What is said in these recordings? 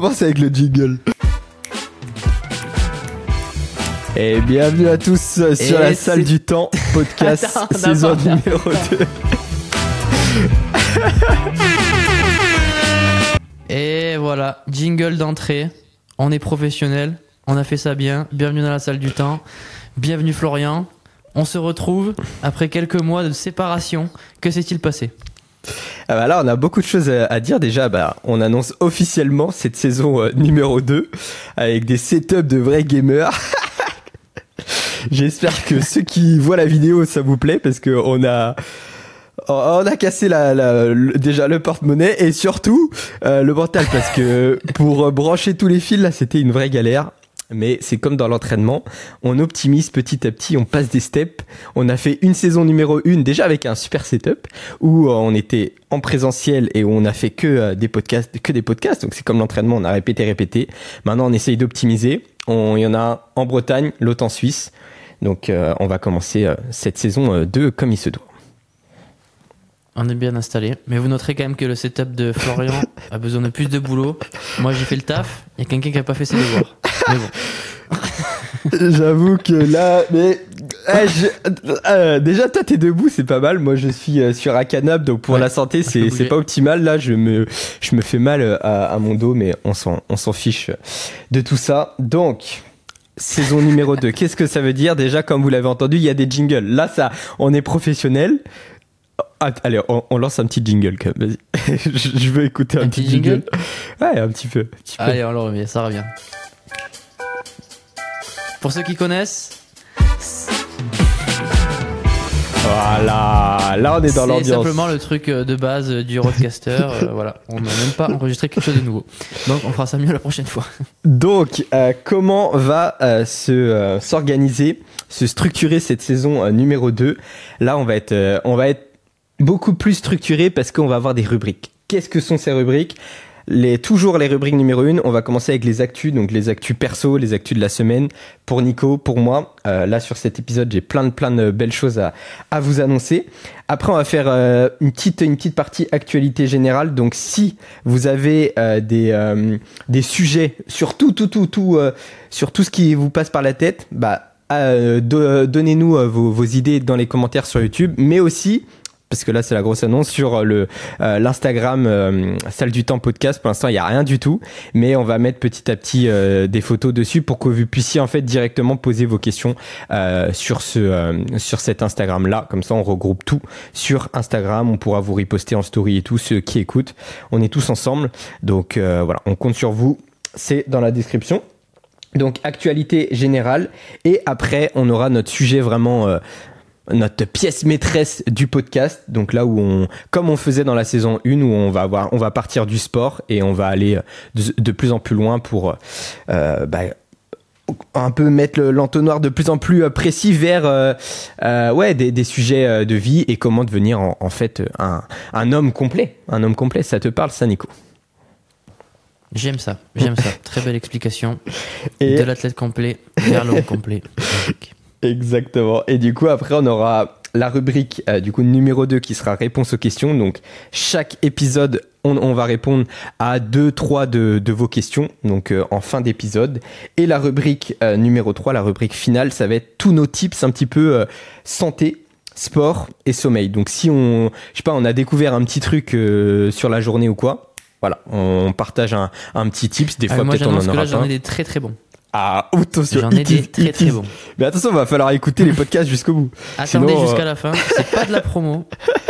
commence avec le jingle. Et bienvenue à tous euh, sur Et la salle c'est- du temps, podcast Attends, saison numéro 2. Et voilà, jingle d'entrée. On est professionnel, on a fait ça bien. Bienvenue dans la salle du temps. Bienvenue Florian. On se retrouve après quelques mois de séparation. Que s'est-il passé? Ah là, on a beaucoup de choses à dire. Déjà, bah, on annonce officiellement cette saison euh, numéro 2 avec des setups de vrais gamers. J'espère que ceux qui voient la vidéo, ça vous plaît parce que on a on a cassé la, la- déjà le porte-monnaie et surtout euh, le mental parce que pour brancher tous les fils là, c'était une vraie galère. Mais c'est comme dans l'entraînement, on optimise petit à petit, on passe des steps. On a fait une saison numéro 1 déjà avec un super setup où euh, on était en présentiel et où on a fait que euh, des podcasts, que des podcasts. Donc c'est comme l'entraînement, on a répété, répété. Maintenant, on essaye d'optimiser. Il y en a un en Bretagne, l'autre en Suisse. Donc euh, on va commencer euh, cette saison euh, 2 comme il se doit. On est bien installé. Mais vous noterez quand même que le setup de Florian a besoin de plus de boulot. Moi j'ai fait le taf. Il y a quelqu'un qui a pas fait ses devoirs. J'avoue que là, mais eh, je- euh, déjà toi t'es debout, c'est pas mal. Moi je suis euh, sur un canapé, donc pour Ouais, la santé c'est c'est pas optimal. Là je me je me fais mal euh, à, à mon dos, mais on s'en on s'en fiche de tout ça. Donc saison numéro 2 Qu'est-ce que ça veut dire? Déjà comme vous l'avez entendu, il y a des jingles. Là ça, on est professionnel. Ah, allez, on, on lance un petit jingle quand même. Vas-y. je, je veux écouter un, Un petit petit jingle. jingle? Ouais, un petit peu. un petit peu. Allez, on le remet, ça revient. Pour ceux qui connaissent, Voilà. Là on est dans c'est l'ambiance. simplement le truc euh, de base euh, du roadcaster. euh, voilà, on n'a même pas enregistré quelque chose de nouveau. Donc on fera ça mieux la prochaine fois. Donc, euh, comment va euh, se s'organiser, se structurer cette saison numéro 2 Là, on va être on va être beaucoup plus structuré parce qu'on va avoir des rubriques. Qu'est-ce que sont ces rubriques? Les, toujours les rubriques numéro 1, on va commencer avec les actus, donc les actus perso, les actus de la semaine. Pour Nico, pour moi, euh, là sur cet épisode, j'ai plein de plein de belles choses à, à vous annoncer. Après, on va faire euh, une petite une petite partie actualité générale. Donc, si vous avez euh, des euh, des sujets sur tout tout tout tout euh, sur tout ce qui vous passe par la tête, bah euh, do- donnez-nous euh, vos, vos idées dans les commentaires sur YouTube, mais aussi parce que là c'est la grosse annonce sur le euh, l'Instagram euh, salle du temps podcast. Pour l'instant il y a rien du tout mais on va mettre petit à petit euh, des photos dessus pour que vous puissiez en fait directement poser vos questions euh, sur ce euh, sur cet Instagram là comme ça on regroupe tout sur Instagram. On pourra vous riposter en story et tout ceux qui écoutent. On est tous ensemble. Donc euh, voilà. On compte sur vous. C'est dans la description. Donc actualité générale. Et après on aura notre sujet vraiment euh, notre pièce maîtresse du podcast donc là où on comme on faisait dans la saison 1 où on va avoir on va partir du sport et on va aller de, de plus en plus loin pour euh, bah, un peu mettre le- l'entonnoir de plus en plus euh, précis vers euh, euh, ouais des, des sujets euh, de vie et comment devenir en, en fait un, un homme complet un homme complet ça te parle ça Nico? J'aime ça, j'aime ça. Très belle explication. Et- De l'athlète complet vers l'homme complet. Exactement. Et du coup, après, on aura la rubrique euh, du coup numéro 2 qui sera réponse aux questions. Donc, chaque épisode, on, on va répondre à deux, trois de, de vos questions, donc euh, en fin d'épisode. Et la rubrique euh, numéro 3, la rubrique finale, ça va être tous nos tips un petit peu euh, santé, sport et sommeil. Donc, si on, je sais pas, on a découvert un petit truc euh, sur la journée ou quoi, voilà, on partage un, un petit tips. Des Ah, fois, peut-être on en que aura là j'en ai des très très bons. Ah, attention, J'en ai des très très bons. Mais attention, va falloir écouter les podcasts jusqu'au bout. Attendez Sinon, jusqu'à euh, la fin. C'est pas de la promo.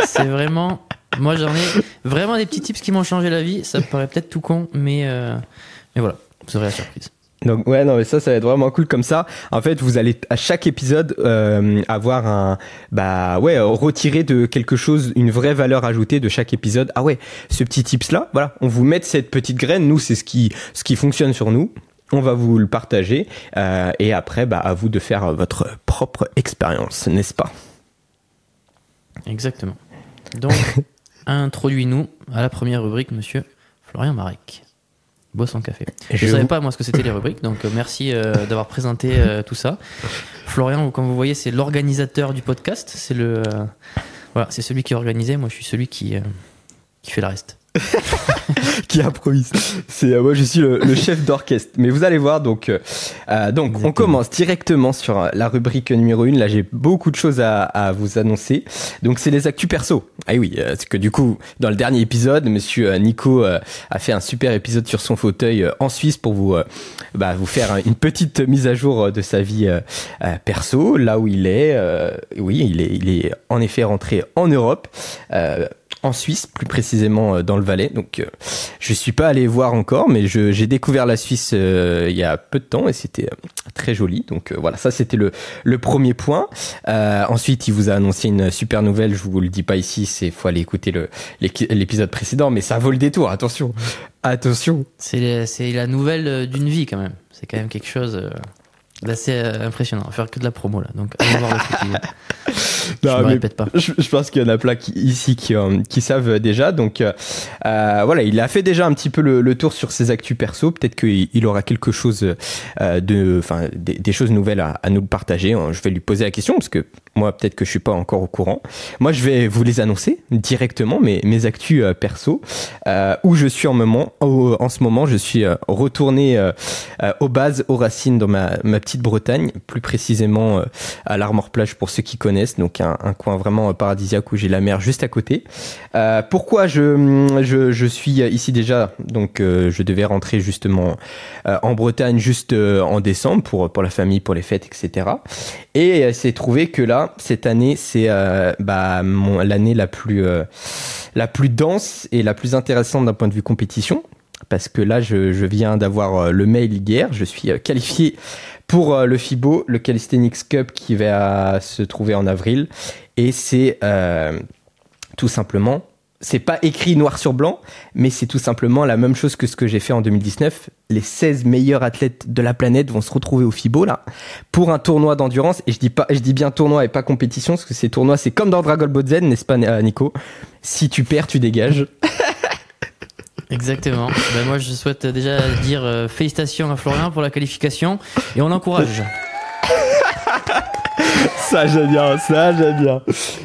C'est vraiment. Moi j'en ai vraiment des petits tips qui m'ont changé la vie. Ça me paraît peut-être tout con, mais, euh, mais voilà, vous aurez la surprise. Donc ouais non mais ça ça va être vraiment cool comme ça. En fait vous allez à chaque épisode euh, avoir un bah ouais retirer de quelque chose une vraie valeur ajoutée de chaque épisode. Ah ouais ce petit tips là voilà on vous met cette petite graine nous c'est ce qui ce qui fonctionne sur nous. On va vous le partager euh, et après bah à vous de faire votre propre expérience n'est-ce pas? Exactement. Donc, introduis-nous à la première rubrique, monsieur Florian Marek. Bois son café. Je ne savais pas moi ce que c'était les rubriques, donc euh, merci euh, d'avoir présenté tout ça. Florian, comme vous voyez, c'est l'organisateur du podcast. C'est le, voilà, c'est celui qui est organisé. Moi, je suis celui qui, qui fait le reste. qui improvise. C'est euh, moi je suis le, chef d'orchestre. Mais vous allez voir donc euh, euh, donc on commence directement sur la rubrique numéro 1. Là j'ai beaucoup de choses à, à vous annoncer. Donc c'est les actus perso. Ah oui, parce que du coup dans le dernier épisode, Monsieur Nico a fait un super épisode sur son fauteuil en Suisse pour vous bah, vous faire une petite mise à jour de sa vie perso, là où il est. oui, il est il est en effet rentré en Europe en Suisse, plus précisément euh, dans le Valais. Donc, euh, je suis pas allé voir encore, mais j'ai découvert la Suisse euh, il y a peu de temps et c'était très joli. Donc voilà, ça c'était le, premier point. ensuite, il vous a annoncé une super nouvelle. Je vous le dis pas ici, c'est faut aller écouter l'épisode précédent, mais ça vaut le détour. Attention, attention. C'est la nouvelle d'une vie quand même. C'est quand même quelque chose d'assez impressionnant. On va faire que de la promo là. Donc allez voir le non, je me répète pas. Je, pense qu'il y en a plein ici qui, euh, qui savent déjà. Donc euh, euh, voilà, il a fait déjà un petit peu le, tour sur ses actus perso. Peut-être qu'il aura quelque chose de, enfin, des, choses nouvelles à, à, nous partager. Je vais lui poser la question parce que moi, peut-être que je suis pas encore au courant. Moi, je vais vous les annoncer directement, mes, mes actus perso, où je suis en, moment, en ce moment. Je suis retourné aux bases, aux racines dans ma, ma petite Bretagne, plus précisément à l'Armor Plage pour ceux qui connaissent. Donc un, coin vraiment paradisiaque où j'ai la mer juste à côté. Euh, pourquoi je, je, suis ici déjà? Donc euh, je devais rentrer justement euh, en Bretagne juste en décembre pour, pour la famille, pour les fêtes, etc. Et c'est trouvé que là, cette année, c'est bah, l'année la plus, la plus dense et la plus intéressante d'un point de vue compétition parce que là, je, viens d'avoir le mail hier. Je suis qualifié pour euh, le FIBO, le Calisthenics Cup qui va se trouver en avril. Et c'est euh, tout simplement, c'est pas écrit noir sur blanc, mais c'est tout simplement la même chose que ce que j'ai fait en 2019. Les 16 meilleurs athlètes de la planète vont se retrouver au FIBO là pour un tournoi d'endurance. Et je dis pas, je dis bien tournoi et pas compétition, parce que ces tournois, c'est comme dans Dragon Ball Z, n'est-ce pas, Nico? Si tu perds, tu dégages. Exactement. ben moi, je souhaite déjà dire euh, félicitations à Florian pour la qualification et on l'encourage. Ça j'aime bien, ça j'aime bien.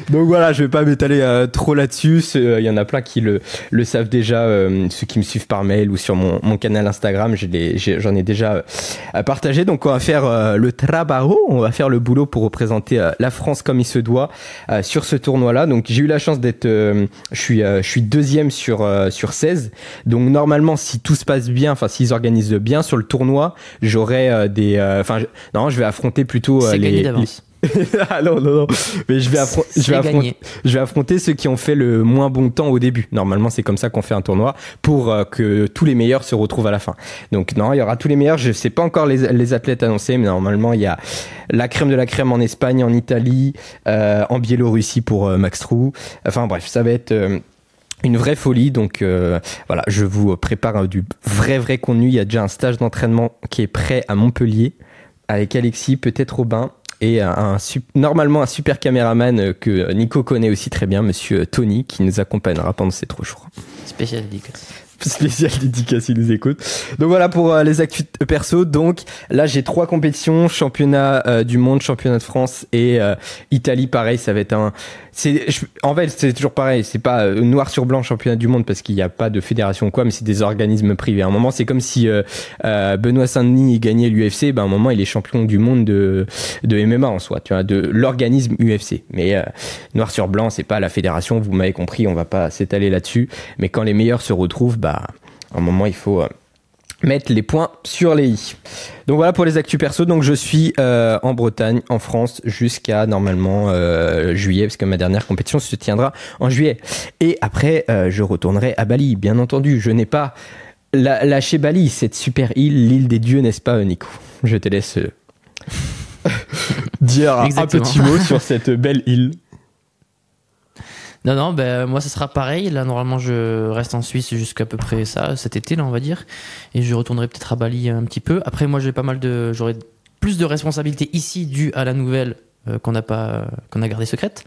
Donc voilà, je vais pas m'étaler euh, trop là-dessus. Il euh, y en a plein qui le, le savent déjà, euh, ceux qui me suivent par mail ou sur mon, mon canal Instagram, j'en ai, ai, déjà partagé. Donc on va faire le trabajo, on va faire le boulot pour représenter la France comme il se doit sur ce tournoi-là. Donc j'ai eu la chance d'être, je suis, je suis deuxième sur sur 16. Donc normalement, si tout se passe bien, enfin s'ils organisent bien sur le tournoi, j'aurai des, enfin non, je vais affronter plutôt les, ah non, non, non. Mais je vais, je, vais affronter, je vais affronter ceux qui ont fait le moins bon temps au début. Normalement, c'est comme ça qu'on fait un tournoi pour euh, que tous les meilleurs se retrouvent à la fin. Donc, non, il y aura tous les meilleurs. Je sais pas encore les, les athlètes annoncés, mais normalement, il y a la crème de la crème en Espagne, en Italie, euh, en Biélorussie pour euh, Max Trou. Enfin, bref, ça va être une vraie folie. Donc voilà, je vous prépare du vrai vrai contenu. Il y a déjà un stage d'entraînement qui est prêt à Montpellier avec Alexis, peut-être Robin et un, normalement un super caméraman que Nico connaît aussi très bien, monsieur Tony, qui nous accompagnera pendant ces trois jours. Spécial dédicace. Spécial dédicace, il nous écoute. Donc voilà pour euh, les actus perso. Donc là, j'ai trois compétitions championnat euh, du monde, championnat de France et euh, Italie. Pareil, ça va être un c'est en fait c'est toujours pareil. C'est pas euh, noir sur blanc championnat du monde parce qu'il n'y a pas de fédération quoi mais c'est des organismes privés. À un moment c'est comme si euh, euh, Benoît Saint-Denis gagnait l'UFC ben à un moment il est champion du monde de de MMA en soi tu vois de l'organisme UFC mais noir sur blanc c'est pas la fédération vous m'avez compris on va pas s'étaler là-dessus. Mais quand les meilleurs se retrouvent bah à un moment il faut mettre les points sur les i. Donc voilà pour les actus perso. Donc je suis euh, en Bretagne, en France, jusqu'à normalement euh, juillet, parce que ma dernière compétition se tiendra en juillet. Et après, euh, je retournerai à Bali, bien entendu. Je n'ai pas lâché Bali, cette super île, l'île des dieux, n'est-ce pas, Nico? Je te laisse dire un petit mot sur cette belle île. Non, non, ben, moi, ce sera pareil. Là, normalement, je reste en Suisse jusqu'à peu près ça, cet été, là, on va dire. Et je retournerai peut-être à Bali un petit peu. Après, moi, j'ai pas mal de. J'aurai plus de responsabilités ici dues à la nouvelle euh, qu'on n'a pas qu'on a gardée secrète.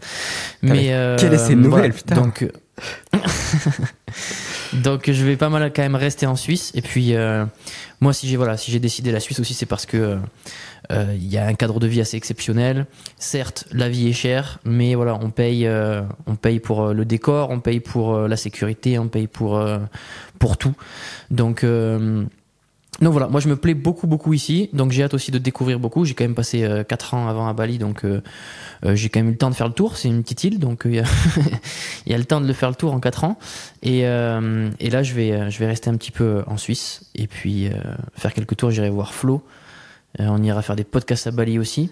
Mais euh, quelle est cette nouvelle putain Donc Donc je vais pas mal quand même rester en Suisse. Et puis euh, moi, si j'ai voilà, si j'ai décidé la Suisse aussi, c'est parce que euh, il y a un cadre de vie assez exceptionnel. Certes, la vie est chère, mais voilà, on paye, euh, on paye pour le décor, on paye pour la sécurité, on paye pour pour tout. Donc donc voilà, moi je me plais beaucoup beaucoup ici, donc j'ai hâte aussi de découvrir beaucoup. J'ai quand même passé euh, 4 ans avant à Bali, donc euh, euh, j'ai quand même eu le temps de faire le tour. C'est une petite île, donc il y, a y, a le temps de le faire le tour en 4 ans. Et, et là je vais, je vais rester un petit peu en Suisse et puis faire quelques tours. J'irai voir Flo. On ira faire des podcasts à Bali aussi.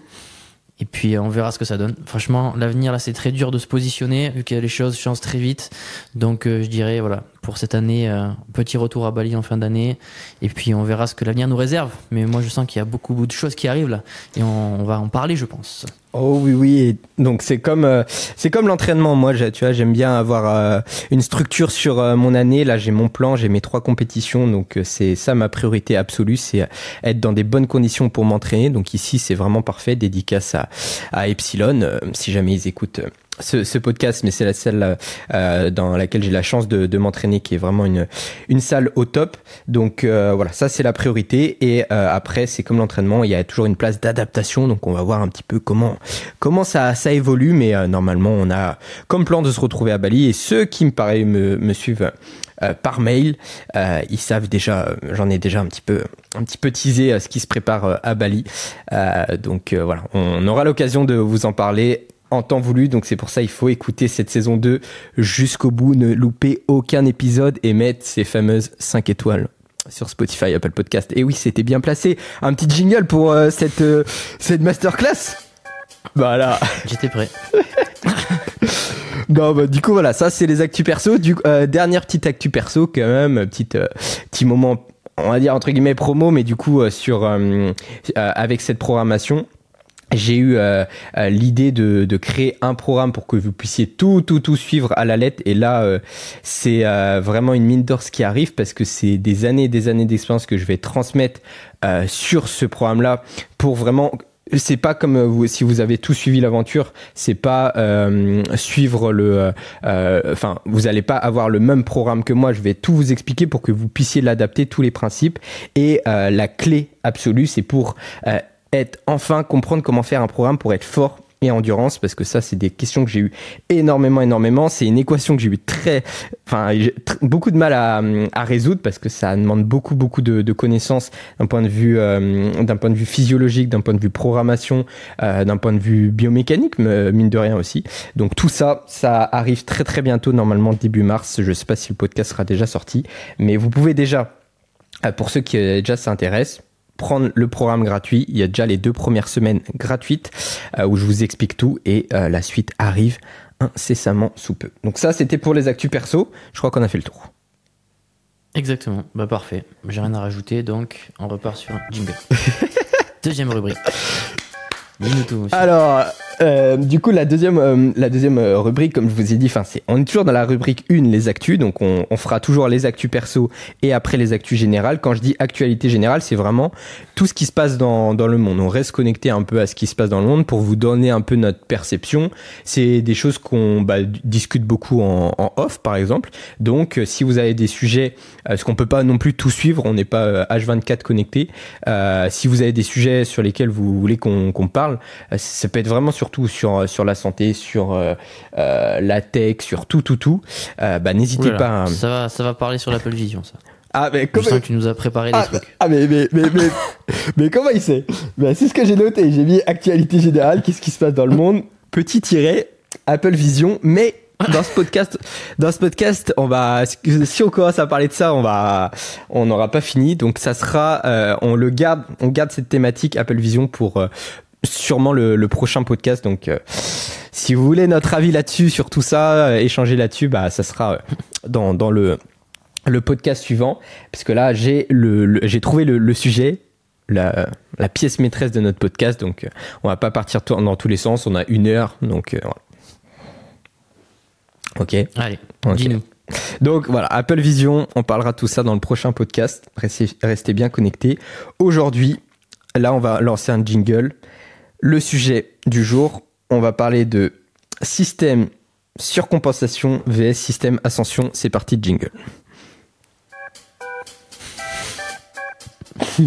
Et puis on verra ce que ça donne. Franchement, l'avenir là, c'est très dur de se positionner vu que les choses changent très vite. Donc je dirais voilà, pour cette année, petit retour à Bali en fin d'année. Et puis on verra ce que l'avenir nous réserve. Mais moi je sens qu'il y a beaucoup, de choses qui arrivent là. Et on va en parler, je pense. Oh oui oui donc c'est comme euh, c'est comme l'entraînement. Moi tu vois j'aime bien avoir euh, une structure sur euh, mon année. Là j'ai mon plan j'ai mes trois compétitions. Donc c'est ça ma priorité absolue c'est être dans des bonnes conditions pour m'entraîner. Donc ici c'est vraiment parfait. Dédicace à, à Epsilon si jamais ils écoutent ce, ce, podcast, mais c'est la salle euh, dans laquelle j'ai la chance de, de m'entraîner, qui est vraiment une, une salle au top. Donc euh, voilà, ça c'est la priorité. Et euh, après, c'est comme l'entraînement, il y a toujours une place d'adaptation. Donc on va voir un petit peu comment comment ça ça évolue. Mais euh, normalement, on a comme plan de se retrouver à Bali. Et ceux qui me paraît me, me suivent. par mail, ils savent déjà, j'en ai déjà un petit peu, un petit peu teasé ce qui se prépare à Bali. donc voilà, on aura l'occasion de vous en parler en temps voulu. Donc c'est pour ça il faut écouter cette saison 2 jusqu'au bout, ne louper aucun épisode et mettre ces fameuses 5 étoiles sur Spotify, Apple Podcast. Et oui, c'était bien placé. Un petit jingle pour euh, cette euh, cette masterclass. Voilà. J'étais prêt. Non, bah, du coup, voilà, ça, c'est les actus perso. Du, euh, dernière petite actu perso, quand même, petite, petit moment, on va dire, entre guillemets, promo, mais du coup, sur, avec cette programmation, j'ai eu euh, euh, l'idée de, de, créer un programme pour que vous puissiez tout, tout, tout suivre à la lettre. Et là, euh, c'est vraiment une mine d'or ce qui arrive parce que c'est des années et des années d'expérience que je vais transmettre sur ce programme-là pour vraiment c'est pas comme vous, si vous avez tout suivi l'aventure, c'est pas euh, suivre le, enfin, vous allez pas avoir le même programme que moi. Je vais tout vous expliquer pour que vous puissiez l'adapter tous les principes. Et la clé absolue, c'est pour enfin comprendre comment faire un programme pour être fort et endurance parce que ça c'est des questions que j'ai eu énormément énormément. C'est une équation que j'ai eu très enfin beaucoup de mal à, résoudre parce que ça demande beaucoup beaucoup de, de connaissances d'un point de vue euh, d'un point de vue physiologique d'un point de vue programmation euh, d'un point de vue biomécanique mine de rien aussi. Donc tout ça ça arrive très très bientôt normalement début mars. Je sais pas si le podcast sera déjà sorti mais vous pouvez déjà euh, pour ceux qui déjà s'intéressent prendre le programme gratuit. Il y a déjà les deux premières semaines gratuites euh, où je vous explique tout et euh, la suite arrive incessamment sous peu. Donc ça, c'était pour les actus perso. Je crois qu'on a fait le tour. Exactement. Bah parfait. J'ai rien à rajouter, donc on repart sur jingle. Deuxième rubrique. Dis-nous tout. Alors, euh, du coup, la deuxième, euh, la deuxième euh, rubrique, comme je vous ai dit, enfin, c'est, on est toujours dans la rubrique 1, les actus. Donc, on, on, fera toujours les actus perso et après les actus générales. Quand je dis actualité générale, c'est vraiment tout ce qui se passe dans, dans le monde. On reste connecté un peu à ce qui se passe dans le monde pour vous donner un peu notre perception. C'est des choses qu'on bah, discute beaucoup en, en, off, par exemple. Donc, si vous avez des sujets, ce qu'on peut pas non plus tout suivre, on n'est pas H24 connecté. si vous avez des sujets sur lesquels vous voulez qu'on, qu'on parle, ça peut être vraiment sur surtout sur, euh, sur la santé, sur euh, euh, la tech, sur tout, tout, tout, euh, bah, n'hésitez pas. À... Ça, va, ça va parler sur l'Apple Vision, ça. Ah, mais comment... Tu nous as préparé ah, des trucs. Ah, mais, mais, mais, mais, mais comment il sait? Bah, C'est ce que j'ai noté. J'ai mis actualité générale, qu'est-ce qui se passe dans le monde? Petit tiré, Apple Vision, mais dans ce podcast, dans ce podcast, on va, si on commence à parler de ça, on va, on n'aura pas fini. Donc ça sera, euh, on le garde, on garde cette thématique Apple Vision pour euh, sûrement le, le, prochain podcast. Donc, euh, si vous voulez notre avis là-dessus, sur tout ça, euh, échanger là-dessus, bah, ça sera euh, dans, dans le, le podcast suivant. Puisque là, j'ai le, j'ai trouvé le, le sujet. La, la, pièce maîtresse de notre podcast, donc on va pas partir dans tous les sens. On a une heure, donc voilà. Ok. Allez, okay. dis-nous. Donc voilà, Apple Vision, on parlera de tout ça dans le prochain podcast. Restez, restez bien connectés. Aujourd'hui, là, on va lancer un jingle. Le sujet du jour, on va parler de système surcompensation vs système ascension. C'est parti, jingle.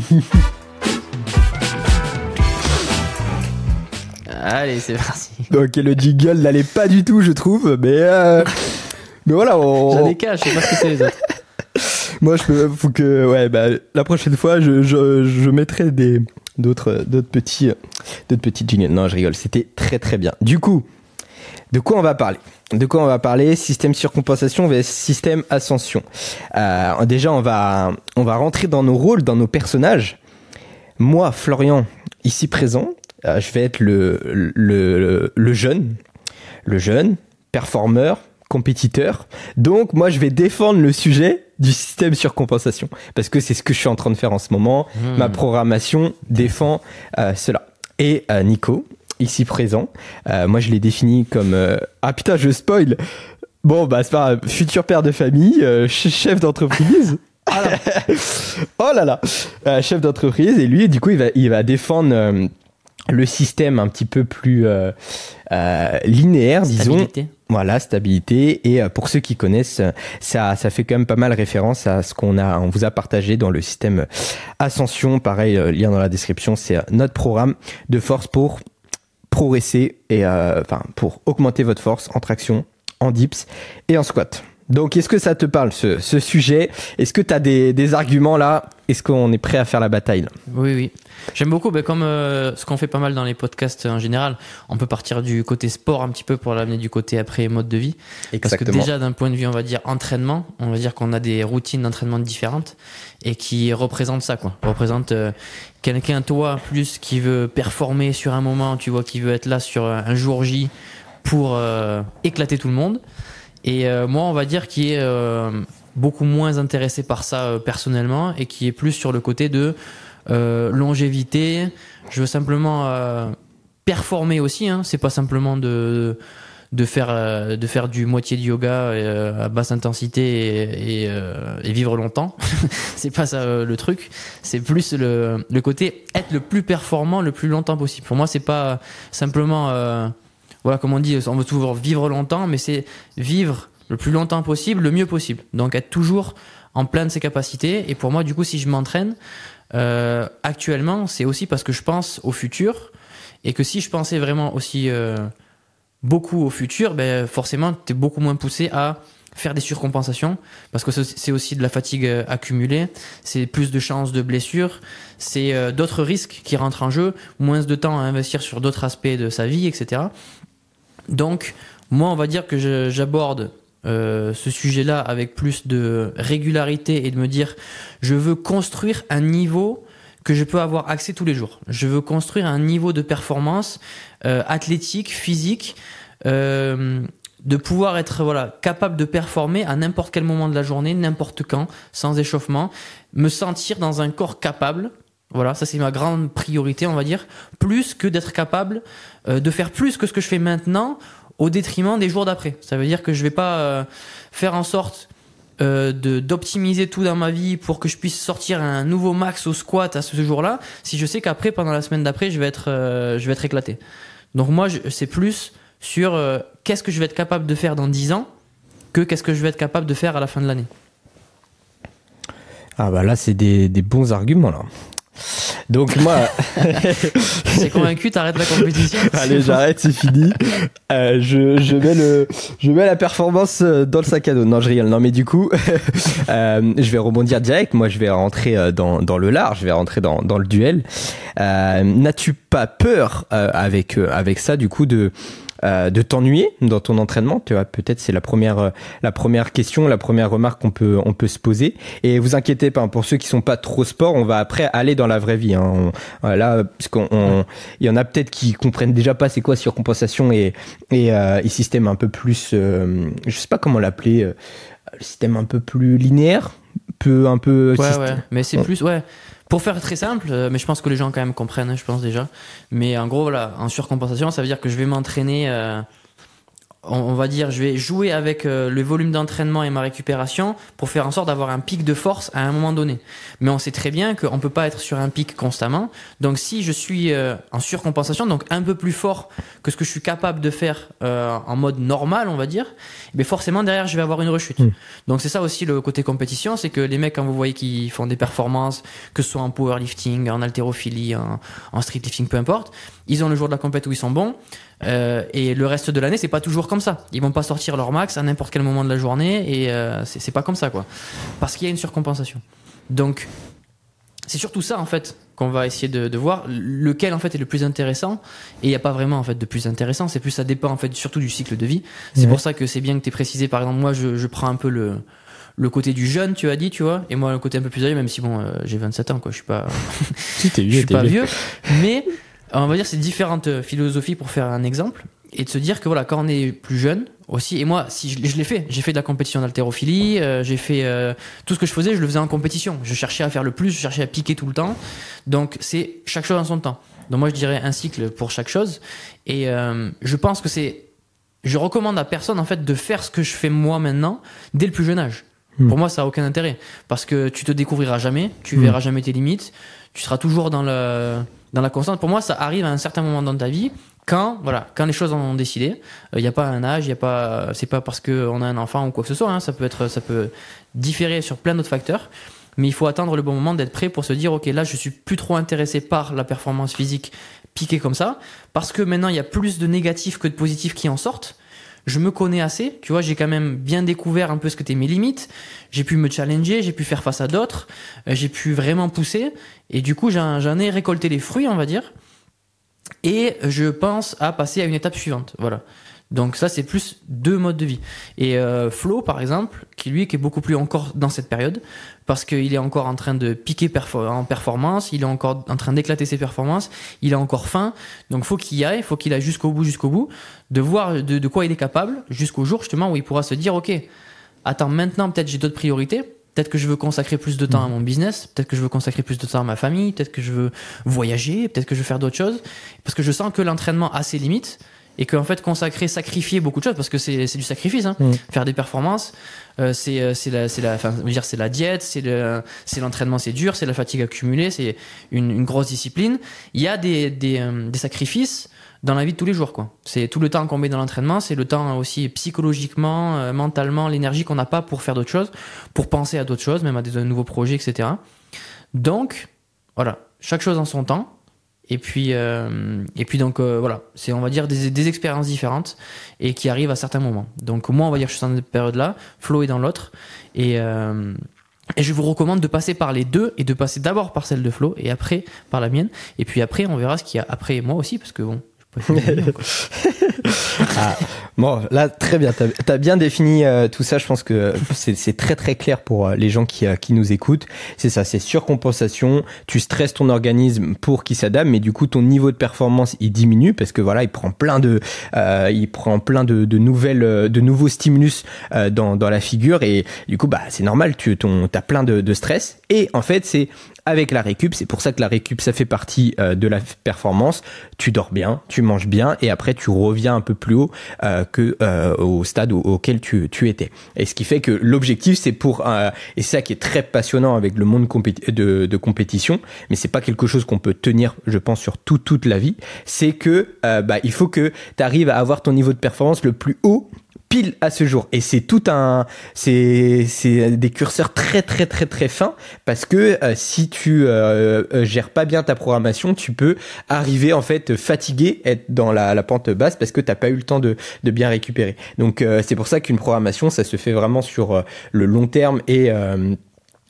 Allez, c'est parti. Ok, le jingle n'allait pas du tout, je trouve, mais, euh, mais voilà. On... J'en ai qu'un, je sais pas ce que c'est les autres. Moi, je peux, faut que, ouais, bah, la prochaine fois, je, je, je mettrai des, d'autres, d'autres petits, d'autres petits jingles. Non, je rigole. C'était très, très bien. Du coup, de quoi on va parler? De quoi on va parler? Système surcompensation vs système ascension. Euh, déjà, on va, on va rentrer dans nos rôles, dans nos personnages. Moi, Florian, ici présent, euh, je vais être le, le, le jeune, le jeune performeur, compétiteur. Donc, moi, je vais défendre le sujet du système surcompensation parce que c'est ce que je suis en train de faire en ce moment. Hmm. Ma programmation défend euh, cela. Et euh, Nico, ici présent, euh, moi, je l'ai défini comme euh, ah putain, je spoil. Bon, bah c'est pas futur père de famille, euh, ch- chef d'entreprise. oh là là, Euh, chef d'entreprise et lui, du coup, il va, il va défendre euh, le système un petit peu plus linéaire, disons. Stabilité. Voilà, stabilité. Et euh, pour ceux qui connaissent, ça, ça fait quand même pas mal référence à ce qu'on a, on vous a partagé dans le système Ascension. Pareil, euh, lien dans la description, c'est euh, notre programme de force pour progresser et enfin pour augmenter votre force en traction, en dips et en squat. Donc, est-ce que ça te parle ce, ce sujet? Est-ce que tu as des, des arguments là? Est-ce qu'on est prêt à faire la bataille là? Oui, oui. J'aime beaucoup, ben, comme euh, ce qu'on fait pas mal dans les podcasts en général, on peut partir du côté sport un petit peu pour l'amener du côté après mode de vie. Parce que déjà, d'un point de vue, on va dire entraînement, on va dire qu'on a des routines d'entraînement différentes et qui représentent ça, quoi. Représentent euh, quelqu'un, toi, plus qui veut performer sur un moment, tu vois, qui veut être là sur un jour J pour euh, éclater tout le monde. Et euh, moi, on va dire qui est euh, beaucoup moins intéressé par ça euh, personnellement et qui est plus sur le côté de euh, longévité. Je veux simplement euh, performer aussi. Hein. C'est pas simplement de de faire euh, de faire du moitié de yoga à basse intensité et, et, et vivre longtemps. c'est pas ça le truc. C'est plus le le côté être le plus performant le plus longtemps possible. Pour moi, c'est pas simplement voilà, comme on dit, on veut toujours vivre longtemps, mais c'est vivre le plus longtemps possible, le mieux possible. Donc être toujours en plein de ses capacités. Et pour moi, du coup, si je m'entraîne euh, actuellement, c'est aussi parce que je pense au futur et que si je pensais vraiment aussi euh, beaucoup au futur, ben forcément, tu es beaucoup moins poussé à faire des surcompensations parce que c'est aussi de la fatigue euh, accumulée, c'est plus de chances de blessures, c'est d'autres risques qui rentrent en jeu, moins de temps à investir sur d'autres aspects de sa vie, etc. Donc, moi, on va dire que j'aborde euh, ce sujet-là avec plus de régularité et de me dire, je veux construire un niveau que je peux avoir accès tous les jours. Je veux construire un niveau de performance euh, athlétique, physique, euh, de pouvoir être voilà capable de performer à n'importe quel moment de la journée, n'importe quand, sans échauffement, me sentir dans un corps capable. Voilà, ça c'est ma grande priorité, on va dire, plus que d'être capable euh, de faire plus que ce que je fais maintenant au détriment des jours d'après. Ça veut dire que je vais pas euh, faire en sorte euh, d'optimiser tout dans ma vie pour que je puisse sortir un nouveau max au squat à ce jour-là, si je sais qu'après, pendant la semaine d'après, je vais être, je vais être éclaté. Donc moi, c'est plus sur qu'est-ce que je vais être capable de faire dans 10 ans que qu'est-ce que je vais être capable de faire à la fin de l'année. Ah bah là, c'est des bons arguments là. Donc moi, C'est convaincu, t'arrêtes la compétition. allez, j'arrête, c'est fini. Euh, je, je mets le, je mets la performance euh, dans le sac à dos. Non, je rigole. Non, mais du coup, euh, je vais rebondir direct. Moi, je vais rentrer dans, dans le large. Je vais rentrer dans, dans le duel. Euh, N'as-tu pas peur avec avec ça, du coup, de euh, de t'ennuyer dans ton entraînement Tu vois, peut-être c'est la première euh, la première question, la première remarque qu'on peut on peut se poser. Et vous inquiétez pas, hein, pour ceux qui sont pas trop sport, on va après aller dans la vraie vie. Hein. On- voilà, parce qu'on on- il y en a peut-être qui comprennent déjà pas c'est quoi surcompensation et et, euh, et système un peu plus, euh, je sais pas comment l'appeler, euh, le système un peu plus linéaire, peu un peu. Ouais, ouais. Mais c'est plus, ouais. Pour faire très simple, euh, mais je pense que les gens quand même comprennent, je pense déjà. Mais en gros, voilà, en surcompensation, ça veut dire que je vais m'entraîner euh, on, va dire, je vais jouer avec euh, le volume d'entraînement et ma récupération pour faire en sorte d'avoir un pic de force à un moment donné. Mais on sait très bien qu'on ne peut pas être sur un pic constamment. Donc si je suis euh, en surcompensation, donc un peu plus fort que ce que je suis capable de faire euh, en mode normal, on va dire, mais forcément derrière je vais avoir une rechute. Donc c'est ça aussi le côté compétition, c'est que les mecs quand vous voyez qu'ils font des performances, que ce soit en powerlifting, en haltérophilie, en, en streetlifting, peu importe, ils ont le jour de la compète où ils sont bons. Euh, et le reste de l'année, c'est pas toujours comme ça. Ils vont pas sortir leur max à n'importe quel moment de la journée et euh, c'est pas comme ça, quoi. Parce qu'il y a une surcompensation. Donc, c'est surtout ça, en fait, qu'on va essayer de, de, voir. Lequel, en fait, est le plus intéressant. Et il n'y a pas vraiment, en fait, de plus intéressant. C'est plus, ça dépend, en fait, surtout du cycle de vie. C'est pour ça que c'est bien que tu aies précisé, par exemple, moi, je, je prends un peu le, le côté du jeune, tu as dit, tu vois, et moi, le côté un peu plus âgé, même si, bon, euh, j'ai 27 ans, quoi, je suis pas, si, je suis pas vieux. Mais, on va dire, c'est différentes euh, philosophies pour faire un exemple et de se dire que voilà, quand on est plus jeune aussi, et moi, si je, l'ai fait, j'ai fait de la compétition d'haltérophilie, euh, j'ai fait euh, tout ce que je faisais, je le faisais en compétition. Je cherchais à faire le plus, je cherchais à piquer tout le temps. Donc, c'est chaque chose en son temps. Donc, moi, je dirais un cycle pour chaque chose. Et je pense que c'est. Je recommande à personne, en fait, de faire ce que je fais moi maintenant, dès le plus jeune âge. Hmm. Pour moi, ça n'a aucun intérêt. Parce que tu te découvriras jamais, tu hmm. verras jamais tes limites, tu seras toujours dans le dans la constante. Pour moi, ça arrive à un certain moment dans ta vie quand voilà quand les choses en ont décidé. Il euh, n'y a pas un âge, il y a pas c'est pas parce qu'on a un enfant ou quoi que ce soit. Hein, ça peut être ça peut différer sur plein d'autres facteurs. Mais il faut attendre le bon moment d'être prêt pour se dire ok là je suis plus trop intéressé par la performance physique piquée comme ça parce que maintenant il y a plus de négatifs que de positifs qui en sortent je me connais assez, tu vois, j'ai quand même bien découvert un peu ce que étaient mes limites, j'ai pu me challenger, j'ai pu faire face à d'autres, euh, j'ai pu vraiment pousser, et du coup j'en ai récolté les fruits, on va dire, et je pense à passer à une étape suivante, voilà. Donc ça, c'est plus deux modes de vie. Et euh, Flo, par exemple, qui lui, qui est beaucoup plus encore dans cette période, parce qu'il est encore en train de piquer en performance, il est encore en train d'éclater ses performances, il a encore faim, donc faut qu'il y aille, faut qu'il aille jusqu'au bout, jusqu'au bout, de voir de, de quoi il est capable, jusqu'au jour justement où il pourra se dire, ok, attends, maintenant peut-être j'ai d'autres priorités, Peut-être que je veux consacrer plus de temps à mon business, peut-être que je veux consacrer plus de temps à ma famille, peut-être que je veux voyager, peut-être que je veux faire d'autres choses, parce que je sens que l'entraînement a ses limites et qu'en fait consacrer, sacrifier beaucoup de choses parce que c'est du sacrifice, hein. mm. faire des performances, euh, c'est euh, c'est la c'est la enfin dire c'est la diète, c'est le c'est l'entraînement, c'est dur, c'est la fatigue accumulée, c'est une, une, grosse discipline. Il y a des des, euh, des sacrifices dans la vie de tous les jours quoi. C'est tout le temps qu'on met dans l'entraînement, c'est le temps aussi psychologiquement, euh, mentalement, l'énergie qu'on n'a pas pour faire d'autres choses, pour penser à d'autres choses, même à des nouveaux projets, etc. Donc voilà, chaque chose en son temps. Et puis, euh, et puis donc euh, voilà, c'est on va dire des, des, expériences différentes et qui arrivent à certains moments. Donc moi on va dire je suis dans cette période-là, Flo est dans l'autre et euh, et je vous recommande de passer par les deux et de passer d'abord par celle de Flo et après par la mienne. Et puis après on verra ce qu'il y a après moi aussi parce que bon, ah, bon, là, très bien. Tu as, bien défini euh, tout ça. Je pense que c'est très très clair pour euh, les gens qui, euh, qui nous écoutent. C'est ça, c'est surcompensation. Tu stresses ton organisme pour qu'il s'adapte, mais du coup, ton niveau de performance, il diminue parce que voilà, il prend plein de, il prend plein de, de, nouvelles, de nouveaux stimulus dans, dans la figure et du coup, bah, c'est normal. Tu ton, as plein de, de stress et en fait, c'est avec la récup. C'est pour ça que la récup, ça fait partie euh, de la performance. Tu dors bien, tu manges bien, et après tu reviens un peu plus haut euh, que euh, au stade auquel tu, étais. Et ce qui fait que l'objectif, c'est pour et c'est ça qui est très passionnant avec le monde de, compétition, mais c'est pas quelque chose qu'on peut tenir, je pense, sur toute toute la vie. C'est que bah, il faut que tu arrives à avoir ton niveau de performance le plus haut pile à ce jour. Et c'est tout un, c'est, c'est des curseurs très très très très fins parce que euh, si tu euh, euh, gères pas bien ta programmation, tu peux arriver en fait fatigué, être dans la, la pente basse parce que t'as pas eu le temps de, de bien récupérer. Donc c'est pour ça qu'une programmation, ça se fait vraiment sur le long terme et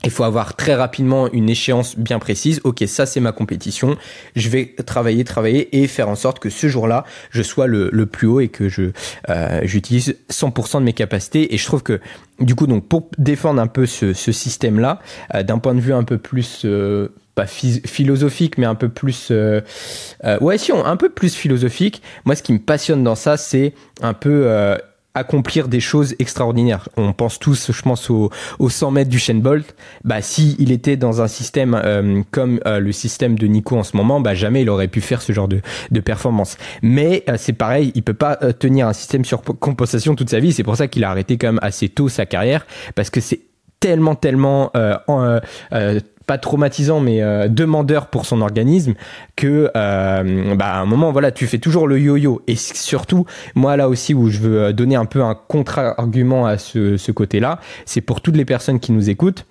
il faut avoir très rapidement une échéance bien précise. Ok, ça c'est ma compétition. Je vais travailler, travailler et faire en sorte que ce jour-là, je sois le, le, plus haut et que je euh, j'utilise 100% de mes capacités. Et je trouve que du coup, donc pour défendre un peu ce, ce système-là, euh, d'un point de vue un peu plus euh, pas philosophique, mais un peu plus, euh, euh, ouais, si, un peu plus philosophique. Moi, ce qui me passionne dans ça, c'est un peu accomplir des choses extraordinaires. On pense tous, je pense, aux, 100 mètres du Shane Bolt. Bah, si il était dans un système euh, comme euh, le système de Nico en ce moment, bah, jamais il aurait pu faire ce genre de, de performance. Mais euh, c'est pareil, il peut pas tenir un système sur compensation toute sa vie. C'est pour ça qu'il a arrêté quand même assez tôt sa carrière, parce que c'est tellement, tellement pas traumatisant mais euh, demandeur pour son organisme que euh, bah, à un moment voilà tu fais toujours le yo-yo et surtout moi là aussi où je veux donner un peu un contre-argument à ce, côté-là c'est pour toutes les personnes qui nous écoutent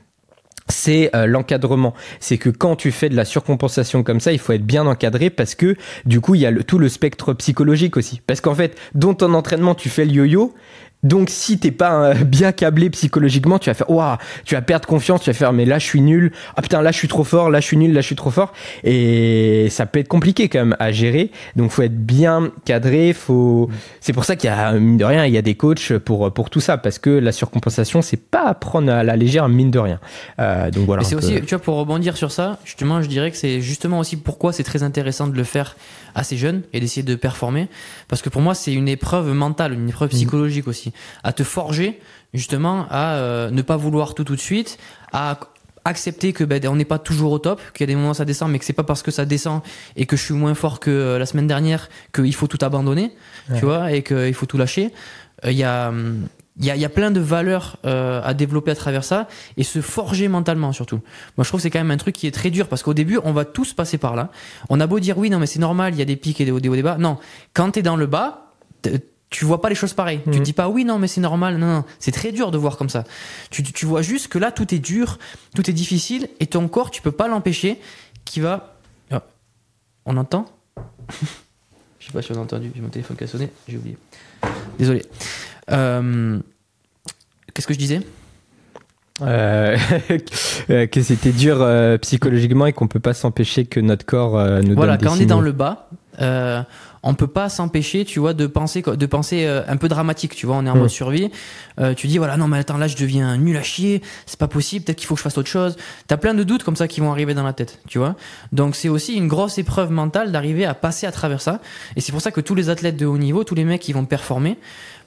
c'est euh, l'encadrement. C'est que quand tu fais de la surcompensation comme ça, il faut être bien encadré parce que du coup, il y a tout le spectre psychologique aussi. Parce qu'en fait, dans ton entraînement, tu fais le yo-yo, donc si t'es pas euh, bien câblé psychologiquement, tu vas faire waouh, tu vas perdre confiance, tu vas faire mais là je suis nul, ah putain là je suis trop fort, là je suis nul, là je suis trop fort et ça peut être compliqué quand même à gérer. Donc faut être bien cadré, faut c'est pour ça qu'il y a mine de rien, il y a des coachs pour pour tout ça parce que la surcompensation c'est pas à prendre à la légère mine de rien. Euh, donc voilà. c'est aussi tu vois pour rebondir sur ça, justement, je dirais que c'est justement aussi pourquoi c'est très intéressant de le faire assez jeune et d'essayer de performer parce que pour moi c'est une épreuve mentale, une épreuve mmh. psychologique aussi à te forger justement à euh, ne pas vouloir tout tout de suite, à accepter que ben, on n'est pas toujours au top, qu'il y a des moments où ça descend, mais que c'est pas parce que ça descend et que je suis moins fort que euh, la semaine dernière qu'il faut tout abandonner, tu vois, et qu'il faut tout lâcher. Euh, il y a hum, il y a, y a, plein de valeurs euh, à développer à travers ça et se forger mentalement surtout. Moi je trouve que c'est quand même un truc qui est très dur parce qu'au début on va tous passer par là. On a beau dire oui non mais c'est normal, il y a des pics et des hauts, des hauts, des bas. Non, quand t'es dans le bas, tu vois pas les choses pareilles. Tu te dis pas oui non mais c'est normal. Non non, c'est très dur de voir comme ça. Tu, tu vois juste que là tout est dur, tout est difficile et ton corps tu peux pas l'empêcher qui va. Oh. On entend? Je sais pas si on a entendu. J'ai mon téléphone qui a sonné. J'ai oublié. Désolé. Euh, qu'est-ce que je disais? Euh, que c'était dur euh, psychologiquement et qu'on peut pas s'empêcher que notre corps nous voilà, donne des quand on est dans le bas, on peut pas s'empêcher, tu vois, de penser, de penser un peu dramatique, tu vois, on est en mm. mode survie. tu dis voilà, non mais attends, là je deviens nul à chier, c'est pas possible, peut-être qu'il faut que je fasse autre chose. T'as plein de doutes comme ça qui vont arriver dans la tête, tu vois. Donc c'est aussi une grosse épreuve mentale d'arriver à passer à travers ça. Et c'est pour ça que tous les athlètes de haut niveau, tous les mecs qui vont performer,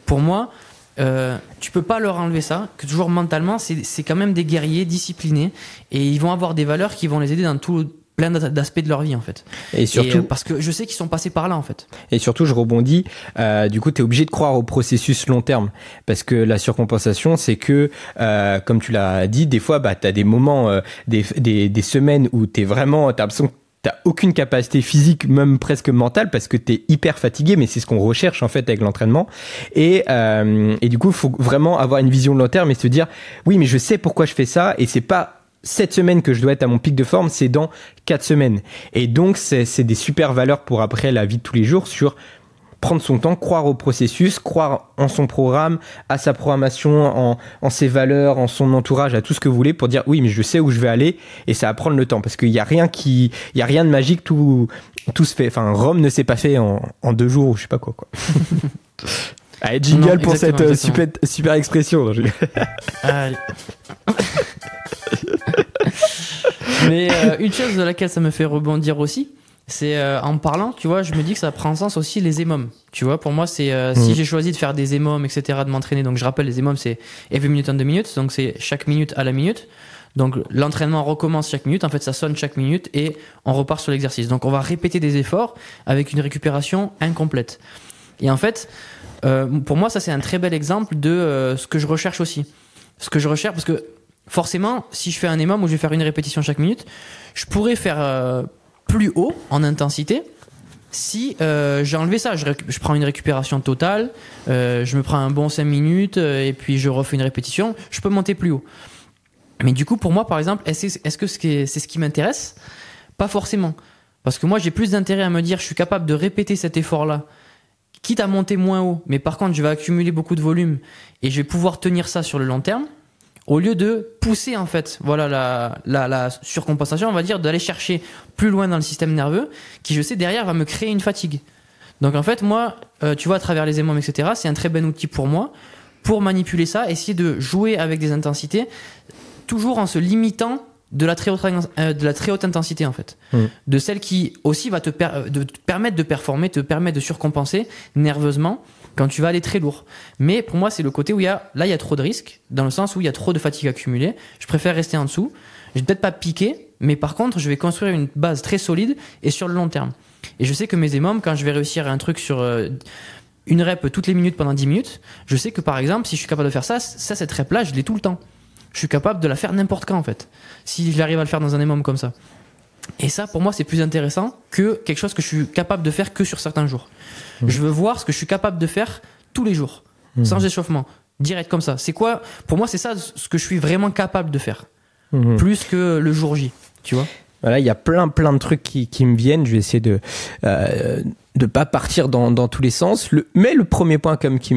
pour moi, euh, tu peux pas leur enlever ça, que toujours mentalement, c'est quand même des guerriers disciplinés et ils vont avoir des valeurs qui vont les aider dans tout plein d'aspects de leur vie en fait. Et surtout euh, parce que je sais qu'ils sont passés par là en fait. Et surtout je rebondis, euh, du coup tu es obligé de croire au processus long terme parce que la surcompensation c'est que euh, comme tu l'as dit des fois bah tu as des moments des, des, des, semaines où tu es vraiment tu as l'impression t'as aucune capacité physique, même presque mentale, parce que t'es hyper fatigué, mais c'est ce qu'on recherche en fait avec l'entraînement. Et, euh, et du coup, faut vraiment avoir une vision de long terme et se dire, oui, mais je sais pourquoi je fais ça, et c'est pas cette semaine que je dois être à mon pic de forme, c'est dans quatre semaines. Et donc, c'est des super valeurs pour après la vie de tous les jours sur prendre son temps, croire au processus, croire en son programme, à sa programmation, en, ses valeurs, en son entourage, à tout ce que vous voulez pour dire oui, mais je sais où je vais aller et ça va prendre le temps parce qu'il n'y a rien qui, il y a rien de magique, tout, tout se fait. Enfin, Rome ne s'est pas fait en, deux jours ou je sais pas quoi, quoi. Allez, jingle pour cette euh, super, super expression. Mais euh, une chose de laquelle ça me fait rebondir aussi, c'est euh, en parlant, tu vois, je me dis que ça prend sens aussi les émomes. Tu vois, pour moi, c'est euh, si mm. j'ai choisi de faire des émomes, etc., de m'entraîner. Donc, je rappelle, les émomes, c'est every minute on the minute. Donc, c'est chaque minute à la minute. Donc, l'entraînement recommence chaque minute. En fait, ça sonne chaque minute et on repart sur l'exercice. Donc, on va répéter des efforts avec une récupération incomplète. Et en fait, euh, pour moi, ça, c'est un très bel exemple de ce que je recherche aussi. Ce que je recherche, parce que forcément, si je fais un émome où je vais faire une répétition chaque minute, je pourrais faire plus haut en intensité si euh, j'ai enlevé ça. Je, prends une récupération totale, euh, je me prends un bon 5 minutes euh, et puis je refais une répétition, je peux monter plus haut. Mais du coup, pour moi, par exemple, est-ce que c'est ce qui m'intéresse? Pas forcément. Parce que moi, j'ai plus d'intérêt à me dire, je suis capable de répéter cet effort-là, quitte à monter moins haut, mais par contre, je vais accumuler beaucoup de volume et je vais pouvoir tenir ça sur le long terme au lieu de pousser en fait voilà la, la, la surcompensation on va dire d'aller chercher plus loin dans le système nerveux qui je sais derrière va me créer une fatigue donc en fait moi euh, tu vois à travers les aimants etc c'est un très bon outil pour moi pour manipuler ça essayer de jouer avec des intensités toujours en se limitant de la très haute, euh, de la très haute intensité en fait mmh. de celle qui aussi va te, euh, te permettre de performer te permettre de surcompenser nerveusement quand tu vas aller très lourd. Mais pour moi, c'est le côté où il y a, là, il y a trop de risques, dans le sens où il y a trop de fatigue accumulée. Je préfère rester en dessous. Je vais peut-être pas piquer, mais par contre, je vais construire une base très solide et sur le long terme. Et je sais que mes émomes, quand je vais réussir un truc sur euh, une rep toutes les minutes pendant 10 minutes, je sais que par exemple, si je suis capable de faire ça, ça cette rep-là, je l'ai tout le temps. Je suis capable de la faire n'importe quand en fait. Si j'arrive à le faire dans un émome comme ça. Et ça, pour moi, c'est plus intéressant que quelque chose que je suis capable de faire que sur certains jours. Mmh. Je veux voir ce que je suis capable de faire tous les jours, mmh. sans échauffement, direct comme ça. C'est quoi Pour moi, c'est ça ce que je suis vraiment capable de faire, mmh. plus que le jour J, tu vois? Voilà, il y a plein plein de trucs qui, qui me viennent. Je vais essayer de euh, de pas partir dans, dans tous les sens. Le, mais le premier point comme qui,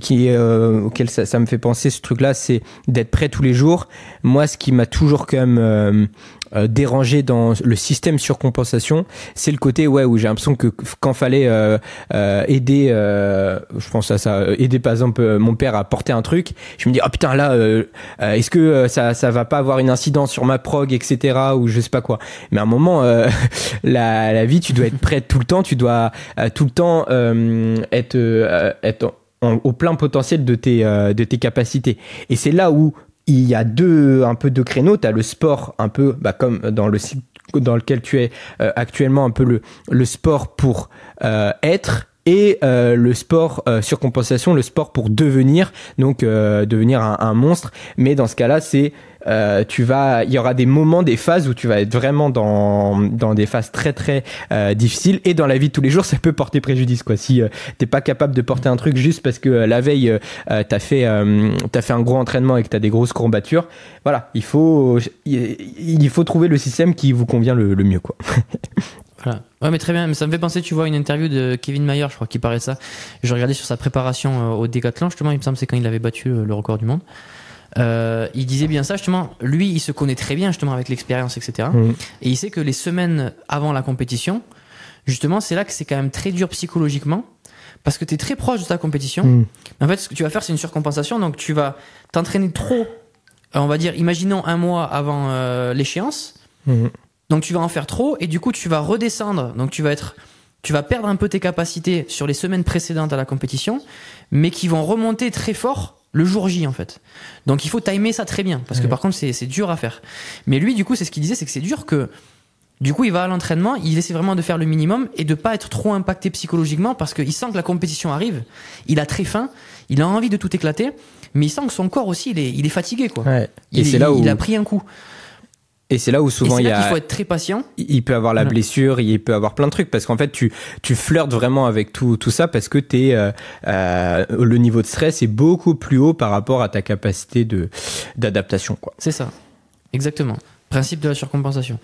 qui euh, auquel ça, ça, me fait penser ce truc-là, c'est d'être prêt tous les jours. Moi, ce qui m'a toujours quand même euh, euh, dérangé dans le système surcompensation, c'est le côté ouais où j'ai l'impression que quand fallait euh, euh, aider, je pense à ça, aider par exemple mon père à porter un truc, je me dis oh putain là, est-ce que ça ça va pas avoir une incidence sur ma prog etc ou je sais pas quoi. Mais à un moment, la, la vie, tu dois être prêt tout le temps, tu dois tout le temps être être au plein potentiel de tes de tes capacités. Et c'est là où il y a deux un peu deux créneaux. Tu as le sport un peu bah, comme dans le site dans lequel tu es euh, actuellement un peu le le sport pour euh, être et euh, le sport sur compensation, le sport pour devenir, donc devenir un, un, monstre. Mais dans ce cas-là, c'est euh, tu vas, il y aura des moments, des phases où tu vas être vraiment dans, dans des phases très très euh, difficiles et dans la vie de tous les jours, ça peut porter préjudice quoi. Si euh, t'es pas capable de porter un truc juste parce que la veille t'as fait t'as fait un gros entraînement et que t'as des grosses courbatures, voilà, il faut il, faut trouver le système qui vous convient le, mieux quoi. Voilà. Ouais, mais très bien. Mais ça me fait penser, tu vois, une interview de Kevin Mayer, je crois, qui parlait ça. Je regardais sur sa préparation au décathlon, justement, il me semble, c'est quand il avait battu le record du monde. Euh, il disait bien ça justement. Lui, il se connaît très bien justement avec l'expérience, etc. Mm. Et il sait que les semaines avant la compétition, justement, c'est là que c'est quand même très dur psychologiquement parce que tu es très proche de ta compétition. Mm. En fait, ce que tu vas faire, c'est une surcompensation. Donc, tu vas t'entraîner trop, euh, on va dire, imaginons un mois avant euh, l'échéance. Mm. Donc, tu vas en faire trop et du coup, tu vas redescendre. Donc, tu vas être. Tu vas perdre un peu tes capacités sur les semaines précédentes à la compétition, mais qui vont remonter très fort le jour J en fait. Donc il faut timer ça très bien parce que par contre c'est dur à faire. Mais lui du coup c'est ce qu'il disait c'est que c'est dur que du coup il va à l'entraînement, il essaie vraiment de faire le minimum et de pas être trop impacté psychologiquement parce qu'il sent que la compétition arrive, il a très faim, il a envie de tout éclater, mais il sent que son corps aussi il est, il est fatigué quoi. Et c'est là où il a pris un coup. Et c'est là où souvent il y a. Il faut être très patient. Il peut avoir la blessure, il peut avoir plein de trucs parce qu'en fait tu tu flirtes vraiment avec tout tout ça parce que t'es euh, euh, le niveau de stress est beaucoup plus haut par rapport à ta capacité de d'adaptation quoi. C'est ça, exactement. Principe de la surcompensation.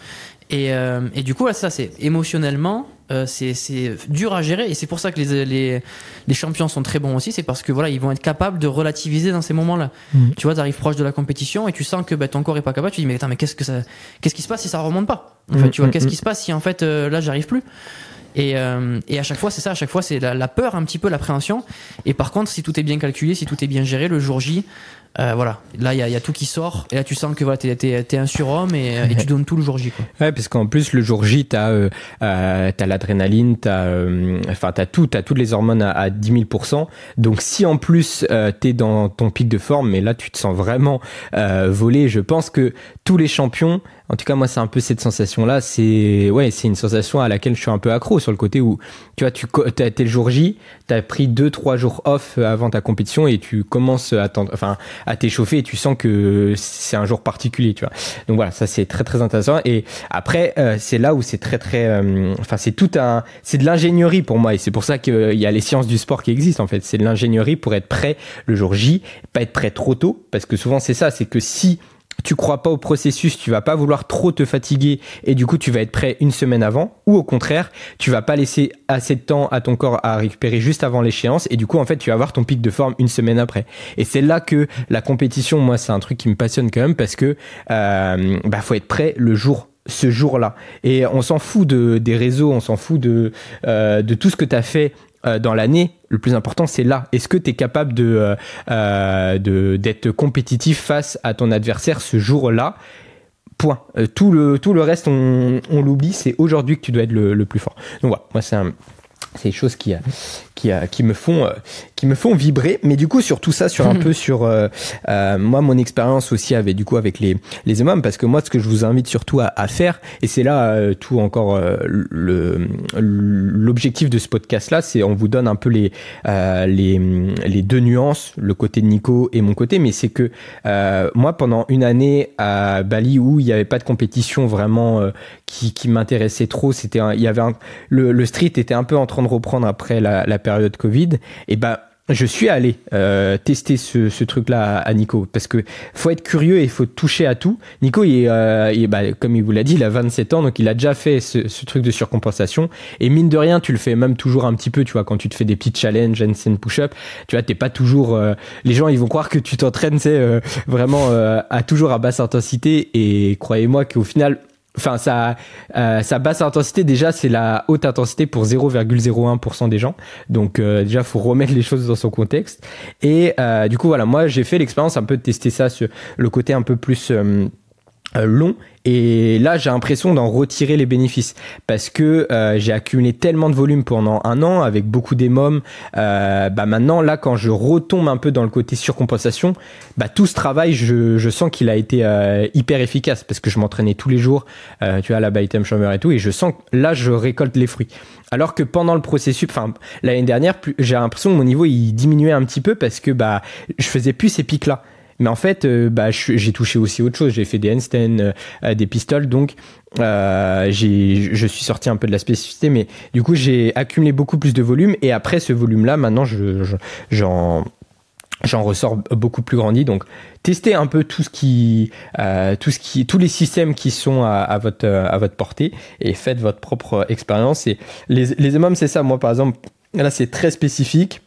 Et, euh, et du coup, ça, c'est émotionnellement, euh, c'est dur à gérer. Et c'est pour ça que les, les, les, champions sont très bons aussi. C'est parce que voilà, ils vont être capables de relativiser dans ces moments-là. Mm. Tu vois, tu arrives proche de la compétition et tu sens que bah, ton corps est pas capable. Tu dis, mais attends, mais qu'est-ce que ça, qu'est-ce qui se passe si ça remonte pas? En fait, mm, tu vois, mm, qu'est-ce qui se passe si en fait euh, là, j'arrive plus? Et, euh, et, à chaque fois, c'est ça, à chaque fois, c'est la, la, peur, un petit peu, l'appréhension. Et par contre, si tout est bien calculé, si tout est bien géré, le jour J, euh, voilà, là il y, a tout qui sort et là tu sens que voilà, t'es es, un surhomme et, tu donnes tout le jour J. Quoi. Ouais, parce qu'en plus le jour J, t'as euh, euh, as, l'adrénaline, t'as euh, enfin t'as tout, t'as toutes les hormones à, à 10 000% Donc si en plus t'es dans ton pic de forme, mais là tu te sens vraiment volé, je pense que tous les champions en tout cas, moi, c'est un peu cette sensation-là. C'est ouais, c'est une sensation à laquelle je suis un peu accro sur le côté où tu vois, tu as été le jour J, tu as pris deux trois jours off avant ta compétition et tu commences à enfin à t'échauffer et tu sens que c'est un jour particulier, tu vois. Donc voilà, ça c'est très très intéressant. Et après, euh, c'est là où c'est très très, euh, c'est tout un, c'est de l'ingénierie pour moi et c'est pour ça qu'il y a les sciences du sport qui existent en fait. C'est de l'ingénierie pour être prêt le jour J, pas être prêt trop tôt parce que souvent c'est ça, c'est que si tu crois pas au processus, tu vas pas vouloir trop te fatiguer et du coup tu vas être prêt une semaine avant ou au contraire, tu vas pas laisser assez de temps à ton corps à récupérer juste avant l'échéance et du coup en fait tu vas avoir ton pic de forme une semaine après. Et c'est là que la compétition, moi c'est un truc qui me passionne quand même parce que euh, bah faut être prêt le jour ce jour-là. Et on s'en fout de, des réseaux, on s'en fout de, euh, de tout ce que tu as fait euh, dans l'année, le plus important c'est là. Est-ce que tu es capable euh, euh, de d'être compétitif face à ton adversaire ce jour-là? Point. tout le tout le reste on, l'oublie. C'est aujourd'hui que tu dois être le, le, plus fort. Donc voilà, moi c'est un c'est des choses qui, qui, qui, me font, qui me font vibrer. Mais du coup, sur tout ça, sur un peu sur euh, euh, moi, mon expérience aussi avec du coup avec les les imams, parce que moi, ce que je vous invite surtout à, à faire, et c'est là euh, tout encore euh, le l'objectif de ce podcast-là, c'est on vous donne un peu les les les deux nuances, le côté de Nico et mon côté, mais c'est que moi, pendant une année à Bali où il n'y avait pas de compétition vraiment qui, qui m'intéressait trop, c'était il y avait un, le, le street était un peu en train de reprendre après la, la période Covid, et bah je suis allé euh, tester ce, ce truc-là à, Nico parce que faut être curieux et faut toucher à tout. Nico, il, euh, il bah, comme il vous l'a dit, il a 27 ans, donc il a déjà fait ce, ce, truc de surcompensation. Et mine de rien, tu le fais même toujours un petit peu, tu vois, quand tu te fais des petits challenges, handstand push-up, tu vois, t'es pas toujours. Euh, les gens, ils vont croire que tu t'entraînes, c'est euh, vraiment euh, à toujours à basse intensité. Et croyez-moi qu'au final, Enfin, sa, euh, sa basse intensité, déjà, c'est la haute intensité pour 0,01% des gens. Donc, euh, déjà, faut remettre les choses dans son contexte. Et euh, du coup, voilà, moi, j'ai fait l'expérience un peu de tester ça sur le côté un peu plus euh, long et là, j'ai l'impression d'en retirer les bénéfices parce que euh, j'ai accumulé tellement de volume pendant un an avec beaucoup d'émom. Euh, bah maintenant, là, quand je retombe un peu dans le côté surcompensation, bah tout ce travail, je, je sens qu'il a été euh, hyper efficace parce que je m'entraînais tous les jours, euh, tu vois, la Item Chamber et tout, et je sens que là, je récolte les fruits. Alors que pendant le processus, enfin l'année dernière, j'ai l'impression que mon niveau il diminuait un petit peu parce que bah je faisais plus ces pics là. Mais en fait, euh, bah, j'ai touché aussi autre chose. J'ai fait des handstands, euh, des pistoles, donc euh, je suis sorti un peu de la spécificité, mais du coup, j'ai accumulé beaucoup plus de volume. Et après ce volume-là, maintenant, je, j'en ressors beaucoup plus grandi. Donc testez un peu tout ce qui euh, tout ce qui tous les systèmes qui sont à, à, votre à votre portée et faites votre propre expérience. Et les les c'est ça. Moi par exemple là c'est très spécifique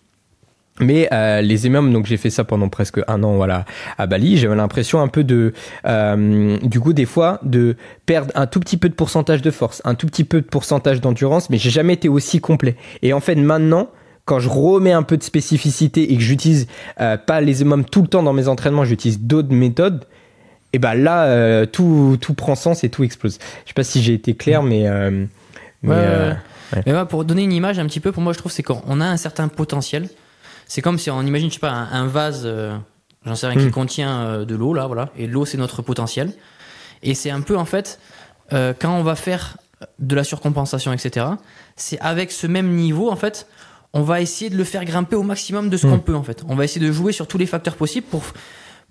mais euh, les imams, donc j'ai fait ça pendant presque un an, voilà, à Bali. J'avais l'impression un peu de, euh, du coup, des fois, de perdre un tout petit peu de pourcentage de force, un tout petit peu de pourcentage d'endurance, mais j'ai jamais été aussi complet. Et en fait, maintenant, quand je remets un peu de spécificité et que j'utilise euh, pas les imams tout le temps dans mes entraînements, j'utilise d'autres méthodes. Et ben là, tout, tout prend sens et tout explose. Je sais pas si j'ai été clair, mais, euh, mais, ouais, ouais. ouais. mais pour donner une image un petit peu, pour moi, je trouve c'est qu'on a un certain potentiel. C'est comme si on imagine, je sais pas, un, un vase, euh, j'en sais rien, mmh. qui contient euh, de l'eau, là, voilà. Et l'eau, c'est notre potentiel. Et c'est un peu, en fait, euh, quand on va faire de la surcompensation, etc., c'est avec ce même niveau, en fait, on va essayer de le faire grimper au maximum de ce mmh. qu'on peut, en fait. On va essayer de jouer sur tous les facteurs possibles pour,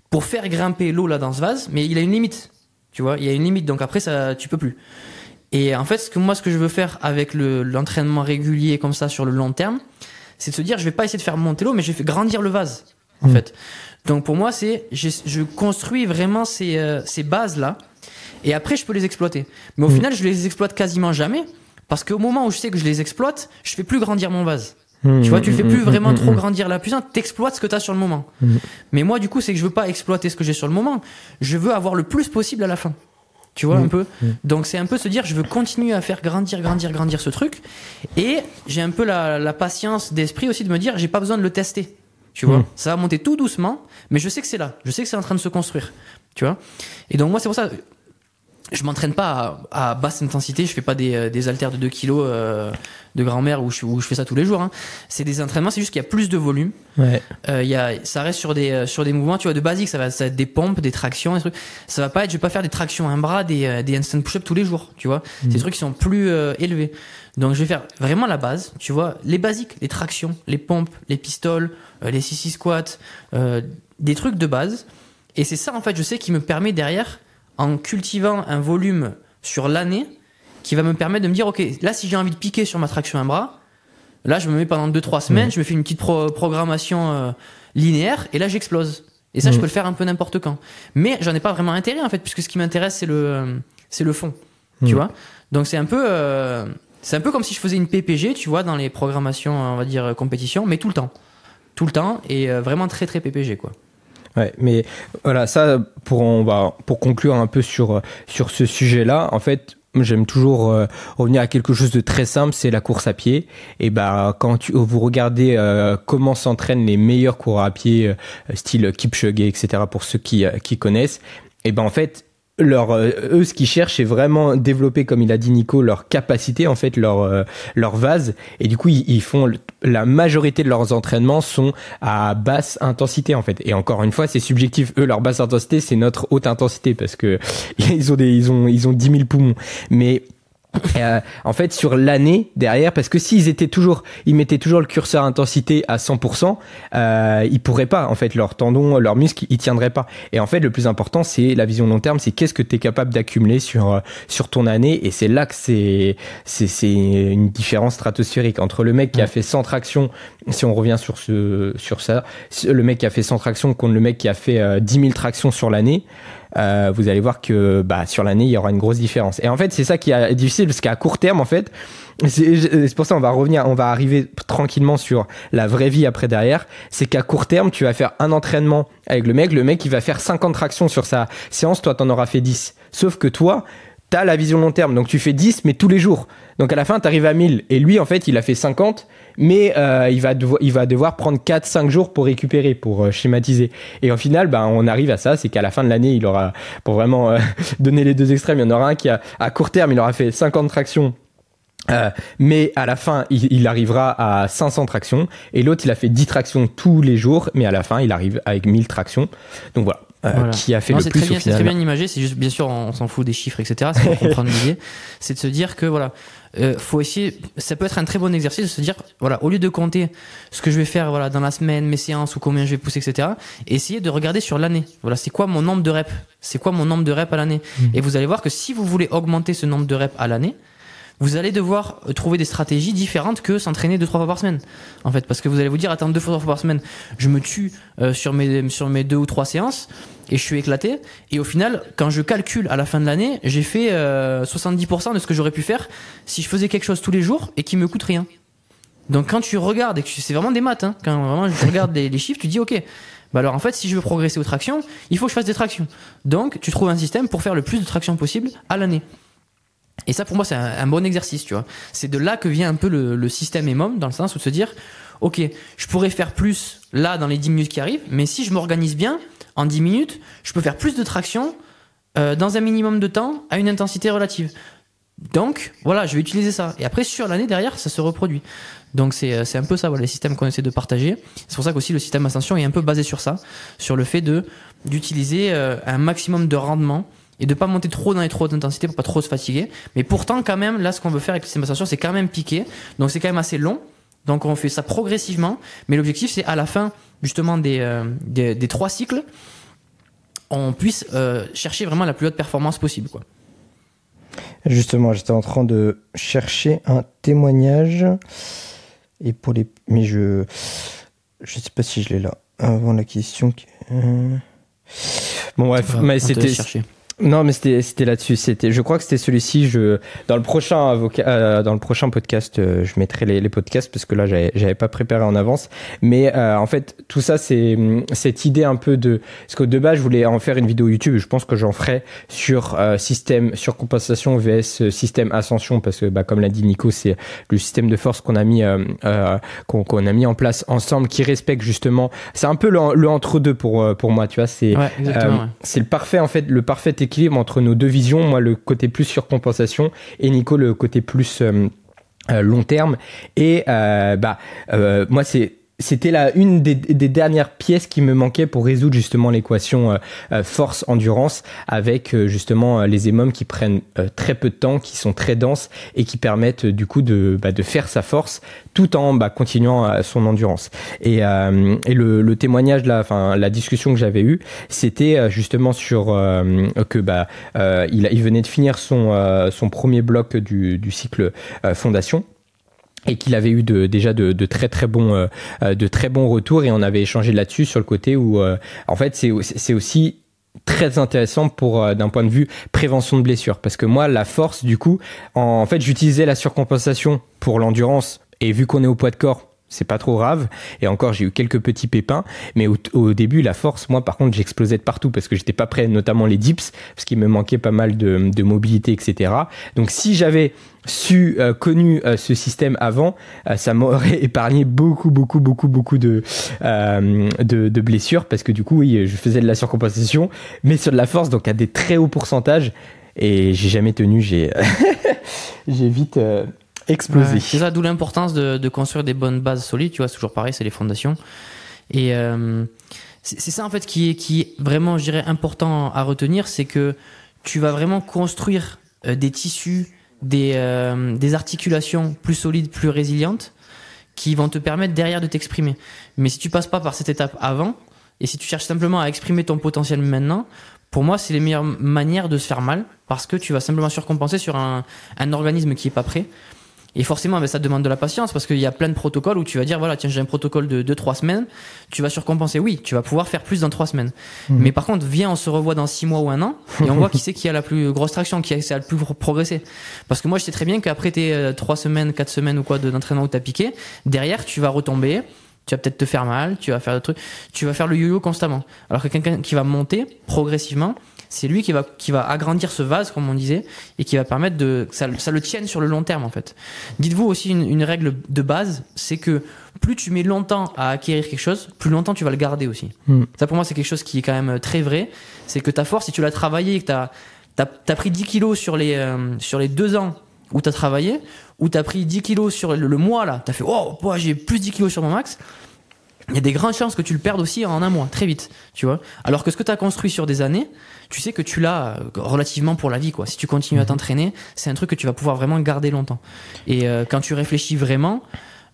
pour faire grimper l'eau, là, dans ce vase, mais il a une limite. Tu vois, il y a une limite, donc après, ça, tu peux plus. Et en fait, ce que moi, ce que je veux faire avec l'entraînement le, régulier comme ça sur le long terme, c'est de se dire je vais pas essayer de faire monter l'eau mais je vais grandir le vase en mmh. fait. Donc pour moi c'est je, je, construis vraiment ces, euh, ces bases là et après je peux les exploiter. Mais au mmh. final je les exploite quasiment jamais parce qu'au moment où je sais que je les exploite je fais plus grandir mon vase. Mmh, tu vois tu fais plus vraiment trop grandir la puissance t'exploites ce que tu as sur le moment. Mais moi du coup c'est que je veux pas exploiter ce que j'ai sur le moment. Je veux avoir le plus possible à la fin tu vois mmh. un peu mmh. donc c'est un peu se dire je veux continuer à faire grandir grandir grandir ce truc et j'ai un peu la, la patience d'esprit aussi de me dire j'ai pas besoin de le tester tu vois mmh. ça va monter tout doucement mais je sais que c'est là je sais que c'est en train de se construire tu vois et donc moi c'est pour ça je m'entraîne pas à, à, basse intensité, je fais pas des, des haltères de 2 kilos euh, de grand-mère où je, où je fais ça tous les jours. Hein. C'est des entraînements, c'est juste qu'il y a plus de volume. Ouais. Euh, y a, ça reste sur des, sur des mouvements, tu vois, de basique, ça va, ça va être des pompes, des tractions, des trucs. Ça va pas être, je vais pas faire des tractions à un bras, des, euh, des instant push-up tous les jours, tu vois. Mmh. Des trucs qui sont plus euh, élevés. Donc je vais faire vraiment la base, tu vois, les basiques, les tractions, les pompes, les pistoles, euh, les sissy squats, euh, des trucs de base. Et c'est ça, en fait, je sais, qui me permet derrière en cultivant un volume sur l'année qui va me permettre de me dire ok là si j'ai envie de piquer sur ma traction un bras là je me mets pendant 2-3 semaines mmh. je me fais une petite pro programmation euh, linéaire et là j'explose et ça mmh. je peux le faire un peu n'importe quand mais j'en ai pas vraiment intérêt en fait puisque ce qui m'intéresse c'est le c'est le fond mmh. tu vois donc c'est un peu euh, c'est un peu comme si je faisais une PPG tu vois dans les programmations on va dire compétition mais tout le temps tout le temps et euh, vraiment très très PPG quoi Ouais, mais voilà, ça pour on va pour conclure un peu sur sur ce sujet-là, en fait, j'aime toujours euh, revenir à quelque chose de très simple, c'est la course à pied. Et bah quand vous regardez euh, comment s'entraînent les meilleurs coureurs à pied, euh, style Kipchoge, etc. Pour ceux qui qui connaissent, et ben en fait leur euh, eux ce qu'ils cherchent c'est vraiment développer comme il a dit Nico leur capacité en fait leur euh, leur vase. Et du coup ils, ils, font la majorité de leurs entraînements sont à basse intensité en fait. Et encore une fois c'est subjectif. Eux leur basse intensité c'est notre haute intensité parce que ils ont des ils ont ils ont 10 000 poumons. Mais euh, en fait sur l'année derrière parce que s'ils étaient toujours ils mettaient toujours le curseur intensité à 100% euh, ils pourraient pas en fait leurs tendons leurs muscles ils tiendraient pas. Et en fait le plus important c'est la vision long terme c'est qu'est-ce que tu es capable d'accumuler sur euh, sur ton année. Et c'est là que c'est c'est c'est une différence stratosphérique entre le mec qui a fait 100 tractions si on revient sur ce sur ça le mec qui a fait 100 tractions contre le mec qui a fait euh, 10 000 tractions sur l'année euh, vous allez voir que bah, sur l'année, il y aura une grosse différence. Et en fait, c'est ça qui est difficile, parce qu'à court terme, en fait, c'est pour ça on va revenir, on va arriver tranquillement sur la vraie vie après derrière. C'est qu'à court terme, tu vas faire un entraînement avec le mec, le mec il va faire 50 tractions sur sa séance, toi t'en auras fait 10. Sauf que toi, t'as la vision long terme, donc tu fais 10 mais tous les jours. Donc à la fin, tu arrives à 1000 et lui en fait, il a fait 50 mais euh, il, va devoir, il va devoir prendre 4-5 jours pour récupérer, pour euh, schématiser. Et au final, ben, on arrive à ça, c'est qu'à la fin de l'année, il aura, pour vraiment euh, donner les deux extrêmes, il y en aura un qui a, à court terme, il aura fait 50 tractions mais à la fin, il, il, arrivera à 500 tractions et l'autre, il a fait 10 tractions tous les jours, mais à la fin, il arrive avec 1000 tractions. Donc voilà, euh, voilà. qui a fait non, le plus très bien, au final. C'est très bien imagé, c'est juste, bien sûr, on s'en fout des chiffres, etc. C'est pour comprendre l'idée. C'est de se dire que, voilà, euh, faut essayer, ça peut être un très bon exercice de se dire, voilà, au lieu de compter ce que je vais faire, voilà, dans la semaine, mes séances ou combien je vais pousser, etc., essayer de regarder sur l'année. Voilà, c'est quoi mon nombre de reps? C'est quoi mon nombre de reps à l'année? Mhm. Et vous allez voir que si vous voulez augmenter ce nombre de reps à l'année, vous allez devoir trouver des stratégies différentes que s'entraîner deux trois fois par semaine. En fait parce que vous allez vous dire attends deux fois trois fois par semaine je me tue euh, sur mes sur mes deux ou trois séances et je suis éclaté. Et au final quand je calcule à la fin de l'année j'ai fait euh, 70% de ce que j'aurais pu faire si je faisais quelque chose tous les jours et qui me coûte rien. Donc quand tu regardes et que c'est vraiment des maths hein, quand vraiment je regarde les, les chiffres tu dis ok bah alors en fait si je veux progresser aux tractions il faut que je fasse des tractions. Donc tu trouves un système pour faire le plus de tractions possible à l'année et ça, pour moi, c'est un, bon exercice, tu vois. C'est de là que vient un peu le, système EMOM, dans le sens où de se dire, ok, je pourrais faire plus là dans les 10 minutes qui arrivent, mais si je m'organise bien, en 10 minutes, je peux faire plus de traction euh, dans un minimum de temps à une intensité relative. Donc, voilà, je vais utiliser ça. Et après, sur l'année derrière, ça se reproduit. Donc, c'est un peu ça, voilà, les systèmes qu'on essaie de partager. C'est pour ça qu'aussi le système Ascension est un peu basé sur ça, sur le fait d'utiliser euh, un maximum de rendement et de pas monter trop dans les trop hautes intensités pour pas trop se fatiguer. Mais pourtant, quand même, là, ce qu'on veut faire avec le système Ascension, c'est quand même piquer. Donc, c'est quand même assez long. Donc, on fait ça progressivement. Mais l'objectif, c'est à la fin, justement, des, euh, des, des, trois cycles, on puisse euh, chercher vraiment la plus haute performance possible, quoi. Justement, j'étais en train de chercher un témoignage. Et pour les. Mais je. Je sais pas si je l'ai là. Avant la question. Euh... Bon, bref, mais c'était. Non, mais c'était c'était là-dessus. C'était, je crois que c'était celui-ci. Je dans le prochain avocat, euh, dans le prochain podcast, euh, je mettrai les, les, podcasts parce que là j'avais j'avais pas préparé en avance. Mais euh, en fait, tout ça, c'est cette idée un peu de parce que de base, je voulais en faire une vidéo YouTube. Je pense que j'en ferai sur euh, système surcompensation vs système ascension parce que bah, comme l'a dit Nico, c'est le système de force qu'on a mis euh, qu'on qu'on a mis en place ensemble qui respecte justement. C'est un peu le, le entre deux pour pour moi. Tu vois, c'est ouais. c'est le parfait en fait, le parfait équilibre entre nos deux visions, moi le côté plus surcompensation et Nico le côté plus euh, euh, long terme. Et euh, bah moi c'est c'était là une des, dernières pièces qui me manquait pour résoudre justement l'équation euh, force endurance avec euh, justement les émums qui prennent euh, très peu de temps, qui sont très denses et qui permettent du coup de, bah, de faire sa force tout en bah, continuant son endurance. Et, le, témoignage là, enfin la discussion que j'avais eue, c'était justement sur que bah il, venait de finir son premier bloc du cycle fondation et qu'il avait eu de, déjà de, très très bons euh, de très bons retours et on avait échangé là-dessus sur le côté où euh, en fait c'est aussi très intéressant pour euh, d'un point de vue prévention de blessures. Parce que moi la force du coup en, en fait j'utilisais la surcompensation pour l'endurance et vu qu'on est au poids de corps c'est pas trop grave. Et encore, j'ai eu quelques petits pépins. Mais au, début, la force, moi, par contre, j'explosais de partout parce que j'étais pas prêt, notamment les dips, parce qu'il me manquait pas mal de, mobilité, etc. Donc, si j'avais su euh, connu euh, ce système avant, euh, ça m'aurait épargné beaucoup, beaucoup, beaucoup, beaucoup de, blessures parce que du coup, oui, je faisais de la surcompensation, mais sur de la force, donc à des très hauts pourcentages. Et j'ai jamais tenu, j'ai vite explosé. c'est ça, d'où l'importance de, construire des bonnes bases solides. Tu vois, c'est toujours pareil, c'est les fondations. Et euh, c'est ça en fait qui est, qui vraiment, je dirais, important à retenir, c'est que tu vas vraiment construire euh, des tissus, des, euh, des articulations plus solides, plus résilientes, qui vont te permettre derrière de t'exprimer. Mais si tu passes pas par cette étape avant, et si tu cherches simplement à exprimer ton potentiel maintenant, pour moi, c'est les meilleures manières de se faire mal parce que tu vas simplement surcompenser sur un, un organisme qui est pas prêt. Et forcément, ben, ça demande de la patience parce qu'il y a plein de protocoles où tu vas dire voilà, tiens, j'ai un protocole de 2-3 semaines, tu vas surcompenser. Oui, tu vas pouvoir faire plus dans 3 semaines. Mhm. Mais par contre, viens, on se revoit dans 6 mois ou un an et on voit qui c'est qui a la plus grosse traction, qui a, qui a le plus progressé. Parce que moi, je sais très bien qu'après tes 3 euh, semaines, 4 semaines ou quoi d'entraînement où t'as piqué, derrière, tu vas retomber. Tu vas peut-être te faire mal, tu vas faire des trucs, tu vas faire le yo-yo constamment. Alors que quelqu'un qui va monter progressivement, c'est lui qui va, qui va agrandir ce vase, comme on disait, et qui va permettre de, que ça, ça le tienne sur le long terme, en fait. Dites-vous aussi une, une, règle de base, c'est que plus tu mets longtemps à acquérir quelque chose, plus longtemps tu vas le garder aussi. Hmm. Ça, pour moi, c'est quelque chose qui est quand même très vrai. C'est que ta force, si tu l'as travaillé, que tu as, as, pris 10 kilos sur les, euh, sur les deux ans où tu as travaillé, ou tu as pris 10 kilos sur le, mois, là, tu as fait, oh, j'ai plus 10 kilos sur mon max, il y a des grandes chances que tu le perdes aussi en un mois, très vite, tu vois. Alors que ce que tu as construit sur des années, tu sais que tu l'as euh, relativement pour la vie, quoi. Si tu continues à mhm. t'entraîner, c'est un truc que tu vas pouvoir vraiment garder longtemps. Et euh, quand tu réfléchis vraiment,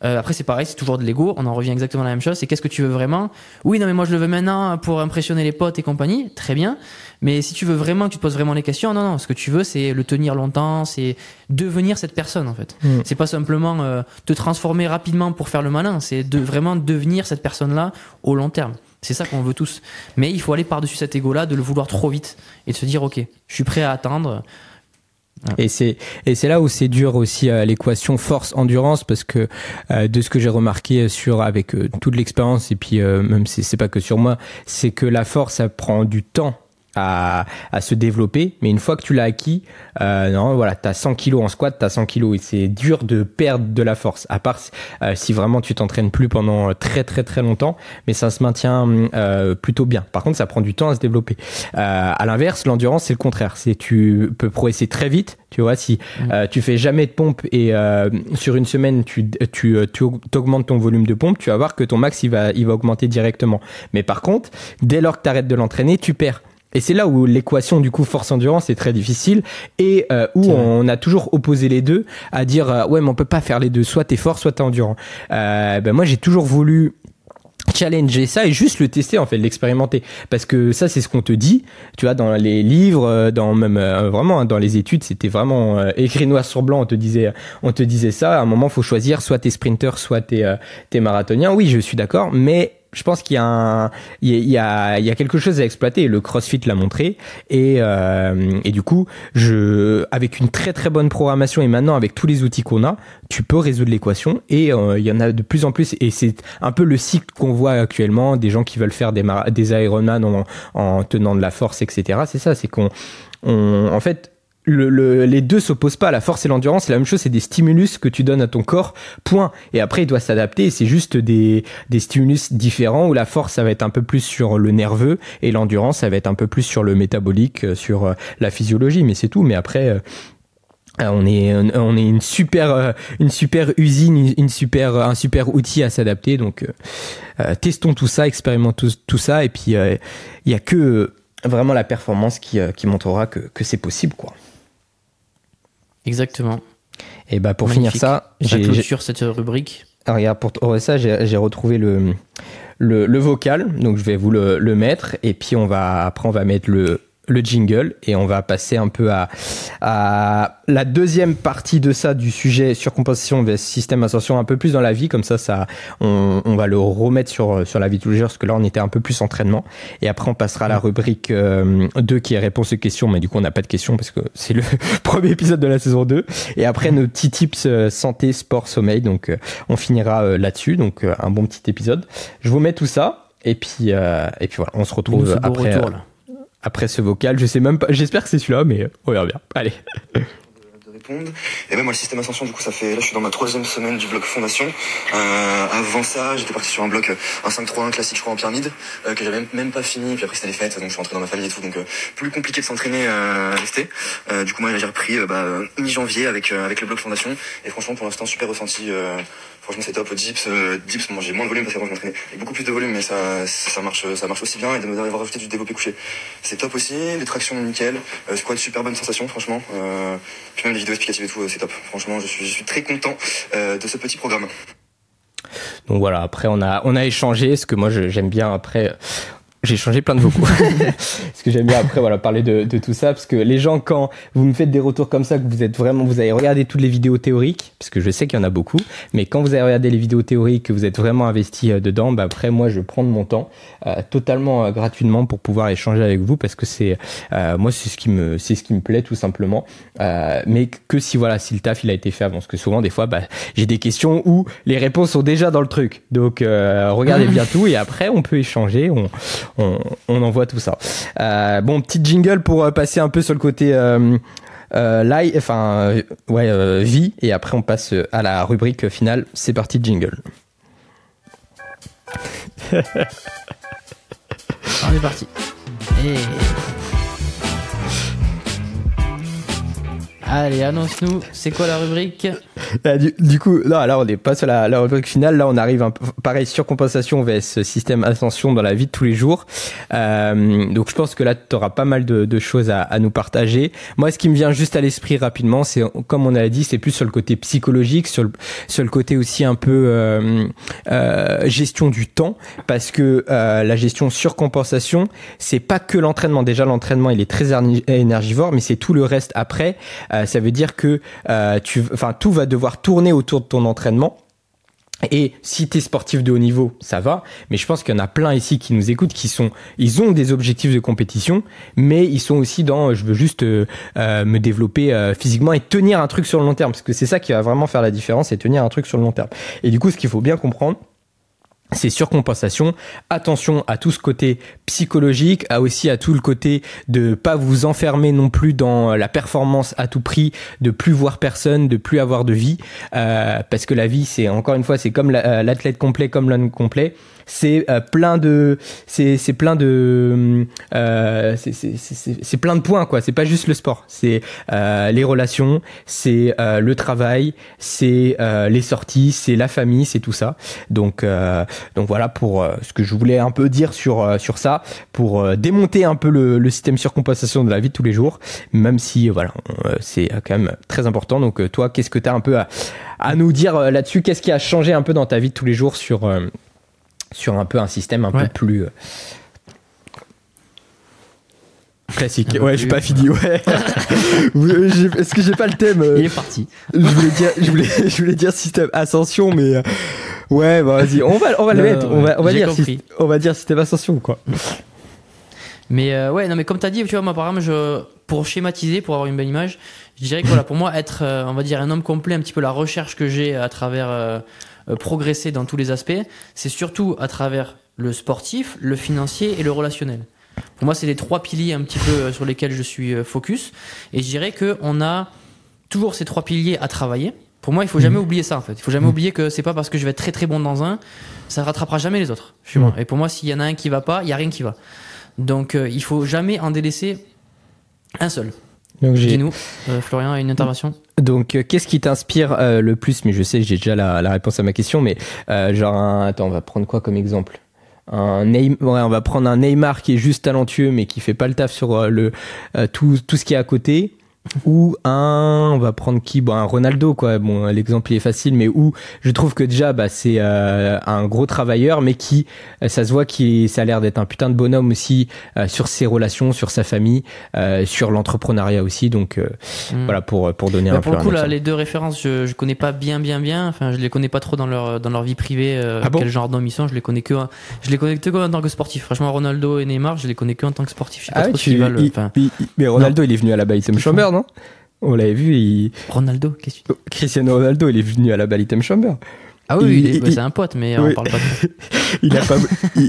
euh, après, c'est pareil, c'est toujours de l'ego. On en revient exactement à la même chose. C'est qu'est-ce que tu veux vraiment? Oui, non, mais moi je le veux maintenant pour impressionner les potes et compagnie. Très bien. Mais si tu veux vraiment, que tu te poses vraiment les questions, non, non. Ce que tu veux, c'est le tenir longtemps, c'est devenir cette personne en fait. Mm. C'est pas simplement euh, te transformer rapidement pour faire le malin. C'est de vraiment devenir cette personne-là au long terme. C'est ça qu'on veut tous. Mais il faut aller par-dessus cet ego-là, de le vouloir trop vite et de se dire, ok, je suis prêt à attendre. Et c'est et c'est là où c'est dur aussi euh, l'équation force endurance parce que euh, de ce que j'ai remarqué sur avec euh, toute l'expérience et puis même si c'est pas que sur moi c'est que la force ça prend du temps à, à, se développer. Mais une fois que tu l'as acquis, euh, non, voilà, t'as 100 kilos en squat, t'as 100 kilos et c'est dur de perdre de la force. À part euh, si vraiment tu t'entraînes plus pendant très très très longtemps, mais ça se maintient euh, plutôt bien. Par contre, ça prend du temps à se développer. Euh, à l'inverse, l'endurance c'est le contraire. C'est tu peux progresser très vite. Tu vois, si mmh. euh, tu fais jamais de pompe et euh, sur une semaine tu tu tu augmentes ton volume de pompe, tu vas voir que ton max il va il va augmenter directement. Mais par contre, dès lors que tu arrêtes de l'entraîner, tu perds. Et c'est là où l'équation du coup force-endurance est très difficile et euh, où on a toujours opposé les deux à dire euh, ouais mais on peut pas faire les deux, soit t'es fort, soit t'es endurant. Euh, ben moi j'ai toujours voulu challenger ça et juste le tester en fait l'expérimenter. Parce que ça c'est ce qu'on te dit tu vois dans les livres euh, dans même vraiment hein, dans les études c'était vraiment écrit noir sur blanc. On te disait on te disait ça. À un moment faut choisir soit t'es sprinter soit t'es t'es marathonien oui je suis d'accord mais je pense qu'il y a quelque chose à exploiter. Le CrossFit l'a montré et euh, du coup, avec une très très bonne programmation et maintenant avec tous les outils qu'on a, tu peux résoudre l'équation et euh, il y en a de plus en plus et c'est un peu le cycle qu'on voit actuellement des gens qui veulent faire des des en, en tenant de la force, etc. C'est ça, c'est qu'on, on, en fait le, les deux s'opposent pas. La force et l'endurance, c'est la même chose. C'est des stimulus que tu donnes à ton corps. Point. Et après, il doit s'adapter. C'est juste des, des stimulus différents où la force, ça va être un peu plus sur le nerveux et l'endurance, ça va être un peu plus sur le métabolique, euh, sur euh, la physiologie. Mais c'est tout. Mais après, euh, on est on est une super une super usine, une super un super outil à s'adapter. Donc, testons tout ça, expérimentons tout, ça. Et puis, il y a que vraiment la performance qui, qui montrera que, que c'est possible, quoi. Exactement. Et bah pour finir ça, j'ai sur cette rubrique. Alors, regarde, pour ça, j'ai retrouvé le, le, le, vocal, donc je vais vous le, le, mettre, et puis on va après on va mettre le, le jingle et on va passer un peu à, à la deuxième partie de ça du sujet surcompensation vs système ascension un peu plus dans la vie. Comme ça ça on, on, va le remettre sur sur la vie de tous les jours parce que là on était un peu plus entraînement. Et après on passera à la rubrique 2 euh, qui est réponse aux questions. Mais du coup on n'a pas de questions parce que c'est le premier épisode de la saison 2 et après nos petits tips euh, santé sport sommeil. Donc euh, on finira là-dessus. Donc un bon petit épisode. Je vous mets tout ça. Et puis et puis voilà on se retrouve après retour, après ce vocal. Je sais même pas, j'espère que c'est celui-là, mais on verra bien. Allez. Et même moi, le système Ascension, du coup, ça fait. Là, je suis dans ma troisième semaine du bloc Fondation. Euh, avant ça, j'étais parti sur un bloc, un 5-3-1 classique, je crois, en pyramide, euh, que j'avais même, pas fini. Puis après, c'était les fêtes, donc je suis rentré dans ma famille et tout. Donc, euh, plus compliqué de s'entraîner à rester. Euh, du coup, moi, j'ai repris bah, mi-janvier avec, avec le bloc Fondation. Et franchement, pour l'instant, super ressenti franchement c'est top. Dips euh, dips bon j'ai moins de volume parce qu'avant je m'entraînais avec beaucoup plus de volume mais ça, ça marche ça marche aussi bien. Et d'avoir rajouté du développé couché c'est top aussi. Les tractions nickel. Euh, de super bonne sensation franchement. Euh, puis même les vidéos explicatives et tout c'est top. Franchement je suis, je suis très content de ce petit programme. Donc voilà, après on a on a échangé, ce que moi j'aime bien après j'ai changé plein de vocaux. Ce que j'aime bien après, voilà, parler de, de, tout ça, parce que les gens, quand vous me faites des retours comme ça, que vous êtes vraiment, vous avez regardé toutes les vidéos théoriques, parce que je sais qu'il y en a beaucoup, mais quand vous avez regardé les vidéos théoriques, que vous êtes vraiment investi euh, dedans, bah après, moi, je prends de mon temps, euh, totalement euh, gratuitement pour pouvoir échanger avec vous, parce que c'est, euh, moi, c'est ce qui me, c'est ce qui me plaît tout simplement. mais que si voilà, si le taf il a été fait avant, parce que souvent des fois, bah, j'ai des questions où les réponses sont déjà dans le truc. Donc, regardez bien tout et après, on peut échanger. On, on, envoie tout ça. Euh, bon, petite jingle pour euh, passer un peu sur le côté euh, vie, et après on passe à la rubrique finale. C'est parti, jingle. on est parti. Allez, annonce-nous, c'est quoi la rubrique du, coup, là, là, on est pas sur la, rubrique finale. Là, on arrive un pareil, surcompensation vs système ascension dans la vie de tous les jours. Euh, donc, je pense que là, tu auras pas mal de, de choses à, à, nous partager. Moi, ce qui me vient juste à l'esprit rapidement, c'est, comme on a dit, c'est plus sur le côté psychologique, sur le, sur le côté aussi un peu euh, euh, gestion du temps, parce que euh, la gestion surcompensation, c'est pas que l'entraînement. Déjà, l'entraînement, il est très énergivore, mais c'est tout le reste après. Euh, ça veut dire que euh, tout va devoir tourner autour de ton entraînement. Et si tu es sportif de haut niveau, ça va. Mais je pense qu'il y en a plein ici qui nous écoutent, qui sont, ils ont des objectifs de compétition, mais ils sont aussi dans, je veux juste euh, me développer physiquement et tenir un truc sur le long terme, parce que c'est ça qui va vraiment faire la différence, c'est tenir un truc sur le long terme. Et du coup, ce qu'il faut bien comprendre, c'est surcompensation. Attention à tout ce côté psychologique, à aussi à tout le côté de pas vous enfermer non plus dans la performance à tout prix, de plus voir personne, de plus avoir de vie, euh, parce que la vie, c'est encore une fois, c'est comme euh, l'athlète complet, comme l'homme complet c'est euh, plein de c'est c'est plein de euh, c'est c'est plein de points quoi. C'est pas juste le sport. C'est euh, les relations c'est euh, le travail c'est euh, les sorties c'est la famille c'est tout ça. Donc donc voilà pour ce que je voulais un peu dire sur sur ça pour démonter un peu le, le système surcompensation de la vie de tous les jours même si voilà c'est quand même très important. Donc toi qu'est-ce que tu as un peu à, à nous dire là-dessus? Qu'est-ce qui a changé un peu dans ta vie de tous les jours sur sur un peu un système un peu plus euh, classique. Ouais, j'ai pas fini. Ouais. Est-ce que j'ai pas le thème Il est parti. Je voulais dire, je voulais, je voulais dire système ascension, mais euh, ouais, bah, vas-y, on va, on va le mettre. On va, on va dire, on va dire système ascension, quoi. Mais euh, ouais, non, mais comme t'as dit, tu vois, moi, par exemple, je, pour schématiser, pour avoir une belle image, je dirais que voilà, pour moi, être, on va dire, un homme complet, un petit peu la recherche que j'ai à travers euh, progresser dans tous les aspects, c'est surtout à travers le sportif, le financier et le relationnel. Pour moi, c'est les trois piliers un petit peu euh, sur lesquels je suis euh, focus. Et je dirais qu'on a toujours ces trois piliers à travailler. Pour moi, il faut jamais mmh. oublier ça en fait. Il faut jamais mmh. oublier que c'est pas parce que je vais être très très bon dans un, ça rattrapera jamais les autres. Mmh. Et pour moi, s'il y en a un qui va pas, il y a rien qui va. Donc, il faut jamais en délaisser un seul. Dis-nous, euh, Florian a une intervention. Donc, euh, qu'est-ce qui t'inspire euh, le plus? Mais je sais, j'ai déjà la, réponse à ma question, mais genre, un... attends, on va prendre quoi comme exemple? Un Neymar, ouais, on va prendre un Neymar qui est juste talentueux, mais qui fait pas le taf sur le tout, tout ce qui est à côté. Ou un, on va prendre qui? Bon, un Ronaldo, quoi. Bon, l'exemple est facile, mais où je trouve que déjà, bah, c'est euh, un gros travailleur, mais qui, euh, ça se voit qu'il, ça a l'air d'être un putain de bonhomme aussi euh, sur ses relations, sur sa famille, sur l'entrepreneuriat aussi. Donc hmm. voilà pour pour donner bah, un pour le coup, là, les deux références, je, je connais pas bien, bien, bien. Enfin, je les connais pas trop dans leur dans leur vie privée. Ah quel genre d'homme ils sont Je les connais que, je les connais que en tant que sportif. Franchement, Ronaldo et Neymar, je les connais que en tant que sportif. Je sais pas ah trop tu, mais Ronaldo, il est venu à la Baitem Chamber, non? On l'avait vu. Il... Ronaldo, qu'est-ce que tu Cristiano Ronaldo, il est venu à la Baitem Chamber. Ah oui, bah, c'est un pote, mais on parle pas de il a pas,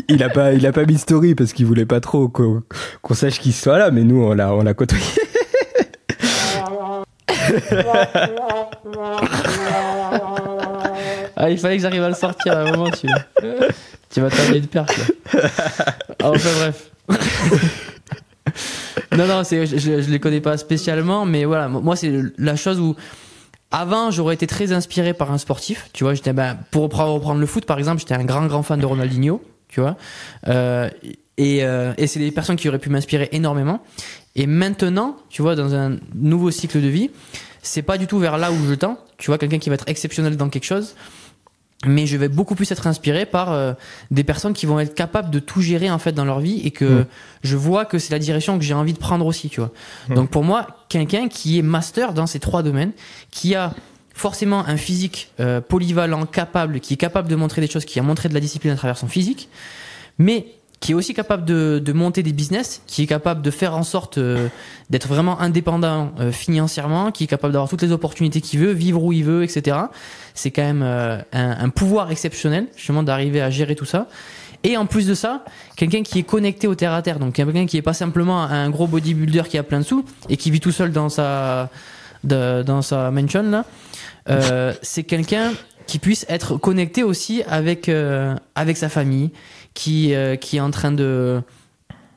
il, a pas, il a pas mis story parce qu'il voulait pas trop qu'on sache qu'il soit là, mais nous, on l'a, on l'a côtoyé. ah, il fallait que j'arrive à le sortir à un moment, tu, tu vas t'amener de perche, là. Enfin, bref. Non, non, je, je, les connais pas spécialement, mais voilà, moi, c'est la chose où. Avant, j'aurais été très inspiré par un sportif. Tu vois, j'étais, ben, pour reprendre le foot, par exemple, j'étais un grand, grand fan de Ronaldinho. Tu vois. Euh, et, euh, et c'est des personnes qui auraient pu m'inspirer énormément. Et maintenant, tu vois, dans un nouveau cycle de vie, c'est pas du tout vers là où je tends. Tu vois, quelqu'un qui va être exceptionnel dans quelque chose mais je vais beaucoup plus être inspiré par euh, des personnes qui vont être capables de tout gérer en fait dans leur vie et que mm. je vois que c'est la direction que j'ai envie de prendre aussi tu vois mm. donc pour moi quelqu'un qui est master dans ces trois domaines qui a forcément un physique euh, polyvalent capable qui est capable de montrer des choses qui a montré de la discipline à travers son physique mais qui est aussi capable de, de, monter des business, qui est capable de faire en sorte euh, d'être vraiment indépendant euh, financièrement, qui est capable d'avoir toutes les opportunités qu'il veut, vivre où il veut, etc. C'est quand même euh, un, un, pouvoir exceptionnel, justement, d'arriver à gérer tout ça. Et en plus de ça, quelqu'un qui est connecté au terre à terre, donc quelqu'un qui est pas simplement un gros bodybuilder qui a plein de sous et qui vit tout seul dans sa de, dans sa mansion là. c'est quelqu'un qui puisse être connecté aussi avec avec sa famille, qui, euh, qui est en train de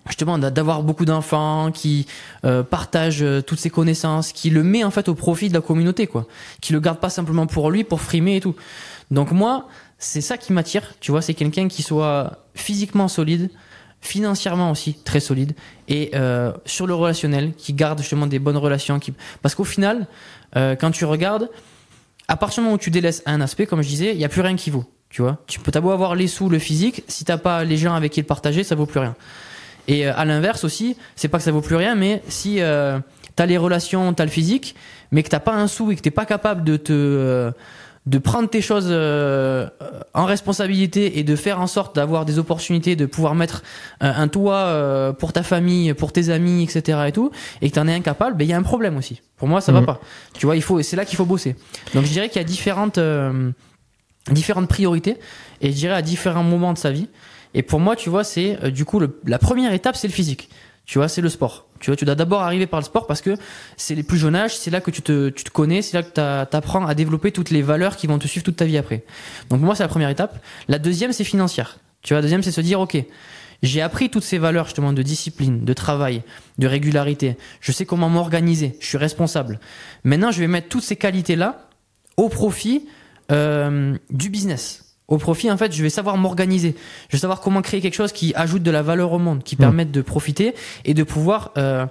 justement d'avoir beaucoup d'enfants, qui euh, partage euh, toutes ses connaissances, qui le met en fait au profit de la communauté, quoi. Qui le garde pas simplement pour lui, pour frimer et tout. Donc moi, c'est ça qui m'attire, tu vois, c'est quelqu'un qui soit physiquement solide, financièrement aussi très solide, et euh, sur le relationnel, qui garde justement des bonnes relations. Qui... Parce qu'au final, euh, quand tu regardes, à partir du moment où tu délaisses un aspect, comme je disais, il n'y a plus rien qui vaut. Tu vois, tu peux beau avoir les sous, le physique, si t'as pas les gens avec qui le partager, ça vaut plus rien. Et euh, à l'inverse aussi, c'est pas que ça vaut plus rien, mais si euh, t'as les relations, t'as le physique, mais que t'as pas un sou et que t'es pas capable de te euh, de prendre tes choses euh, en responsabilité et de faire en sorte d'avoir des opportunités, de pouvoir mettre un toit pour ta famille, pour tes amis, etc. et tout, et que t'en es incapable, ben il y a un problème aussi. Pour moi, ça va mhm. pas. Tu vois, il faut, c'est là qu'il faut bosser. Donc je dirais qu'il y a différentes différentes priorités et je dirais à différents moments de sa vie. Et pour moi, tu vois, c'est euh, du coup la première étape, c'est le physique. Tu vois, c'est le sport. Tu vois, tu dois d'abord arriver par le sport parce que c'est les plus jeunes âges, c'est là que tu te, tu te connais, c'est là que tu apprends à développer toutes les valeurs qui vont te suivre toute ta vie après. Donc moi, c'est la première étape. La deuxième, c'est financière. Tu vois, la deuxième, c'est se dire, ok, j'ai appris toutes ces valeurs justement de discipline, de travail, de régularité. Je sais comment m'organiser. Je suis responsable. Maintenant, je vais mettre toutes ces qualités-là au profit euh, du business. Au profit, en fait, je vais savoir m'organiser. Je vais savoir comment créer quelque chose qui ajoute de la valeur au monde, qui mmh. permette de profiter et de pouvoir euh,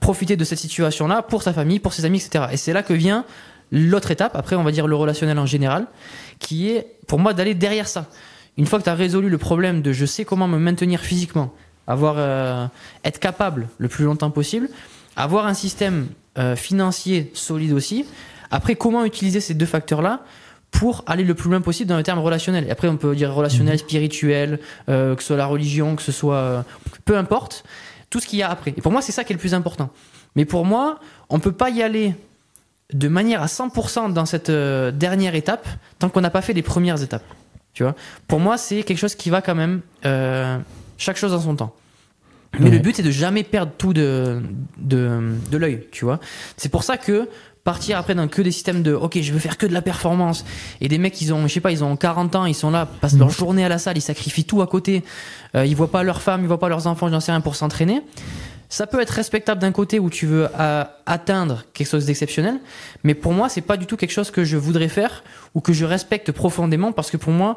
profiter de cette situation-là pour sa famille, pour ses amis, etc. Et c'est là que vient l'autre étape, après on va dire le relationnel en général, qui est pour moi d'aller derrière ça. Une fois que tu as résolu le problème de je sais comment me maintenir physiquement, avoir euh, être capable le plus longtemps possible, avoir un système financier solide aussi, après, comment utiliser ces deux facteurs-là pour aller le plus loin possible dans le terme relationnel? Et après, on peut dire relationnel, mhm. spirituel, euh, que ce soit la religion, que ce soit... Euh, peu importe, tout ce qu'il y a après. Et pour moi, c'est ça qui est le plus important. Mais pour moi, on ne peut pas y aller de manière à 100% dans cette euh, dernière étape tant qu'on n'a pas fait les premières étapes. Tu vois? Pour moi, c'est quelque chose qui va quand même... chaque chose en son temps. Mais le but, c'est de jamais perdre tout de, de, de l'œil, tu vois? C'est pour ça que partir après dans que des systèmes de ok je veux faire que de la performance. Et des mecs ils ont je sais pas ils ont 40 ans ils sont là passent leur mhm. journée à la salle ils sacrifient tout à côté. Euh, ils voient pas leurs femmes ils voient pas leurs enfants j'en sais rien pour s'entraîner. Ça peut être respectable d'un côté où tu veux euh, atteindre quelque chose d'exceptionnel mais pour moi c'est pas du tout quelque chose que je voudrais faire ou que je respecte profondément parce que pour moi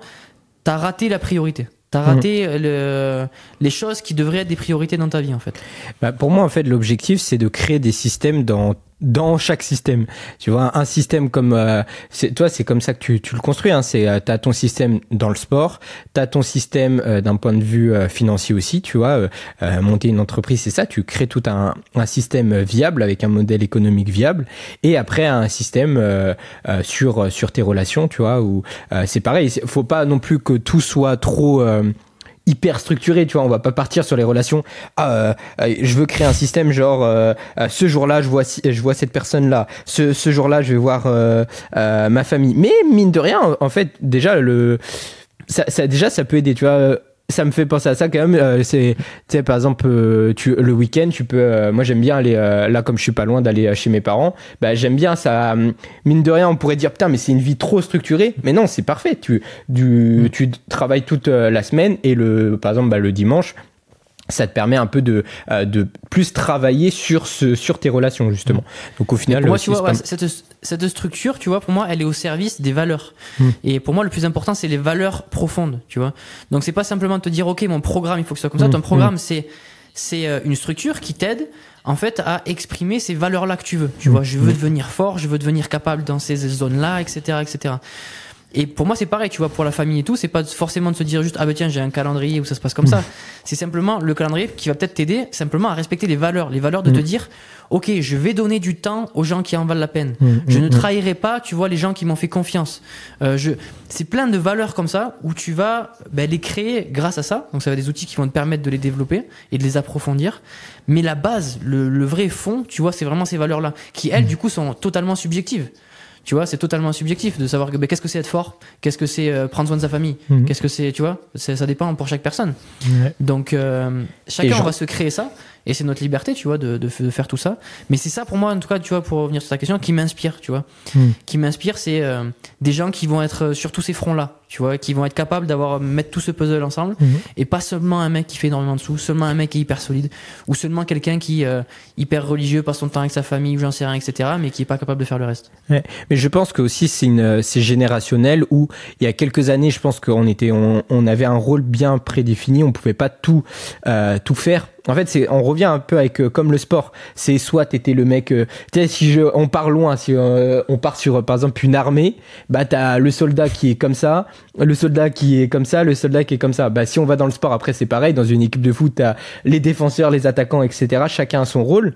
t'as raté la priorité. T'as raté le, les choses qui devraient être des priorités dans ta vie en fait. Bah, pour moi en fait l'objectif c'est de créer des systèmes dans dans chaque système. Tu vois, un système comme euh, c'est toi, c'est comme ça que tu, tu le construis. Hein, c'est euh, t'as ton système dans le sport, t'as ton système euh, d'un point de vue euh, financier aussi. Tu vois, monter une entreprise, c'est ça. Tu crées tout un, un système viable avec un modèle économique viable, et après un système sur sur tes relations. Tu vois, où c'est pareil. Faut pas non plus que tout soit trop hyper structuré, tu vois, on va pas partir sur les relations. Ah, euh, je veux créer un système genre euh, euh, ce jour-là, je vois je vois cette personne-là. Ce, ce jour-là, je vais voir ma famille. Mais mine de rien, en, fait, déjà le ça, ça déjà ça peut aider, tu vois ça me fait penser à ça quand même. Euh, c'est, tu sais, par exemple, euh, tu, le week-end, tu peux. Euh, moi, j'aime bien aller là, comme je suis pas loin d'aller chez mes parents. Bah, j'aime bien ça. Mine de rien, on pourrait dire putain, mais c'est une vie trop structurée. Mais non, c'est parfait. Tu, du, tu travailles toute la semaine et le, par exemple, bah, le dimanche, ça te permet un peu de, euh, de plus travailler sur, ce, sur tes relations, justement. Mm. Donc au final, pour moi, tu vois, cette, cette, structure, tu vois, pour moi, elle est au service des valeurs. Mm. Et pour moi, le plus important, c'est les valeurs profondes, tu vois. Donc c'est pas simplement de te dire, ok, mon programme, il faut que ce soit comme ça. Mm. Ton programme, c'est c'est euh, une structure qui t'aide en fait à exprimer ces valeurs là que tu veux tu vois je veux devenir fort je veux devenir capable dans ces zones là etc etc et pour moi, c'est pareil, tu vois, pour la famille et tout, c'est pas forcément de se dire juste, ah ben tiens, j'ai un calendrier où ça se passe comme ça. Mm. C'est simplement le calendrier qui va peut-être t'aider simplement à respecter les valeurs. Les valeurs de te mm. dire, ok, je vais donner du temps aux gens qui en valent la peine. Mm, je ne trahirai pas, tu vois, les gens qui m'ont fait confiance. Euh, je... C'est plein de valeurs comme ça où tu vas ben, les créer grâce à ça. Donc ça va des outils qui vont te permettre de les développer et de les approfondir. Mais la base, le, le vrai fond, tu vois, c'est vraiment ces valeurs-là qui, elles, du coup, sont totalement subjectives. Tu vois, c'est totalement subjectif de savoir qu'est-ce que c'est être fort, qu'est-ce que c'est euh, prendre soin de sa famille, mhm. qu'est-ce que c'est, tu vois, ça dépend pour chaque personne. Donc, euh, chacun va se créer ça et c'est notre liberté, tu vois, de, de, faire tout ça. Mais c'est ça pour moi, en tout cas, tu vois, pour revenir sur ta question, qui m'inspire, tu vois. Hmm. Qui m'inspire, c'est euh, des gens qui vont être sur tous ces fronts-là, tu vois, qui vont être capables d'avoir mettre tout ce puzzle ensemble hmm. et pas seulement un mec qui fait énormément de sous, seulement un mec qui est hyper solide ou seulement quelqu'un qui euh, hyper religieux, passe son temps avec sa famille ou j'en sais rien, etc. Mais qui est pas capable de faire le reste. Ouais. Mais je pense que aussi c'est une c'est générationnel où il y a quelques années, je pense qu'on était on, on avait un rôle bien prédéfini, on pouvait pas tout euh, tout faire en fait, c'est, on revient un peu avec euh, comme le sport. C'est soit t'étais le mec, euh, tu sais, si je, on part loin, si euh, on part sur par exemple une armée, bah t'as le soldat qui est comme ça, le soldat qui est comme ça, le soldat qui est comme ça. Bah si on va dans le sport, après c'est pareil. Dans une équipe de foot, t'as les défenseurs, les attaquants, etc. Chacun a son rôle.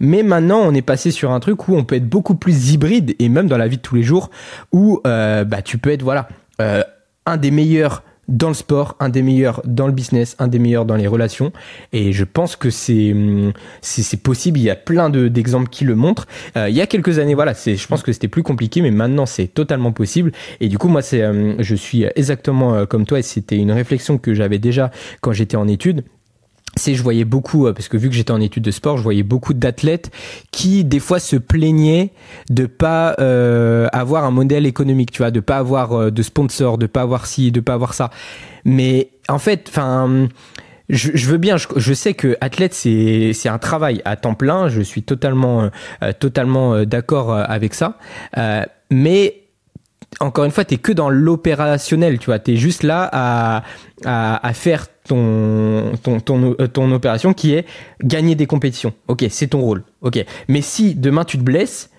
Mais maintenant, on est passé sur un truc où on peut être beaucoup plus hybride et même dans la vie de tous les jours, où bah tu peux être voilà un des meilleurs dans le sport, un des meilleurs dans le business, un des meilleurs dans les relations. Et je pense que c'est c'est possible. Il y a plein d'exemples qui le montrent. Euh, il y a quelques années, voilà, c'est je pense que c'était plus compliqué, mais maintenant c'est totalement possible. Et du coup, moi, c'est euh, je suis exactement euh, comme toi. Et c'était une réflexion que j'avais déjà quand j'étais en études c'est je voyais beaucoup euh, parce que vu que j'étais en études de sport je voyais beaucoup d'athlètes qui des fois se plaignaient de pas euh, avoir un modèle économique tu vois de pas avoir euh, de sponsor de pas avoir ci de pas avoir ça mais en fait enfin je, je, veux bien, je, je, sais que athlète c'est c'est un travail à temps plein. Je suis totalement euh, totalement d'accord avec ça. Euh, mais encore une fois, t'es que dans l'opérationnel, tu vois. T'es juste là à, à, faire ton, ton, ton, euh, ton, opération qui est gagner des compétitions. Ok, c'est ton rôle. Ok. Mais si demain tu te blesses,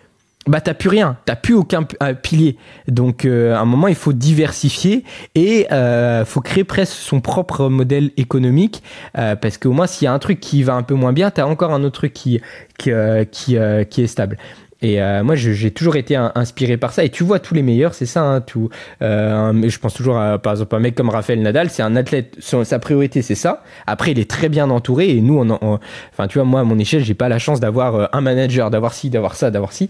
bah t'as plus rien, t'as plus aucun euh, pilier. Donc euh, à un moment il faut diversifier et euh, faut créer presque son propre modèle économique parce qu'au moins s'il y a un truc qui va un peu moins bien, t'as encore un autre truc qui qui qui, qui est stable. Et euh, moi, j'ai toujours été inspiré par ça. Et tu vois tous les meilleurs, c'est ça. Hein, tout. Euh, je pense toujours à, par exemple, un mec comme Raphaël Nadal. C'est un athlète. sa priorité, c'est ça. Après, il est très bien entouré. Et nous, on, enfin, tu vois, moi, à mon échelle, j'ai pas la chance d'avoir euh, un manager, d'avoir ci, d'avoir ça, d'avoir ci.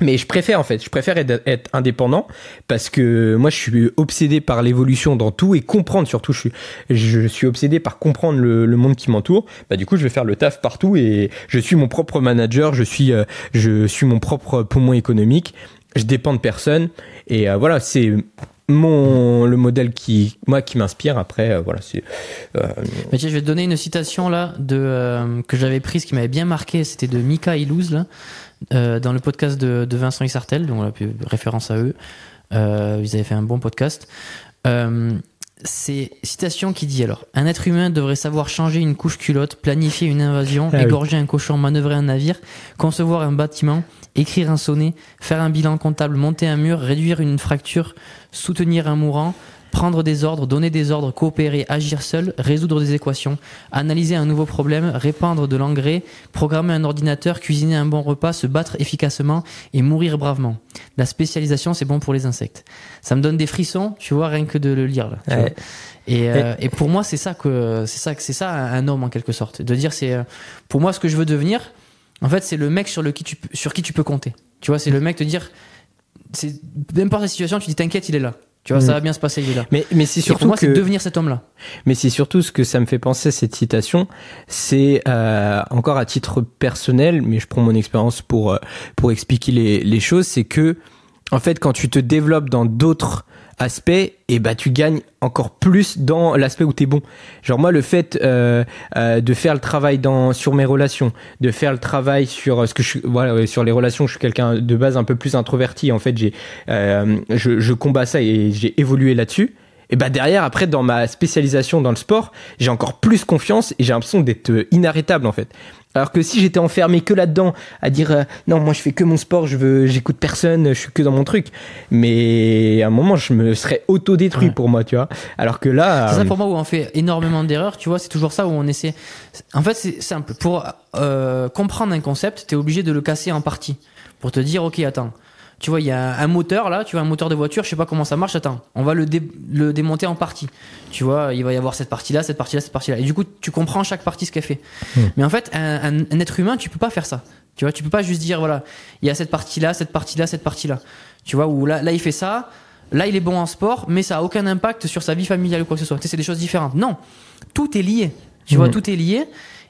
Mais je préfère en fait, je préfère être, indépendant parce que moi je suis obsédé par l'évolution dans tout et comprendre surtout. Je suis, je suis obsédé par comprendre le, monde qui m'entoure. Bah du coup je vais faire le taf partout et je suis mon propre manager, je suis, euh, je suis mon propre poumon économique. Je dépends de personne et euh, voilà c'est mon le modèle qui moi qui m'inspire après euh, voilà c'est je vais te donner une citation là de que j'avais prise qui m'avait bien marqué c'était de Mika Ilouz là euh, dans le podcast de, Vincent Issartel, donc référence à eux. Euh, ils avaient fait un bon podcast. Euh, c'est citation qui dit alors un être humain devrait savoir changer une couche culotte, planifier une invasion, Ah oui. égorger un cochon, manœuvrer un navire, concevoir un bâtiment, écrire un sonnet, faire un bilan comptable, monter un mur, réduire une fracture, soutenir un mourant, prendre des ordres, donner des ordres, coopérer, agir seul, résoudre des équations, analyser un nouveau problème, répandre de l'engrais, programmer un ordinateur, cuisiner un bon repas, se battre efficacement et mourir bravement. La spécialisation, c'est bon pour les insectes. Ça me donne des frissons, tu vois, rien que de le lire là. tu Ouais. vois. Et, euh, et pour moi, c'est ça que c'est ça que c'est ça un homme en quelque sorte. De dire c'est euh, pour moi ce que je veux devenir. En fait, c'est le mec sur le qui tu peux- sur qui tu peux compter. Tu vois, c'est le mec te dire c'est n'importe la situation, tu dis t'inquiète, il est là. Tu vois, Mm. ça va bien se passer, il est là. Mais, mais c'est Et pour surtout moi, que. c'est devenir cet homme-là. Mais c'est surtout ce que ça me fait penser cette citation, c'est euh, encore à titre personnel, mais je prends mon expérience pour euh, pour expliquer les, les choses, c'est que en fait quand tu te développes dans d'autres aspects, et bah tu gagnes encore plus dans l'aspect où t'es bon. Genre moi le fait euh, euh, de faire le travail dans sur mes relations, de faire le travail sur euh, ce que je voilà sur les relations, je suis quelqu'un de base un peu plus introverti. En fait j'ai euh, je, je combats ça et j'ai évolué là-dessus. Et bah derrière, après, dans ma spécialisation dans le sport, j'ai encore plus confiance et j'ai l'impression d'être euh, inarrêtable en fait. Alors que si j'étais enfermé que là-dedans, à dire euh, non, moi je fais que mon sport, je veux, j'écoute personne, je suis que dans mon truc. Mais à un moment, je me serais auto-détruit Ouais. pour moi, tu vois. Alors que là, C'est euh, ça pour moi où on fait énormément d'erreurs, tu vois, c'est toujours ça où on essaie. En fait, c'est simple. Pour euh, comprendre un concept, tu es obligé de le casser en partie. Pour te dire, ok, attends. Tu vois, il y a un moteur là, tu vois, un moteur de voiture, je sais pas comment ça marche, attends, on va le, dé- le démonter en parties. Tu vois, il va y avoir cette partie-là, cette partie-là, cette partie-là. Et du coup, tu comprends chaque partie ce qu'elle fait. Mais en fait, un, un- un être humain, tu peux pas faire ça. Tu vois, tu peux pas juste dire, voilà, il y a cette partie-là, cette partie-là, cette partie-là. Tu vois, où là, là, il fait ça, là, il est bon en sport, mais ça a aucun impact sur sa vie familiale ou quoi que ce soit. Tu sais, c'est des choses différentes. Non, tout est lié. Tu vois, Mhm. tout est lié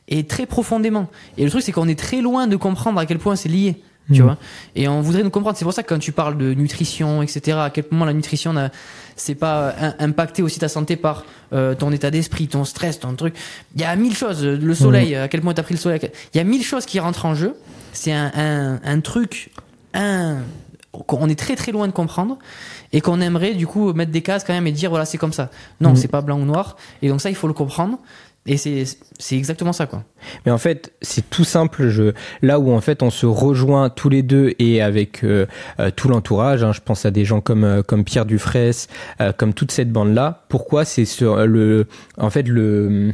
et très profondément. Et le truc, c'est qu'on est très loin de comprendre à quel point c'est lié. Tu Mhm. vois Et on voudrait nous comprendre. C'est pour ça que quand tu parles de nutrition, etc., à quel moment la nutrition n'a- c'est pas impacté aussi ta santé par euh, ton état d'esprit, ton stress, ton truc. Il y a mille choses. Le soleil, à quel point t'as pris le soleil. Il y a mille choses qui rentrent en jeu. C'est un, un, un truc, un qu'on est très très loin de comprendre et qu'on aimerait du coup mettre des cases quand même et dire voilà c'est comme ça. Non, Mhm. c'est pas blanc ou noir. Et donc ça il faut le comprendre. Et c'est exactement ça quoi. Mais en fait, c'est tout simple. Je, là où en fait on se rejoint tous les deux et avec euh, euh, tout l'entourage, hein, je pense à des gens comme euh, comme Pierre Dufresne, euh, comme toute cette bande là. Pourquoi C'est sur le, en fait le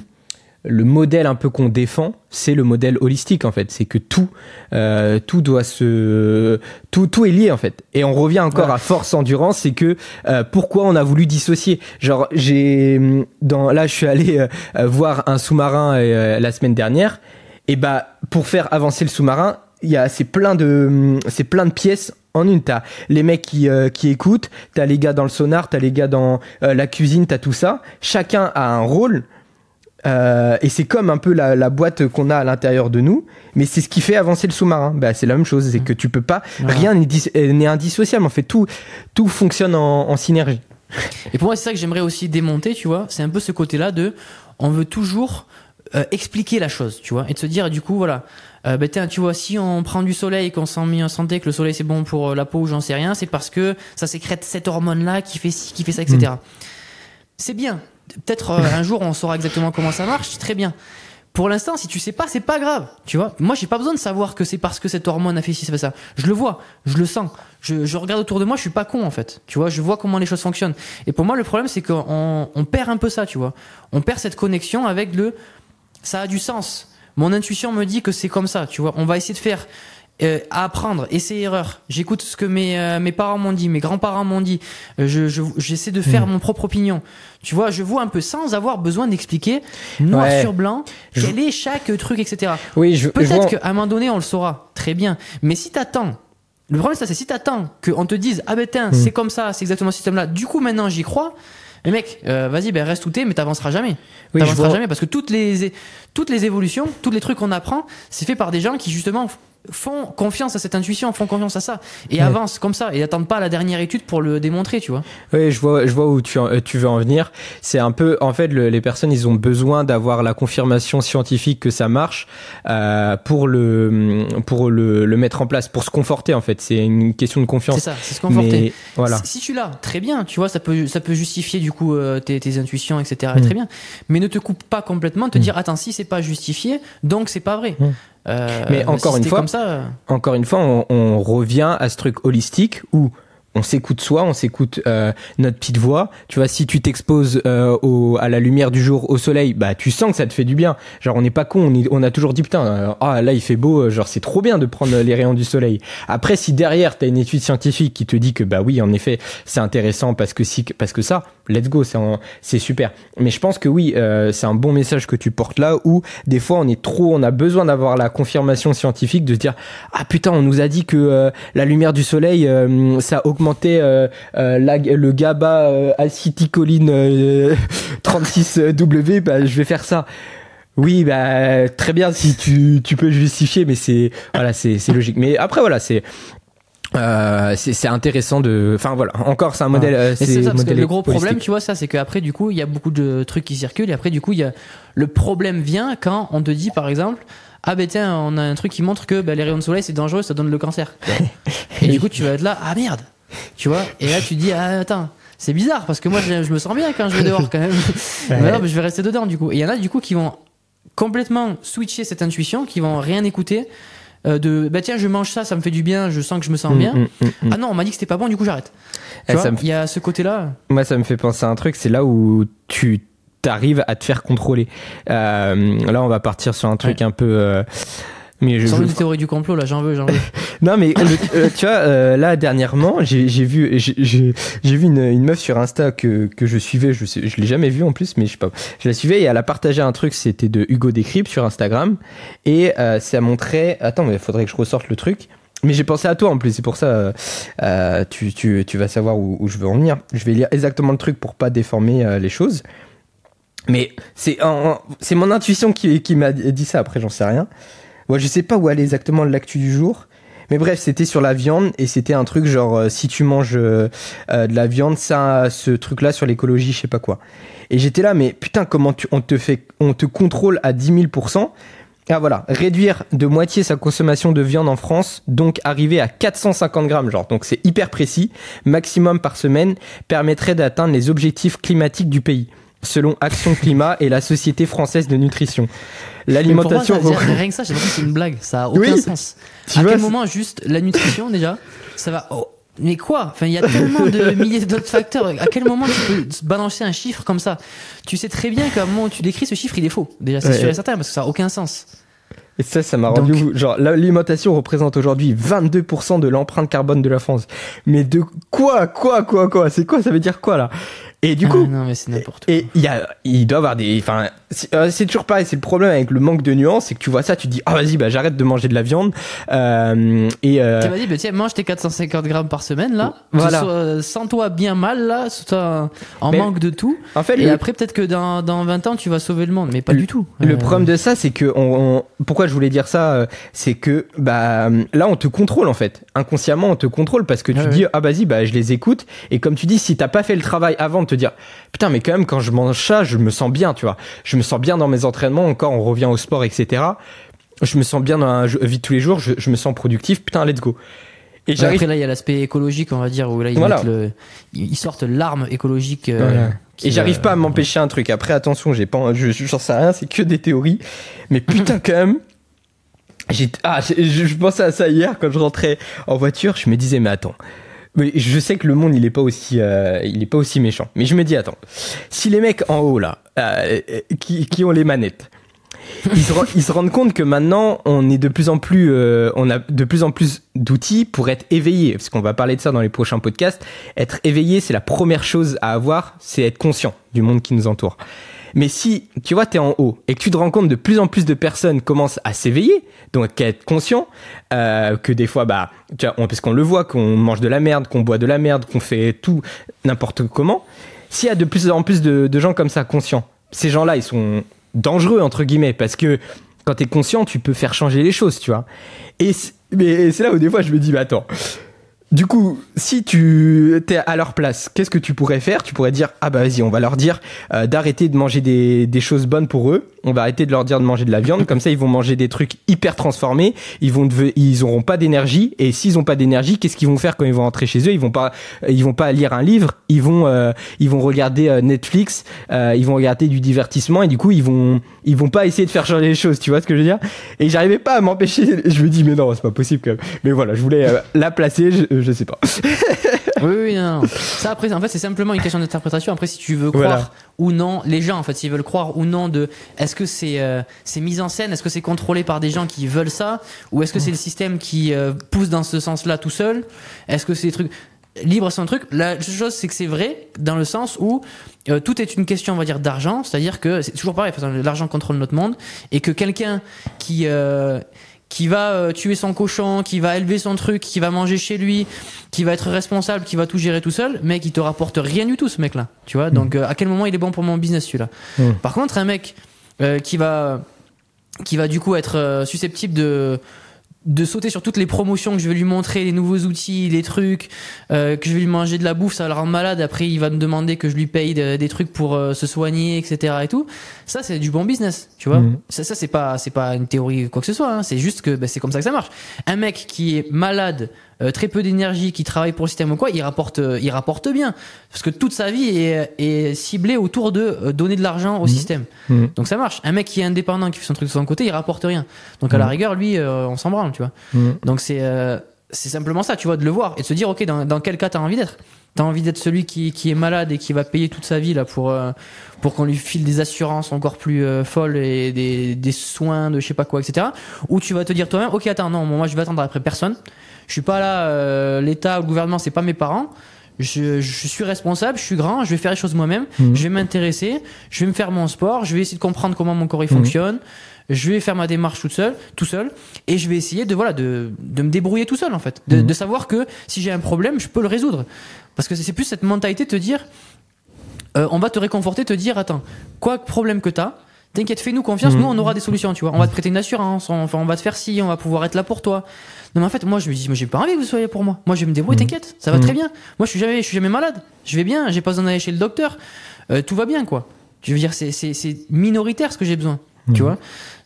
le modèle un peu qu'on défend, c'est le modèle holistique en fait. C'est que tout, euh, tout doit se, tout, tout est lié en fait. Et on revient encore Ouais. à force endurance, c'est que euh, pourquoi on a voulu dissocier? Genre j'ai, dans, là je suis allé euh, euh, voir un sous-marin euh, la semaine dernière. Et bah pour faire avancer le sous-marin, il y a c'est plein de, c'est plein de pièces en une, t'as les mecs qui, euh, qui écoutent, t'as les gars dans le sonar, t'as les gars dans euh, la cuisine, t'as tout ça. Chacun a un rôle. Euh, et c'est comme un peu la, la boîte qu'on a à l'intérieur de nous, mais c'est ce qui fait avancer le sous-marin. Bah, c'est la même chose, c'est que tu peux pas, rien n'est euh, n'est indissociable. En fait, tout, tout fonctionne en, en synergie. Et pour moi, c'est ça que j'aimerais aussi démonter, tu vois. C'est un peu ce côté-là de, on veut toujours euh, expliquer la chose, tu vois, et de se dire, du coup, voilà, euh, ben, tiens, tu vois, si on prend du soleil, qu'on s'en met en santé, que le soleil c'est bon pour euh, la peau, ou j'en sais rien, c'est parce que ça sécrète cette hormone-là qui fait ci, qui fait ça, etc. C'est bien. Peut-être euh, un jour on saura exactement comment ça marche, très bien. Pour l'instant, si tu sais pas, c'est pas grave. Tu vois, moi j'ai pas besoin de savoir que c'est parce que cette hormone a fait ci, ça fait ça. Je le vois, je le sens. Je, regarde autour de moi, je suis pas con en fait. Tu vois, je vois comment les choses fonctionnent. Et pour moi, le problème, c'est qu'on on perd un peu ça, tu vois. On perd cette connexion avec le. Ça a du sens. Mon intuition me dit que c'est comme ça, tu vois. On va essayer de faire. Euh, à apprendre, essai erreur. J'écoute ce que mes euh, mes parents m'ont dit, mes grands-parents m'ont dit. Euh, je je- j'essaie de faire mon propre opinion. Tu vois, je vois un peu sans avoir besoin d'expliquer noir Ouais. sur blanc Je- quel est chaque truc, etc. Oui, je, Peut-être qu'à un moment donné, on le saura. Très bien. Mais si t'attends, le problème, ça, c'est si t'attends qu'on te dise, ah ben, tiens, Hmm. c'est comme ça, c'est exactement ce système-là. Du coup, maintenant, j'y crois. Mais mec, euh, vas-y, ben, reste où t'es, mais t'avanceras jamais. Oui, t'avanceras jamais parce que toutes les, toutes les évolutions, tous les trucs qu'on apprend, c'est fait par des gens qui, justement, font confiance à cette intuition, font confiance à ça et avancent comme ça et n'attendent pas la dernière étude pour le démontrer, tu vois. Oui, je vois, je vois où tu, tu veux en venir. C'est un peu, en fait, les personnes, ils ont besoin d'avoir la confirmation scientifique que ça marche euh, pour le pour le, le, mettre en place, pour se conforter en fait. C'est une question de confiance. C'est ça, c'est se conforter. voilà. Si tu l'as, très bien, tu vois, ça peut ça peut justifier du coup euh, tes, tes, intuitions, etc. Très mm. bien. Mais ne te coupe pas complètement, te mm. dire attends si c'est pas justifié, donc c'est pas vrai. Mm. Euh, mais encore une fois, ça... Euh. encore une fois, on, on, revient à ce truc holistique où on s'écoute soi, on s'écoute euh, notre petite voix. Tu vois, si tu t'exposes euh, au, à la lumière du jour, au soleil, bah tu sens que ça te fait du bien. Genre on n'est pas con, on, on, a toujours dit putain, euh, ah là il fait beau, genre c'est trop bien de prendre les rayons du soleil. Après, si derrière t'as une étude scientifique qui te dit que bah oui, en effet, c'est intéressant parce que si, parce que ça, let's go, c'est c'est super. Mais je pense que oui, c'est un bon message que tu portes là où des fois on est trop, on a besoin d'avoir la confirmation scientifique de se dire ah putain, on nous a dit que la lumière du soleil ça augmente augmenter euh, euh, le GABA euh, acétylcholine 36W, bah, je vais faire ça. Oui, bah très bien si tu, tu peux justifier, mais c'est voilà, c'est logique. Mais après voilà, c'est euh, c'est intéressant de enfin voilà encore c'est un modèle c'est ça parce que le gros problème tu vois ça c'est qu'après du coup il y a beaucoup de trucs qui circulent et après du coup il y a le problème vient quand on te dit par exemple ah ben tiens on a un truc qui montre que bah, les rayons de soleil c'est dangereux ça donne le cancer et du coup tu vas être là ah merde tu vois Et là, tu dis, ah, attends, c'est bizarre parce que moi, je, me sens bien quand je vais dehors quand même. mais je vais rester dedans du coup. Et il y en a du coup qui vont complètement switcher cette intuition, qui vont rien écouter. Euh, de bah tiens je mange ça ça me fait du bien je sens que je me sens mm, bien mm, mm, ah non on m'a dit que c'était pas bon du coup j'arrête eh, il y a ce côté là moi ça me fait penser à un truc c'est là où tu t'arrives à te faire contrôler euh, là on va partir sur un truc un peu euh, mais je, Sans théorie du complot, là, j'en veux, j'en veux. non, mais euh, tu vois, euh, là, dernièrement, j'ai vu, j'ai vu une, une, meuf sur Insta que, que je suivais, je, sais, je l'ai jamais vue en plus, mais je sais pas. Je la suivais et elle a partagé un truc, c'était de Hugo Décrypte sur Instagram. Et euh, ça montrait. Attends, mais il faudrait que je ressorte le truc. Mais j'ai pensé à toi en plus, c'est pour ça, euh, tu, tu, tu vas savoir où, où, je veux en venir. Je vais lire exactement le truc pour pas déformer les choses. Mais c'est c'est mon intuition qui, qui m'a dit ça, après j'en sais rien. Ouais, je sais pas où aller exactement l'actu du jour. Mais bref, c'était sur la viande et c'était un truc genre euh, si tu manges euh, euh, de la viande, ça, ce truc-là sur l'écologie, je sais pas quoi. Et j'étais là, mais putain, comment tu, on te fait, on te contrôle à 10 000% ah voilà, réduire de moitié sa consommation de viande en France, donc arriver à 450 grammes, genre, donc c'est hyper précis, maximum par semaine, permettrait d'atteindre les objectifs climatiques du pays selon Action Climat et la Société française de nutrition. L'alimentation. Rien que ça, j'ai l'impression que c'est une blague. Ça a aucun sens. à quel moment juste la nutrition déjà, ça va. Oh, mais quoi? Enfin, il y a tellement de milliers d'autres facteurs. À quel moment tu peux balancer un chiffre comme ça? Tu sais très bien qu'à un moment où tu décris ce chiffre, il est faux. Déjà, c'est sûr et certain parce que ça a aucun sens. Et ça, ça m'a rendu Genre, l'alimentation représente aujourd'hui 22% de l'empreinte carbone de la France. Mais de quoi, quoi, quoi, quoi? C'est quoi? Ça veut dire quoi là? Et du ah, coup, non mais c'est n'importe Et il y a, il doit avoir des, enfin, euh, c'est toujours pareil. C'est le problème avec le manque de nuances, c'est que tu vois ça, tu dis ah vas-y bah j'arrête de manger de la viande. Euh, et euh... tu vas dire bah, tiens mange tes 450 grammes par semaine là. Voilà. Euh, sens-toi bien mal là, toi en manque de tout. En fait, et après peut-être que dans, dans 20 ans tu vas sauver le monde, mais pas du tout. Le problème de ça, c'est que on, pourquoi je voulais dire ça, c'est que bah là on te contrôle en fait. Inconsciemment on te contrôle parce que tu dis ah vas-y bah je les écoute. Et comme tu dis si t'as pas fait le travail avant te dire putain mais quand même quand je mange ça je me sens bien tu vois. Je me sens bien dans mes entraînements encore on revient au sport etc je me sens bien dans la vie de tous les jours je, me sens productif putain let's go. Et après là il y a l'aspect écologique on va dire où là ils, sortent l'arme écologique euh, et j'arrive pas à m'empêcher un truc. Après attention j'ai pas je j'en sais rien c'est que des théories. Mais putain quand même j'ai ah je, je pensais à ça hier quand je rentrais en voiture je me disais mais attends je sais que le monde il est pas aussi euh, il est pas aussi méchant. Mais je me dis attends, si les mecs en haut là euh, qui, qui ont les manettes, ils se, ils se, rendent compte que maintenant on est de plus en plus euh, on a de plus en plus d'outils pour être éveillé parce qu'on va parler de ça dans les prochains podcasts. Être éveillé, c'est la première chose à avoir, c'est être conscient du monde qui nous entoure. Mais si, tu vois, tu es en haut et que tu te rends compte de plus en plus de personnes commencent à s'éveiller, donc à être conscient, euh, que des fois, bah, tu vois, parce qu'on le voit, qu'on mange de la merde, qu'on boit de la merde, qu'on fait tout n'importe comment, s'il y a de plus en plus de, gens comme ça conscients, ces gens-là, ils sont dangereux, entre guillemets, parce que quand tu es conscient, tu peux faire changer les choses, tu vois. Et c'est là où des fois je me dis, mais attends. Du coup, si tu étais à leur place, qu'est-ce que tu pourrais faire? Tu pourrais dire ah bah vas-y, on va leur dire euh, d'arrêter de manger des, des choses bonnes pour eux. On va arrêter de leur dire de manger de la viande. Comme ça, ils vont manger des trucs hyper transformés. Ils vont ils auront pas d'énergie. Et s'ils ont pas d'énergie, qu'est-ce qu'ils vont faire quand ils vont rentrer chez eux? Ils vont pas ils vont pas lire un livre. Ils vont euh, ils vont regarder euh, Netflix. euh, ils vont regarder du divertissement et du coup ils vont ils vont pas essayer de faire changer les choses. Tu vois ce que je veux dire? Et j'arrivais pas à m'empêcher. Je me dis mais non, c'est pas possible quand. Mais voilà, je voulais euh, la placer. Je sais pas. Oui, oui, non. non. Ça, après, en fait, c'est simplement une question d'interprétation. Après, si tu veux croire Voilà. ou non, les gens, en fait, s'ils veulent croire ou non de est-ce que c'est euh, c'est mis en scène, est-ce que c'est contrôlé par des gens qui veulent ça, ou est-ce que c'est le système qui euh, pousse dans ce sens-là tout seul? Est-ce que c'est des trucs. Libre son truc? La chose, c'est que c'est vrai dans le sens où euh, tout est une question, on va dire, d'argent. C'est-à-dire que c'est toujours pareil, l'argent contrôle notre monde, et que quelqu'un qui euh, qui va euh, tuer son cochon, qui va élever son truc, qui va manger chez lui, qui va être responsable, qui va tout gérer tout seul, mec, il te rapporte rien du tout, ce mec-là. Tu vois, donc euh, à quel moment il est bon pour mon business, celui-là Mm. Par contre, un mec euh, qui va qui va du coup être euh, susceptible de de sauter sur toutes les promotions que je vais lui montrer, les nouveaux outils, les trucs, euh, que je vais lui manger de la bouffe, ça va le rendre malade. Après, il va me demander que je lui paye de- des trucs pour euh, se soigner, etc. Et tout. Ça, c'est du bon business, tu vois. Mhm. Ça, ça c'est pas, c'est pas une théorie quoi que ce soit. hein. C'est juste que bah, c'est comme ça que ça marche. Un mec qui est malade, très peu d'énergie, qui travaille pour le système ou quoi, il rapporte, euh, il rapporte bien, parce que toute sa vie est, est ciblée autour de euh, donner de l'argent au système. Mhm. Donc ça marche. Un mec qui est indépendant, qui fait son truc de son côté, il rapporte rien. Donc à la rigueur, lui, euh, on s'en branle, tu vois. Mhm. Donc c'est euh, c'est simplement ça, tu vois, de le voir et de se dire, ok, dans, dans quel cas t'as envie d'être? T'as envie d'être celui qui, qui est malade et qui va payer toute sa vie là pour euh, pour qu'on lui file des assurances encore plus euh, folles et des, des soins de je sais pas quoi, etc. Ou tu vas te dire toi-même, ok, attends, non, moi je vais attendre après personne. Je suis pas là, euh, l'État, le gouvernement, c'est pas mes parents. Je, je suis responsable, je suis grand, je vais faire les choses moi-même, Mhm. je vais m'intéresser, je vais me faire mon sport, je vais essayer de comprendre comment mon corps il Mhm. fonctionne, je vais faire ma démarche toute seule, tout seul, et je vais essayer de voilà de, de me débrouiller tout seul en fait, de, Mhm. de savoir que si j'ai un problème, je peux le résoudre, parce que c'est plus cette mentalité de te dire, euh, on va te réconforter, te dire attends, quoi que problème que t'as, t'inquiète, fais-nous confiance, nous on aura des solutions, tu vois, on va te prêter une assurance, on, enfin, on va te faire ci, on va pouvoir être là pour toi. Non mais en fait moi je me dis, moi j'ai pas envie que vous soyez pour moi, moi je vais me débrouiller, Mhm. t'inquiète, ça va Mhm. très bien. Moi je suis jamais, je suis jamais malade, je vais bien, j'ai pas besoin d'aller chez le docteur, Euh, tout va bien quoi. Je veux dire c'est minoritaire ce que j'ai besoin, tu Mhm. vois.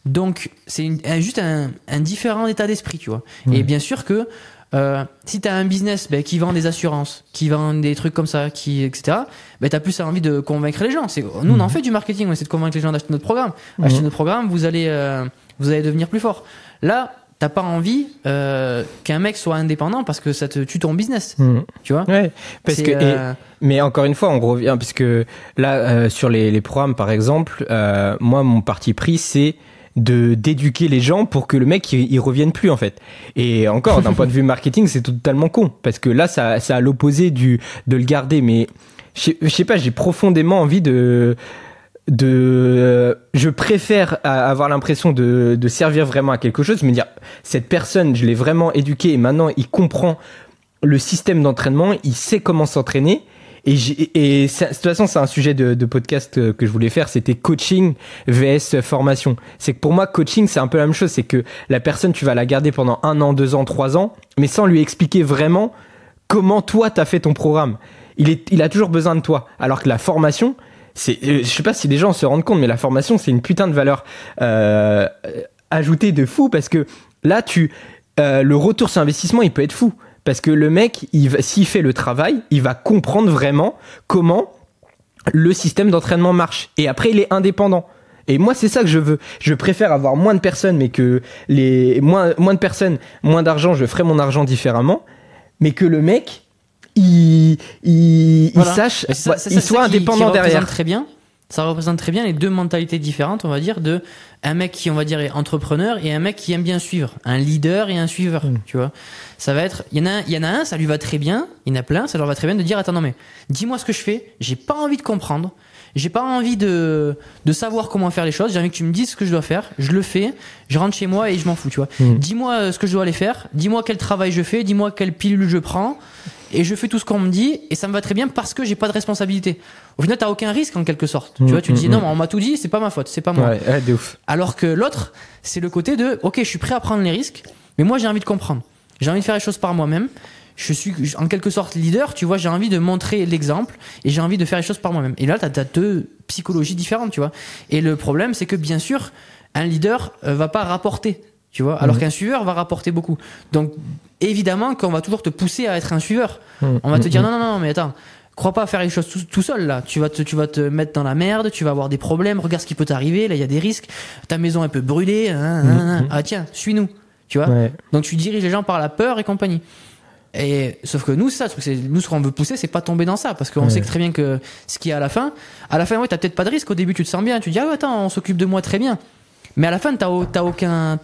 Donc c'est un- juste un, un différent état d'esprit, tu vois. Mhm. Et bien sûr que euh, si tu as un business ben, qui vend des assurances, qui vend des trucs comme ça, qui, etc., ben, tu as plus envie de convaincre les gens. C'est- Nous, on en fait du marketing, on essaie de convaincre les gens d'acheter notre programme. Acheter Mhm. notre programme, vous allez, euh, vous allez devenir plus fort. Là, t'as pas envie euh, qu'un mec soit indépendant parce que ça te tue ton business, Mhm. tu vois. Ouais, parce que et- euh, mais encore une fois, on revient parce que là euh, sur les, les programmes par exemple, euh, moi mon parti pris c'est de d'éduquer les gens pour que le mec il, il revienne plus en fait. Et encore d'un point de vue marketing, c'est totalement con parce que là ça ça à l'opposé du de le garder mais je sais pas, j'ai profondément envie de de euh, je préfère avoir l'impression de, de servir vraiment à quelque chose me dire cette personne je l'ai vraiment éduqué et maintenant il comprend le système d'entraînement il sait comment s'entraîner. Et, et de toute façon c'est un sujet de, de podcast euh, que je voulais faire c'était coaching vs formation. C'est que pour moi coaching c'est un peu la même chose. C'est que la personne tu vas la garder pendant un an deux ans trois ans mais sans lui expliquer vraiment comment toi t'as fait ton programme. Il, est, il a toujours besoin de toi. Alors que la formation c'est euh, je sais pas si les gens se rendent compte mais la formation c'est une putain de valeur euh, ajoutée de fou parce que là tu euh, le retour sur investissement il peut être fou parce que le mec il s'il fait le travail il va comprendre vraiment comment le système d'entraînement marche. Et après il est indépendant. Et moi c'est ça que je veux. Je préfère avoir moins de personnes mais que les moins moins de personnes moins d'argent je ferai mon argent différemment. Mais que le mec il il, il Voilà. sache Mais c'est ça- c'est il ça- soit ça qui- indépendant qui représente derrière très bien. Ça représente très bien les deux mentalités différentes, on va dire, de un mec qui, on va dire, est entrepreneur et un mec qui aime bien suivre. Un leader et un suiveur, Mm. tu vois. Ça va être, il y en a il y en a un, ça lui va très bien. Il y en a plein, ça leur va très bien de dire, attends, non, mais dis-moi ce que je fais. J'ai pas envie de comprendre. J'ai pas envie de, de savoir comment faire les choses. J'ai envie que tu me dises ce que je dois faire. Je le fais. Je rentre chez moi et je m'en fous, tu vois. Mm. Dis-moi euh, ce que je dois aller faire. Dis-moi quel travail je fais. Dis-moi quelle pilule je prends. Et je fais tout ce qu'on me dit et ça me va très bien parce que j'ai pas de responsabilité. Au final, t'as aucun risque en quelque sorte. Tu Mm, vois, tu te mm, dis mm. non, mais on m'a tout dit, c'est pas ma faute, c'est pas moi. ouais, ouais, de ouf Alors que l'autre, c'est le côté de ok, je suis prêt à prendre les risques. Mais moi, j'ai envie de comprendre. J'ai envie de faire les choses par moi-même. Je suis en quelque sorte leader, tu vois, j'ai envie de montrer l'exemple et j'ai envie de faire les choses par moi-même. Et là, tu as, deux psychologies différentes, tu vois. Et le problème, c'est que bien sûr, un leader euh, va pas rapporter, tu vois, alors mhm. qu'un suiveur va rapporter beaucoup. Donc, évidemment qu'on va toujours te pousser à être un suiveur. Mhm. On va te dire, mhm. non, non, non, mais attends, crois pas à faire les choses tout, seul là. Tu vas te, tu vas te mettre dans la merde, tu vas avoir des problèmes. Regarde ce qui peut t'arriver. Là, il y a des risques. Ta maison est un peu brûlée. Hein, hein, hein. Ah tiens, suis-nous. Tu vois. Donc tu diriges les gens par la peur et compagnie. Et sauf que nous, ça, c'est nous ce qu'on veut pousser, c'est pas tomber dans ça, parce qu'on sait très bien que ce qui est à la fin, à la fin, ouais, t'as peut-être pas de risque. Au début, tu te sens bien, tu dis ah ouais, attends, on s'occupe de moi très bien. Mais à la fin, t'as, aucun,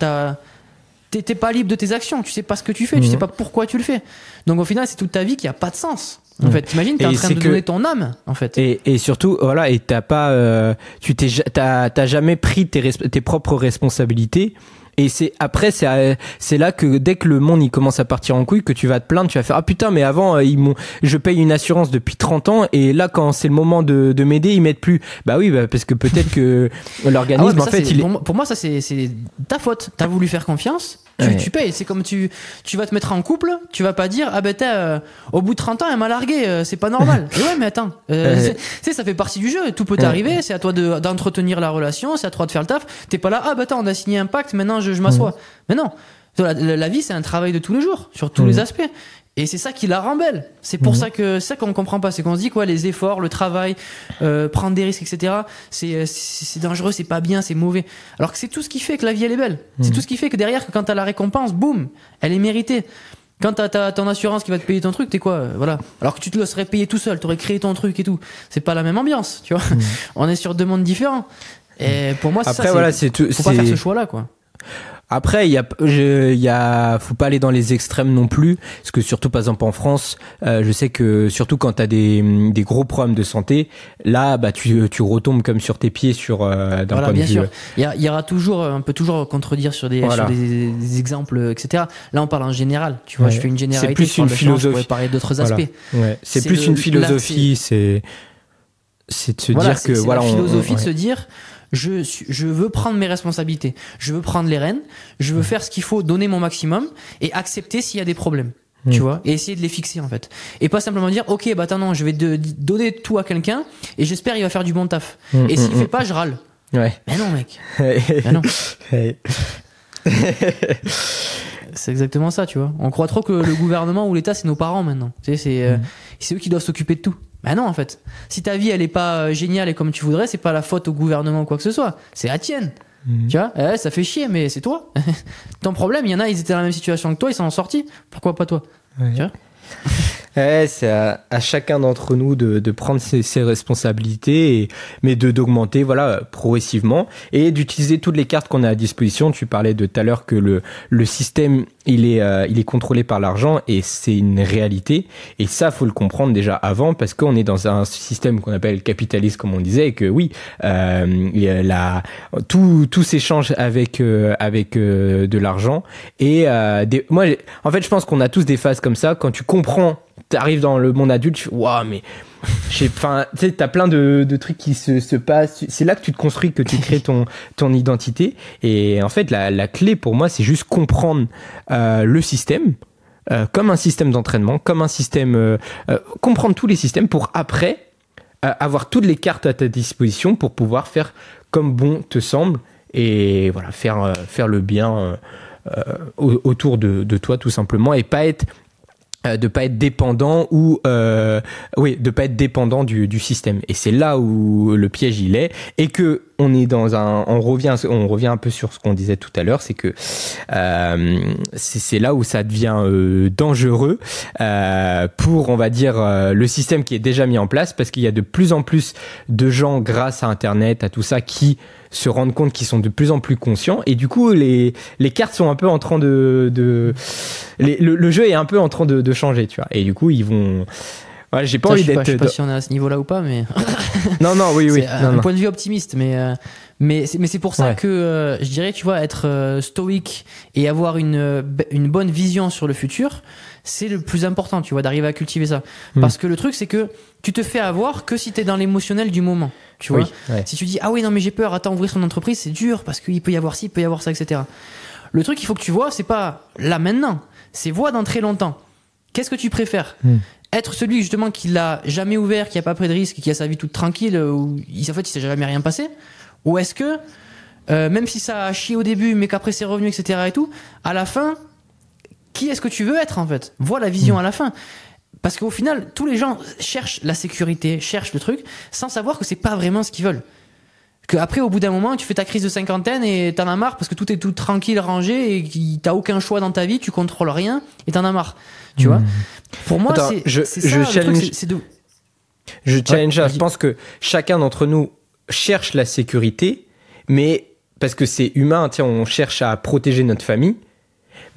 t'es, pas libre de tes actions. Tu sais pas ce que tu fais, tu sais pas pourquoi tu le fais. Donc au final, c'est toute ta vie qui a pas de sens. En fait, t'imagines, t'es en train de donner ton âme, en fait. Et, et surtout, voilà, et t'as pas, euh, tu t'es, t'as, t'as jamais pris tes, tes propres responsabilités et c'est après c'est c'est là que dès que le monde il commence à partir en couille que tu vas te plaindre, tu vas faire ah putain mais avant euh, ils m'ont je paye une assurance depuis 30 ans et là quand c'est le moment de, de m'aider ils m'aident plus. Bah oui bah, parce que peut-être que l'organisme ah en fait il pour, pour moi ça c'est c'est ta faute. T'as voulu faire confiance tu, payes. C'est comme tu, tu vas te mettre en couple, tu vas pas dire Ah ben euh, au bout de 30 ans, elle m'a largué, euh, c'est pas normal. Et ouais, mais attends, euh, c'est, ça fait partie du jeu, tout peut arriver, c'est à toi de, d'entretenir la relation, c'est à toi de faire le taf. T'es pas là, ah ben attends, on a signé un pacte, maintenant je, je m'assois. Mais non, la, vie c'est un travail de tous les jours, sur tous les aspects. Et c'est ça qui la rend belle. C'est pour mhm. ça que ça qu'on comprend pas, c'est qu'on se dit quoi, les efforts, le travail, euh, prendre des risques, etc. C'est c'est dangereux, c'est pas bien, c'est mauvais. Alors que c'est tout ce qui fait que la vie elle est belle. C'est mhm. tout ce qui fait que derrière, quand t'as la récompense, boum, elle est méritée. Quand t'as ton assurance qui va te payer ton truc, t'es quoi euh, Voilà. Alors que tu te le serais payé tout seul, t'aurais créé ton truc et tout. C'est pas la même ambiance, tu vois. Mhm. On est sur deux mondes différents. Et pour moi, c'est ça. voilà, c'est tout. Faut pas faire ce choix-là, quoi. Après, il y a, y a, faut pas aller dans les extrêmes non plus, parce que surtout par exemple en France, euh, je sais que surtout quand tu as des, des gros problèmes de santé, là, bah tu, tu retombes comme sur tes pieds sur euh, d'un point bien de vue. Sûr. Il y, aura toujours, on peut toujours contredire sur des, sur des, exemples, etc. Là, on parle en général. Tu vois, je fais une généralité. C'est plus une philosophie. parler d'autres aspects. Ouais. C'est plus une philosophie. C'est c'est de se dire que voilà, la philosophie de se dire je, je veux prendre mes responsabilités, je veux prendre les rênes, je veux faire ce qu'il faut, donner mon maximum et accepter s'il y a des problèmes. Tu mm. vois, et essayer de les fixer en fait. Et pas simplement dire, ok, bah attends, non, je vais donner tout à quelqu'un et j'espère il va faire du bon taf. Mm, et s'il mm, fait pas, je râle. Ouais. Mais non, mec. Mais non. c'est exactement ça, tu vois. On croit trop que le gouvernement ou l'État, c'est nos parents maintenant. Tu sais, c'est euh, eux qui doivent s'occuper de tout. Ben non, en fait. Si ta vie, elle est pas euh, géniale et comme tu voudrais, c'est pas la faute au gouvernement ou quoi que ce soit. C'est la tienne. Mhm. Tu vois? Eh, Ça fait chier, mais c'est toi. Ton problème, il y en a, ils étaient dans la même situation que toi, ils s'en sont sortis. Pourquoi pas toi? Tu vois? Ouais, c'est à, chacun d'entre nous de, de prendre ses, ses responsabilités, et, mais de d'augmenter voilà progressivement et d'utiliser toutes les cartes qu'on a à disposition. Tu parlais de tout à l'heure que le le système il est euh, il est contrôlé par l'argent et c'est une réalité. Et ça faut le comprendre déjà avant parce qu'on est dans un système qu'on appelle capitaliste comme on disait et que oui euh, la, tout tout s'échange avec euh, avec euh, de l'argent. Et des, moi en fait je pense qu'on a tous des phases comme ça. Quand tu comprends t'arrives dans le monde adulte, tu fais, waouh, mais tu sais, t'as plein de, trucs qui se, se passent. C'est là que tu te construis, que tu crées ton, ton identité. Et en fait, la, clé pour moi, c'est juste comprendre euh, le système. Euh, comme un système d'entraînement, comme un système, euh, comprendre tous les systèmes pour après avoir toutes les cartes à ta disposition pour pouvoir faire comme bon te semble et voilà faire faire le bien autour de, toi tout simplement et pas être de pas être dépendant ou euh, oui de pas être dépendant du, du système. Et c'est là où le piège il est. Et que on est dans un on revient on revient un peu sur ce qu'on disait tout à l'heure c'est que euh, c'est là où ça devient euh, dangereux euh, pour on va dire euh, le système qui est déjà mis en place parce qu'il y a de plus en plus de gens grâce à internet à tout ça qui se rendent compte qu'ils sont de plus en plus conscients et du coup les les cartes sont un peu en train de, de les, le, jeu est un peu en train de, de changer tu vois et du coup ils vont Ouais, j'ai pas envie d'être. Je sais pas si on est à ce niveau-là ou pas, mais. non, non, oui, oui. un point de vue optimiste, mais euh, mais c'est mais c'est pour ça que euh, je dirais, tu vois, être euh, stoïque et avoir une une bonne vision sur le futur, c'est le plus important, tu vois, d'arriver à cultiver ça. Hmm. Parce que le truc, c'est que tu te fais avoir que si t'es dans l'émotionnel du moment, tu vois. Si tu dis ah oui non mais j'ai peur, attends ouvrir son entreprise c'est dur parce qu'il peut y avoir ci, il peut y avoir ça, etc. Le truc qu'il faut que tu vois, c'est pas là maintenant, c'est voir dans très longtemps. Qu'est-ce que tu préfères Hmm. Être celui justement qui l'a jamais ouvert, qui a pas pris de risque, qui a sa vie toute tranquille, où il, en fait il s'est jamais rien passé? Ou est-ce que, euh, même si ça a chié au début, mais qu'après c'est revenu, etc. et tout, à la fin, qui est-ce que tu veux être en fait? Vois la vision à la fin. Parce qu'au final, tous les gens cherchent la sécurité, cherchent le truc, sans savoir que c'est pas vraiment ce qu'ils veulent. Que après, au bout d'un moment, tu fais ta crise de cinquantaine et t'en as marre parce que tout est tout tranquille, rangé et t'as aucun choix dans ta vie, tu contrôles rien et t'en as marre. Tu vois? Pour moi, c'est je- challenge- c'est- de. Je challenge. Je pense que chacun d'entre nous cherche la sécurité, mais parce que c'est humain, tiens, on cherche à protéger notre famille,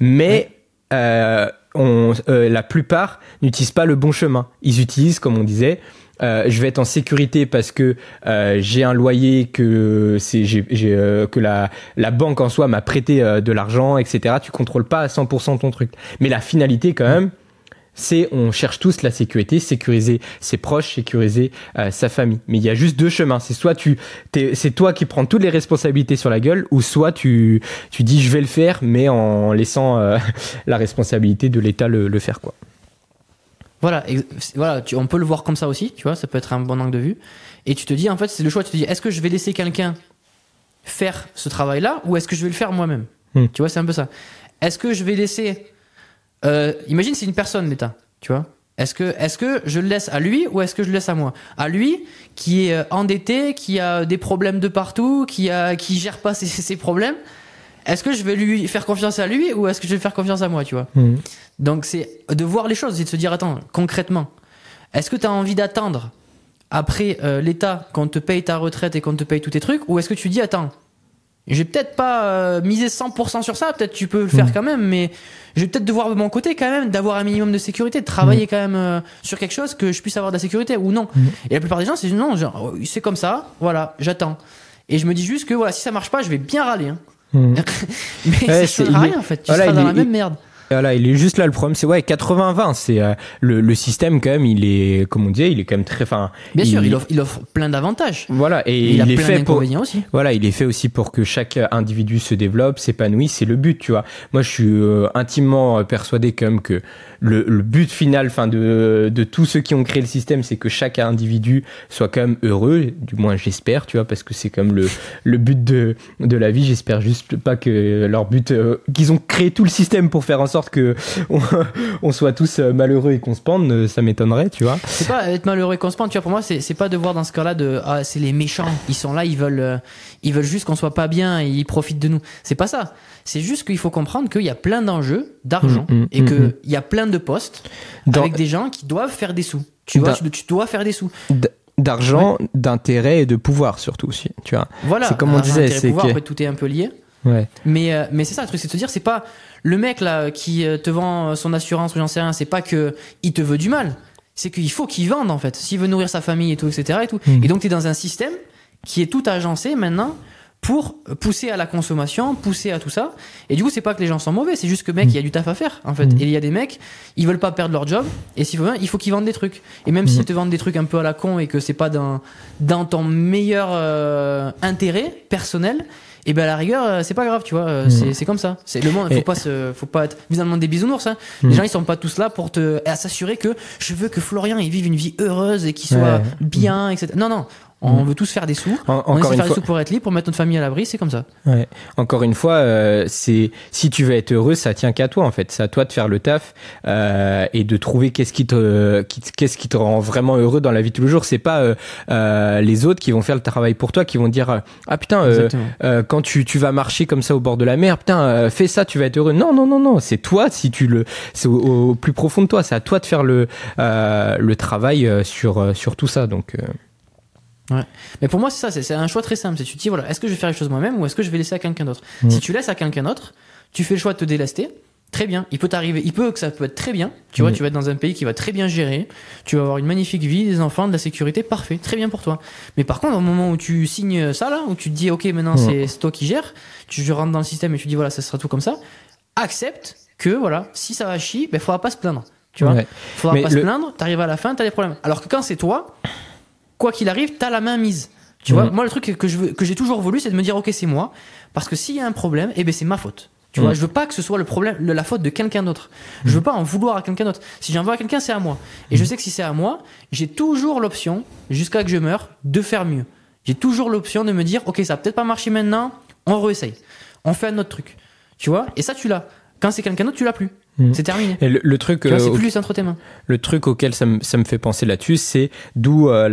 mais euh, on, euh, la plupart n'utilisent pas le bon chemin. Ils utilisent, comme on disait, euh, je vais être en sécurité parce que euh, j'ai un loyer, que c'est j'ai, j'ai, euh, que la, la banque en soi m'a prêté euh, de l'argent, etc. Tu contrôles pas à 100% ton truc. Mais la finalité quand même, c'est on cherche tous la sécurité, sécuriser ses proches, sécuriser euh, sa famille. Mais il y a juste deux chemins. C'est soit tu, c'est toi qui prends toutes les responsabilités sur la gueule, ou soit tu, tu dis je vais le faire, mais en laissant euh, la responsabilité de l'État le, le faire quoi. Voilà, voilà tu- on peut le voir comme ça aussi, tu vois, ça peut être un bon angle de vue. Et tu te dis, en fait, c'est le choix, tu te dis, est-ce que je vais laisser quelqu'un faire ce travail-là ou est-ce que je vais le faire moi-même? Hmm. Tu vois, c'est un peu ça. Est-ce que je vais laisser. Euh, imagine, c'est une personne, l'État, tu vois. Est-ce que, est que je le laisse à lui ou est-ce que je le laisse à moi? À lui, qui est euh, endetté, qui a des problèmes de partout, qui, a, qui gère pas ses, ses problèmes, est-ce que je vais lui faire confiance à lui ou est-ce que je vais faire confiance à moi, tu vois? Donc c'est de voir les choses et de se dire, attends, concrètement, est-ce que tu as envie d'attendre après euh, l'État qu'on te paye ta retraite et qu'on te paye tous tes trucs Ou est-ce que tu dis, attends, j'ai peut-être pas euh, misé 100% sur ça, peut-être tu peux le faire quand même, mais je vais peut-être devoir de mon côté quand même d'avoir un minimum de sécurité, de travailler quand même euh, sur quelque chose que je puisse avoir de la sécurité ou non. Et la plupart des gens, c'est non, genre, oh, c'est comme ça, voilà, j'attends. Et je me dis juste que voilà, si ça marche pas, je vais bien râler. hein. Mais Ouais, ça il est- rien en fait, tu voilà, seras dans est- la même il- merde. Voilà, il est juste là le problème, c'est ouais 80-20, c'est euh, le, le système quand même, il est comme on disait, il est quand même très, enfin, Bien sûr, il offre, il offre plein d'avantages. voilà et il, a est plein fait pour aussi. Voilà, il est fait aussi pour que chaque individu se développe, s'épanouisse, c'est le but, tu vois. Moi, je suis euh, intimement euh, persuadé quand même que le, le but final, enfin de, de tous ceux qui ont créé le système, c'est que chaque individu soit quand même heureux, du moins j'espère, tu vois, parce que c'est comme le, le but de, de la vie. J'espère juste pas que leur but, euh, qu'ils ont créé tout le système pour faire en sorte que on, on soit tous malheureux et qu'on se pende, ça m'étonnerait, tu vois. C'est pas être malheureux et qu'on se pente, tu vois. Pour moi, c'est pas de voir dans ce cas-là de ah c'est les méchants, ils sont là, ils veulent euh, ils veulent juste qu'on soit pas bien et ils profitent de nous. C'est pas ça. C'est juste qu'il faut comprendre qu'il y a plein d'enjeux, d'argent Mm, mm, et mm, que mm. il y a plein de postes Dans- avec des gens qui doivent faire des sous. Tu vois, tu, tu dois faire des sous. D- D'argent, d'intérêt et de pouvoir surtout aussi, tu vois. Voilà. C'est comme on disait, c'est pouvoir, que- tout est un peu lié. Ouais. Mais, euh, mais c'est ça le truc, c'est de te dire, c'est pas le mec là qui euh, te vend son assurance ou j'en sais rien, c'est pas que il te veut du mal, c'est qu'il faut qu'il vende en fait, s'il veut nourrir sa famille et tout, etc. Et, tout. Mm. et donc tu es dans un système qui est tout agencé maintenant pour pousser à la consommation, pousser à tout ça. Et du coup, c'est pas que les gens sont mauvais, c'est juste que mec, il y a du taf à faire en fait. Mm. Et il y a des mecs, ils veulent pas perdre leur job, et s'il faut, il faut qu'ils vendent des trucs. Et même Mm. s'ils te vendent des trucs un peu à la con et que c'est pas dans, dans ton meilleur euh, intérêt personnel, et ben à la rigueur, euh, c'est pas grave, tu vois, euh, Mm. c'est- c'est comme ça. C'est le monde, faut Et- pas se, faut pas être vis dans le monde des bisounours. Hein. Mm. Les gens, ils sont pas tous là pour te à s'assurer que je veux que Florian il vive une vie heureuse et qu'il soit Ouais. bien, etc. Non, non, on veut tous faire des sous. En- on essaie de faire des sous pour être libre, pour mettre notre famille à l'abri, c'est comme ça. Ouais. Encore une fois, euh, c'est si tu veux être heureux, ça tient qu'à toi en fait. C'est à toi de faire le taf euh, et de trouver qu'est-ce qui te qu'est-ce qui te rend vraiment heureux dans la vie de tous les jours. C'est pas euh, euh, les autres qui vont faire le travail pour toi, qui vont dire euh, ah putain euh, quand tu tu vas marcher comme ça au bord de la mer, putain fais ça, tu vas être heureux. Non non non non, c'est toi si tu le c'est au, au plus profond de toi. C'est à toi de faire le euh, le travail sur sur tout ça. Donc euh, Mais pour moi, c'est ça, c'est un choix très simple. C'est tu te dis, voilà, est-ce que je vais faire les choses moi-même ou est-ce que je vais laisser à quelqu'un d'autre Mm. Si tu laisses à quelqu'un d'autre, tu fais le choix de te délester. Très bien, il peut t'arriver, il peut que ça peut être très bien. Tu vois, Mm. tu vas être dans un pays qui va très bien gérer, tu vas avoir une magnifique vie, des enfants, de la sécurité, parfait, très bien pour toi. Mais par contre, au moment où tu signes ça là, où tu te dis, ok, maintenant Mm. c'est c'est toi qui gères, tu rentres dans le système et tu dis, voilà, ça sera tout comme ça, accepte que, voilà, si ça va chier, ben faudra pas se plaindre. Tu vois, ouais. faudra Mais pas le- se plaindre, t'arrives à la fin, t'as des problèmes. Alors que quand c'est toi, quoi qu'il arrive, t'as la main mise. Tu vois, Mhm. moi le truc que je veux, que j'ai toujours voulu, c'est de me dire ok c'est moi, parce que s'il y a un problème, eh ben c'est ma faute. Tu vois, je veux pas que ce soit le problème, la faute de quelqu'un d'autre. Je veux pas en vouloir à quelqu'un d'autre. Si j'en veux à quelqu'un, c'est à moi. Et je sais que si c'est à moi, j'ai toujours l'option, jusqu'à que je meure, de faire mieux. J'ai toujours l'option de me dire, ok, ça a peut-être pas marché maintenant, on réessaye. On fait un autre truc. Tu vois? Et ça, tu l'as. Quand c'est quelqu'un d'autre, tu l'as plus. C'est terminé. Et le, truc, c'est euh, plus entre tes mains. Le truc auquel ça me, ça me fait penser là-dessus, c'est d'où euh,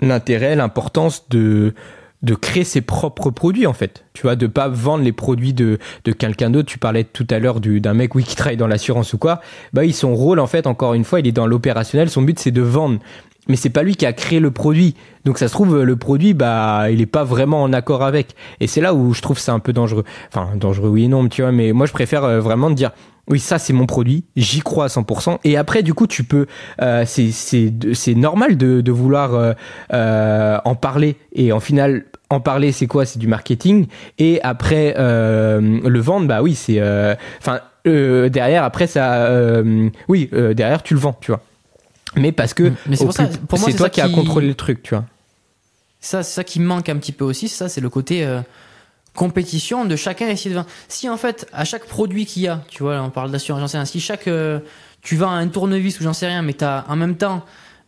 l'intérêt, l'importance de de créer ses propres produits en fait. Tu vois, de pas vendre les produits de, de quelqu'un d'autre. Tu parlais tout à l'heure d'un mec oui qui travaille dans l'assurance ou quoi. Bah oui, son rôle en fait, encore une fois, il est dans l'opérationnel. Son but c'est de vendre. Mais c'est pas lui qui a créé le produit. Donc ça se trouve le produit bah il est pas vraiment en accord avec. Et c'est là où je trouve c'est un peu dangereux. Enfin dangereux oui et non, tu vois. Mais moi je préfère euh, vraiment dire oui, ça c'est mon produit, j'y crois à 100%. Et après, du coup, tu peux, euh, c'est c'est normal de, de vouloir euh, euh, en parler. Et en final, en parler, c'est quoi? C'est du marketing. Et après, euh, le vendre, bah oui, c'est, euh, enfin, derrière, après ça, oui, derrière tu le vends, tu vois. Mais parce que c'est toi qui, as contrôlé le truc, tu vois. Ça, c'est ça qui manque un petit peu aussi. Ça, c'est le côté compétition de chacun essayer de vendre. Si en fait, à chaque produit qu'il y a, tu vois, on parle d'assurance, j'en sais rien, si chaque, euh, tu vends un tournevis ou j'en sais rien, mais tu as en même temps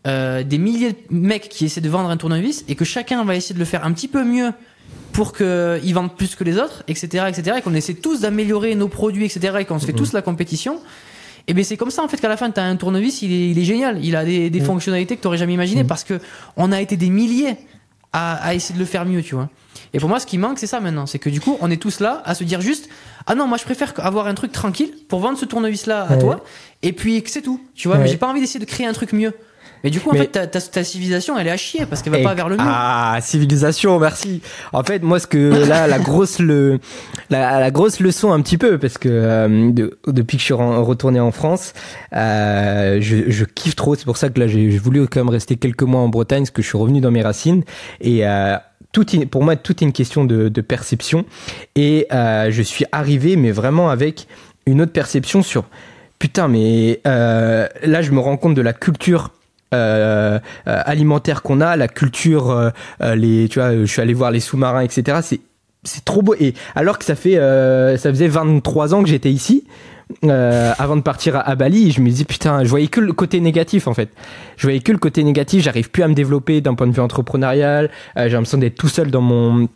euh, des milliers de mecs qui essaient de vendre un tournevis et que chacun va essayer de le faire un petit peu mieux pour qu'ils vendent plus que les autres, etc., etc., et qu'on essaie tous d'améliorer nos produits, etc., et qu'on se fait mhm. tous la compétition, et bien c'est comme ça en fait qu'à la fin, tu as un tournevis, il est, il est génial, il a des, des mhm. fonctionnalités que tu jamais imaginé mhm. parce que on a été des milliers à, à, essayer de le faire mieux, tu vois. Et pour moi, ce qui manque, c'est ça maintenant. C'est que du coup, on est tous là à se dire juste Ah non, moi je préfère avoir un truc tranquille pour vendre ce tournevis-là à toi. Et puis c'est tout. Tu vois, mais j'ai pas envie d'essayer de créer un truc mieux. Mais du coup, en fait, ta, ta, civilisation, elle est à chier parce qu'elle va pas vers le mieux. Ah, civilisation, merci. En fait, moi, ce que là, la grosse le, la, grosse leçon un petit peu, parce que euh, depuis que je suis retourné en France, euh, je, je kiffe trop. C'est pour ça que là, j'ai voulu quand même rester quelques mois en Bretagne, parce que je suis revenu dans mes racines. Et euh, tout pour moi, tout est une question de, perception. Et euh, je suis arrivé, mais vraiment avec une autre perception sur putain, mais euh, là, je me rends compte de la culture. Euh, alimentaire qu'on a, la culture, les, tu vois, je suis allé voir les sous-marins, etc. C'est c'est trop beau. Et alors que ça fait, ça faisait 23 ans que j'étais ici, euh, avant de partir à, Bali, je me dis putain, je voyais que le côté négatif en fait. Je voyais que le côté négatif. J'arrive plus à me développer d'un point de vue entrepreneurial. Euh, j'ai l'impression d'être tout seul dans mon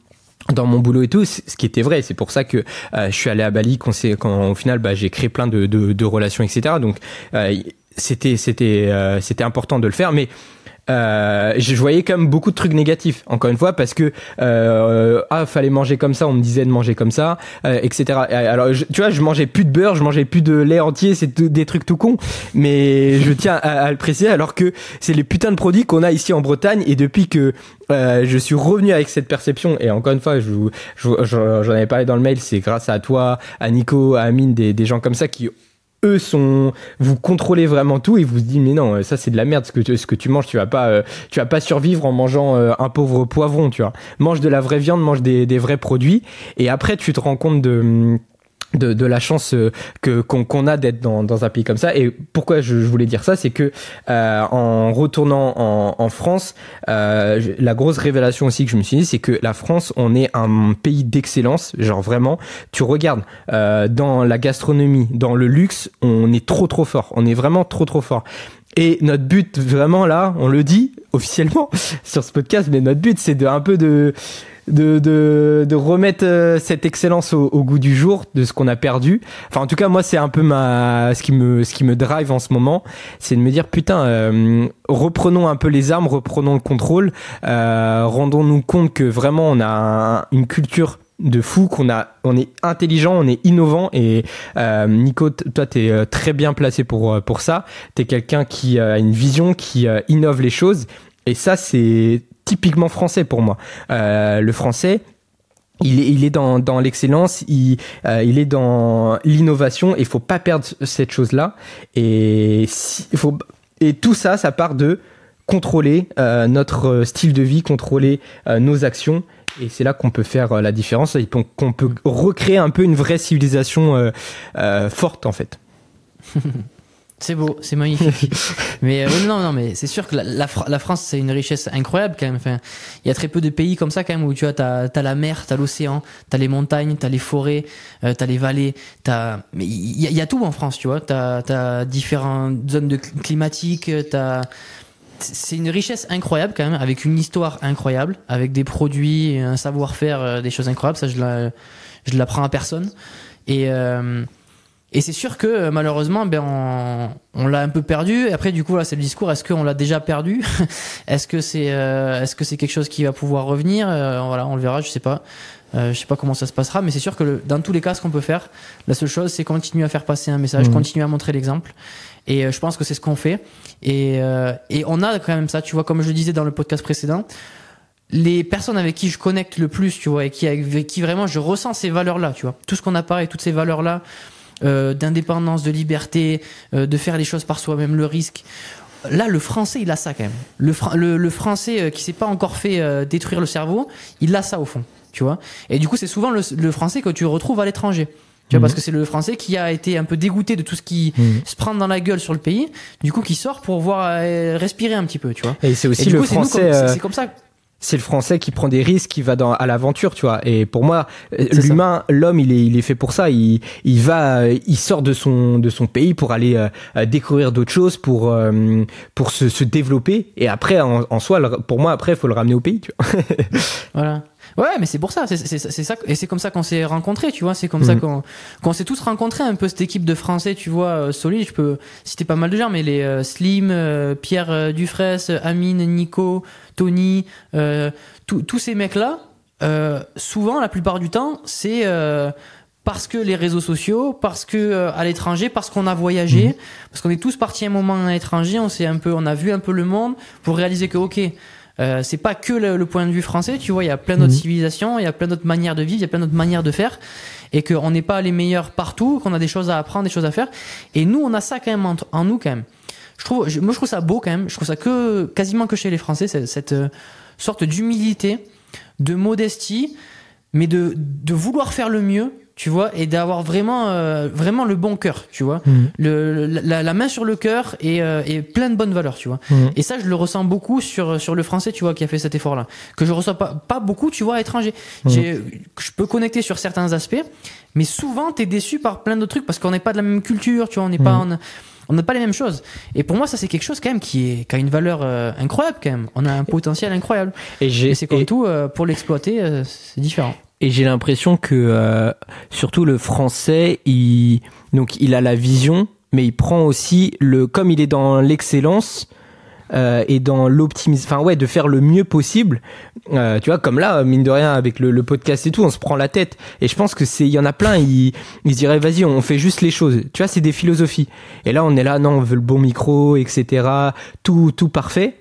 dans mon boulot et tout, ce qui était vrai. C'est pour ça que euh, je suis allé à Bali quand, quand au final bah, j'ai créé plein de, de, de, relations, etc. Donc euh, c'était c'était c'était important de le faire, mais euh, je voyais même beaucoup de trucs négatifs encore une fois parce que euh, ah fallait manger comme ça on me disait de manger comme ça euh, etc alors tu vois je mangeais plus de beurre je mangeais plus de lait entier c'est des trucs tout cons mais je tiens à, le préciser alors que c'est les putains de produits qu'on a ici en Bretagne et depuis que euh, je suis revenu avec cette perception et encore une fois je, j'en avais parlé dans le mail c'est grâce à toi à Nico à Amine des, des gens comme ça qui eux sont vous contrôlez vraiment tout et vous dites mais non ça c'est de la merde ce que tu, ce que tu manges tu vas pas euh, tu vas pas survivre en mangeant euh, un pauvre poivron tu vois. Mange de la vraie viande mange des, des vrais produits et après tu te rends compte de de, de, la chance euh, que qu'on a d'être dans, dans un pays comme ça. Et pourquoi je, voulais dire ça c'est que euh, en retournant en, en France euh, la grosse révélation aussi que je me suis dit c'est que la France on est un pays d'excellence. Genre vraiment tu regardes euh, dans la gastronomie dans le luxe on est trop trop fort. On est vraiment trop trop fort. Et notre but vraiment là on le dit officiellement sur ce podcast mais notre but c'est de un peu de de, de, de remettre euh, cette excellence au, goût du jour de ce qu'on a perdu. Enfin, en tout cas, moi, c'est un peu ma ce qui me ce qui me drive en ce moment, c'est de me dire putain, euh, reprenons un peu les armes, reprenons le contrôle, euh, rendons-nous compte que vraiment on a une culture de fou qu'on a on est intelligent on est innovant. Et euh, Nico toi tu es très bien placé pour pour ça. Tu es quelqu'un qui a une vision qui innove les choses. Et ça c'est typiquement français pour moi. Euh, le français, il est, il est dans, dans l'excellence, il, euh, il est dans l'innovation, il faut pas perdre cette chose-là. Et, si, faut, et tout ça, ça part de contrôler euh, notre style de vie, contrôler euh, nos actions. Et c'est là qu'on peut faire euh, la différence qu'on peut recréer un peu une vraie civilisation forte en fait. C'est beau, c'est magnifique. mais euh, non, non, mais c'est sûr que la, la, France, c'est une richesse incroyable quand même. Enfin, il y a très peu de pays comme ça quand même où tu vois, t'as as la mer, t'as l'océan, t'as les montagnes, t'as les forêts, euh, t'as les vallées, t'as. Mais il y, y, a tout en France, tu vois. T'as as différentes zones de climatiques, t'as. C'est une richesse incroyable quand même, avec une histoire incroyable, avec des produits, un savoir-faire, euh, des choses incroyables. Ça, je la, je l'apprends à personne. Et euh, et c'est sûr que euh, malheureusement, ben on, on l'a un peu perdu. Et après, du coup, là, c'est le discours. Est-ce qu'on l'a déjà perdu Est-ce que c'est euh, est-ce que c'est quelque chose qui va pouvoir revenir euh, Voilà, on le verra. Je sais pas. Euh, je sais pas comment ça se passera, mais c'est sûr que le, dans tous les cas, ce qu'on peut faire, la seule chose, c'est continuer à faire passer un message, mmh. continuer à montrer l'exemple. Et je pense que c'est ce qu'on fait. Et, et on a quand même ça. Tu vois, comme je le disais dans le podcast précédent les personnes avec qui je connecte le plus, tu vois, et qui, avec qui vraiment je ressens ces valeurs-là, tu vois, tout ce qu'on a parlé, toutes ces valeurs-là, euh, d'indépendance, de liberté, euh, de faire les choses par soi-même, le risque. Là, le français, il a ça quand même. Le, le, français euh, qui s'est pas encore fait détruire le cerveau, il a ça au fond, tu vois. Et du coup, c'est souvent le, français que tu retrouves à l'étranger. Tu vois, parce mhm. que c'est le français qui a été un peu dégoûté de tout ce qui mhm. se prend dans la gueule sur le pays, du coup qui sort pour voir respirer un petit peu, tu vois. Et c'est aussi le français. C'est comme ça c'est le français qui prend des risques, qui va dans, à l'aventure, tu vois. Et pour moi, l'humain, l'homme, il est, il est fait pour ça. Il, il va, il sort de son, de son pays pour aller euh, découvrir d'autres choses, pour, euh, pour se, se, développer. Et après, en, en soi, pour moi, après, il faut le ramener au pays, tu vois. voilà. Ouais, mais c'est pour ça, c'est ça, et c'est comme ça qu'on s'est rencontrés, tu vois, c'est comme ça mhm. qu'on s'est tous rencontrés, un peu cette équipe de Français, tu vois, euh, solide, je peux citer pas mal de gens, mais les euh, Slim, euh, Pierre Dufresne, Amine, Nico, Tony, tous ces mecs-là, souvent, la plupart du temps, c'est parce que les réseaux sociaux, parce que à l'étranger, parce qu'on a voyagé, mhm. parce qu'on est tous partis un moment à l'étranger, on s'est un peu, on a vu un peu le monde pour réaliser que ok, euh, c'est pas que le, point de vue français, tu vois, il y a plein d'autres mhm. civilisations, il y a plein d'autres manières de vivre, il y a plein d'autres manières de faire, et qu'on n'est pas les meilleurs partout, qu'on a des choses à apprendre, des choses à faire. Et nous, on a ça quand même en, nous quand même. Je trouve, moi, je trouve ça beau quand même. Je trouve ça que quasiment que chez les Français, cette, cette euh, sorte d'humilité, de modestie, mais de, de vouloir faire le mieux tu vois, et d'avoir vraiment, euh, vraiment le bon cœur, tu vois, mhm. le, la, main sur le cœur et, euh, et, plein de bonnes valeurs, tu vois. Mhm. Et ça, je le ressens beaucoup sur, sur le français, tu vois, qui a fait cet effort-là, que je reçois pas, pas beaucoup, tu vois, à l'étranger. Mhm. Je peux connecter sur certains aspects, mais souvent, t'es déçu par plein d'autres trucs parce qu'on n'est pas de la même culture, tu vois, on n'est pas on n'a pas les mêmes choses. Et pour moi, ça c'est quelque chose quand même qui, est, qui a une valeur euh, incroyable quand même. On a un potentiel incroyable. Et, et c'est comme tout, pour l'exploiter, c'est différent. Et j'ai l'impression que euh, surtout le français, il donc il a la vision, mais il prend aussi le comme il est dans l'excellence. Euh, et dans l'optimisme, enfin ouais, de faire le mieux possible. Euh, tu vois, comme là, mine de rien, avec le, podcast et tout, on se prend la tête. Et je pense que c'est, il y en a plein, ils, ils diraient, vas-y, on fait juste les choses. Tu vois, c'est des philosophies. Et là, on est là, non, on veut le bon micro, etc. Tout, tout parfait.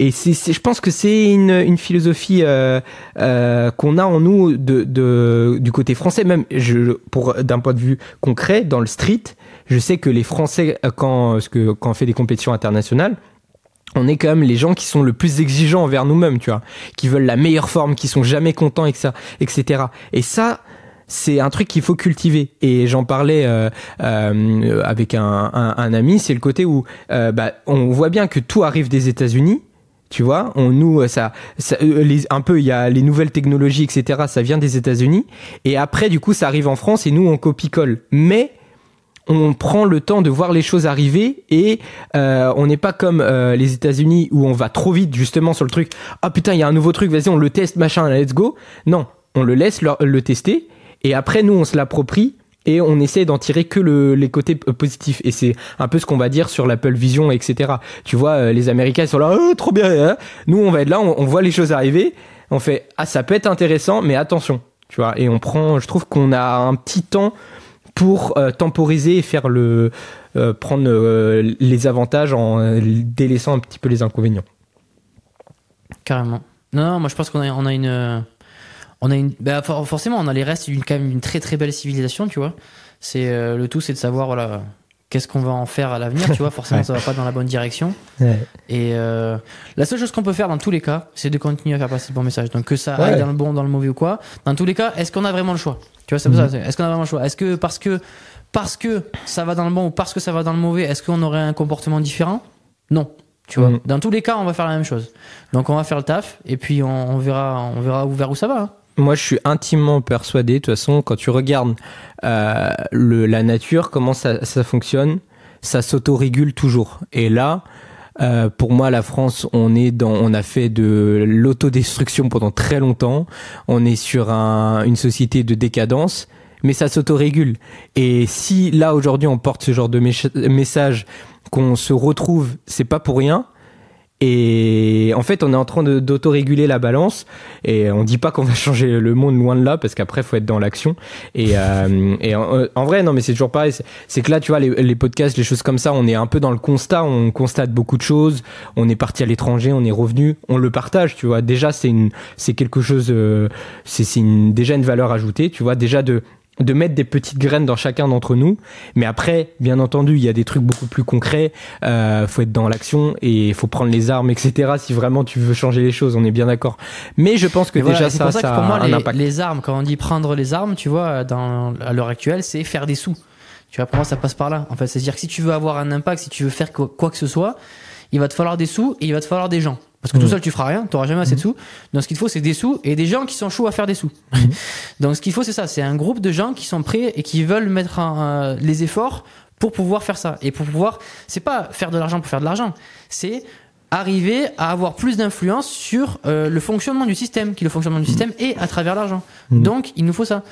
Et c'est, je pense que c'est une, une philosophie euh, euh, qu'on a en nous de, de, du côté français même. Je, pour d'un point de vue concret, dans le street, je sais que les Français, quand, que, quand on fait des compétitions internationales, on est quand même les gens qui sont le plus exigeants envers nous-mêmes, tu vois, qui veulent la meilleure forme, qui sont jamais contents, etc. etc. Et ça, c'est un truc qu'il faut cultiver. Et j'en parlais euh, euh, avec un, un, un ami, c'est le côté où euh, bah, on voit bien que tout arrive des États-Unis, tu vois, on nous euh, ça, ça euh, les, un peu il y a les nouvelles technologies etc. Ça vient des États-Unis et après du coup ça arrive en France et nous on copie colle. Mais on prend le temps de voir les choses arriver et euh, on n'est pas comme euh, les États-Unis où on va trop vite justement sur le truc. Ah putain il y a un nouveau truc, vas-y on le teste machin, let's go. Non, on le laisse le tester et après nous on se l'approprie et on essaie d'en tirer que le, les côtés positifs. Et c'est un peu ce qu'on va dire sur l'Apple Vision, etc. Tu vois, euh, les Américains ils sont là, oh, trop bien. Hein Nous, on va être là, on, voit les choses arriver. On fait, ah, ça peut être intéressant, mais attention. Tu vois, et on prend, je trouve qu'on a un petit temps pour euh, temporiser et faire le, euh, prendre les avantages en délaissant un petit peu les inconvénients. Carrément. Non, non moi je pense qu'on a, on a une on a une, bah, forcément, on a les restes d'une quand même une très très belle civilisation, tu vois. C'est euh, le tout, c'est de savoir voilà qu'est-ce qu'on va en faire à l'avenir, tu vois. Forcément, ça va pas dans la bonne direction. Et euh, la seule chose qu'on peut faire dans tous les cas, c'est de continuer à faire passer le bon message. Donc que ça aille dans le bon, dans le mauvais ou quoi. Dans tous les cas, est-ce qu'on a vraiment le choix? Tu vois, c'est ça. Mhm. Est-ce qu'on a vraiment le choix? Est-ce que parce que parce que ça va dans le bon ou parce que ça va dans le mauvais, est-ce qu'on aurait un comportement différent? Non. Tu vois, Mhm. dans tous les cas, on va faire la même chose. Donc on va faire le taf et puis on, on verra, on verra où, vers où ça va. hein. Moi, je suis intimement persuadé, de toute façon, quand tu regardes euh, le, la nature, comment ça, ça fonctionne, ça s'autorégule toujours. Et là, euh, pour moi, la France, on est dans, on a fait de l'autodestruction pendant très longtemps. On est sur un, une société de décadence, mais ça s'autorégule. Et si là aujourd'hui on porte ce genre de message, qu'on se retrouve, c'est pas pour rien. Et en fait, on est en train d'autoréguler la balance. Et on dit pas qu'on va changer le monde loin de là, parce qu'après, faut être dans l'action. Et, euh, et en, en vrai, non, mais c'est toujours pareil. C'est- que là, tu vois, les, les podcasts, les choses comme ça, on est un peu dans le constat. On constate beaucoup de choses. On est parti à l'étranger, on est revenu, on le partage. Tu vois, déjà, c'est une, c'est quelque chose. euh, c'est déjà une valeur ajoutée. Tu vois, déjà de de mettre des petites graines dans chacun d'entre nous. Mais après, bien entendu, il y a des trucs beaucoup plus concrets. Euh, faut être dans l'action et faut prendre les armes, etc. Si vraiment tu veux changer les choses, on est bien d'accord. Mais je pense que voilà, déjà ça, pour ça, ça que pour a un les, impact. les armes, quand on dit prendre les armes, tu vois, dans, à l'heure actuelle, c'est faire des sous. Tu vois, pour moi, ça passe par là. En fait, c'est-à-dire que si tu veux avoir un impact, si tu veux faire quoi, quoi que ce soit, il va te falloir des sous et il va te falloir des gens. Parce que tout Mhm. seul, tu feras rien, tu n'auras jamais assez de sous. Donc, ce qu'il te faut, c'est des sous et des gens qui sont chauds à faire des sous. Donc, ce qu'il faut, c'est ça. C'est un groupe de gens qui sont prêts et qui veulent mettre en, euh, les efforts pour pouvoir faire ça. Et pour pouvoir, c'est pas faire de l'argent pour faire de l'argent. C'est arriver à avoir plus d'influence sur euh, le fonctionnement du système, qui le fonctionnement du système est à travers l'argent. Donc, il nous faut ça.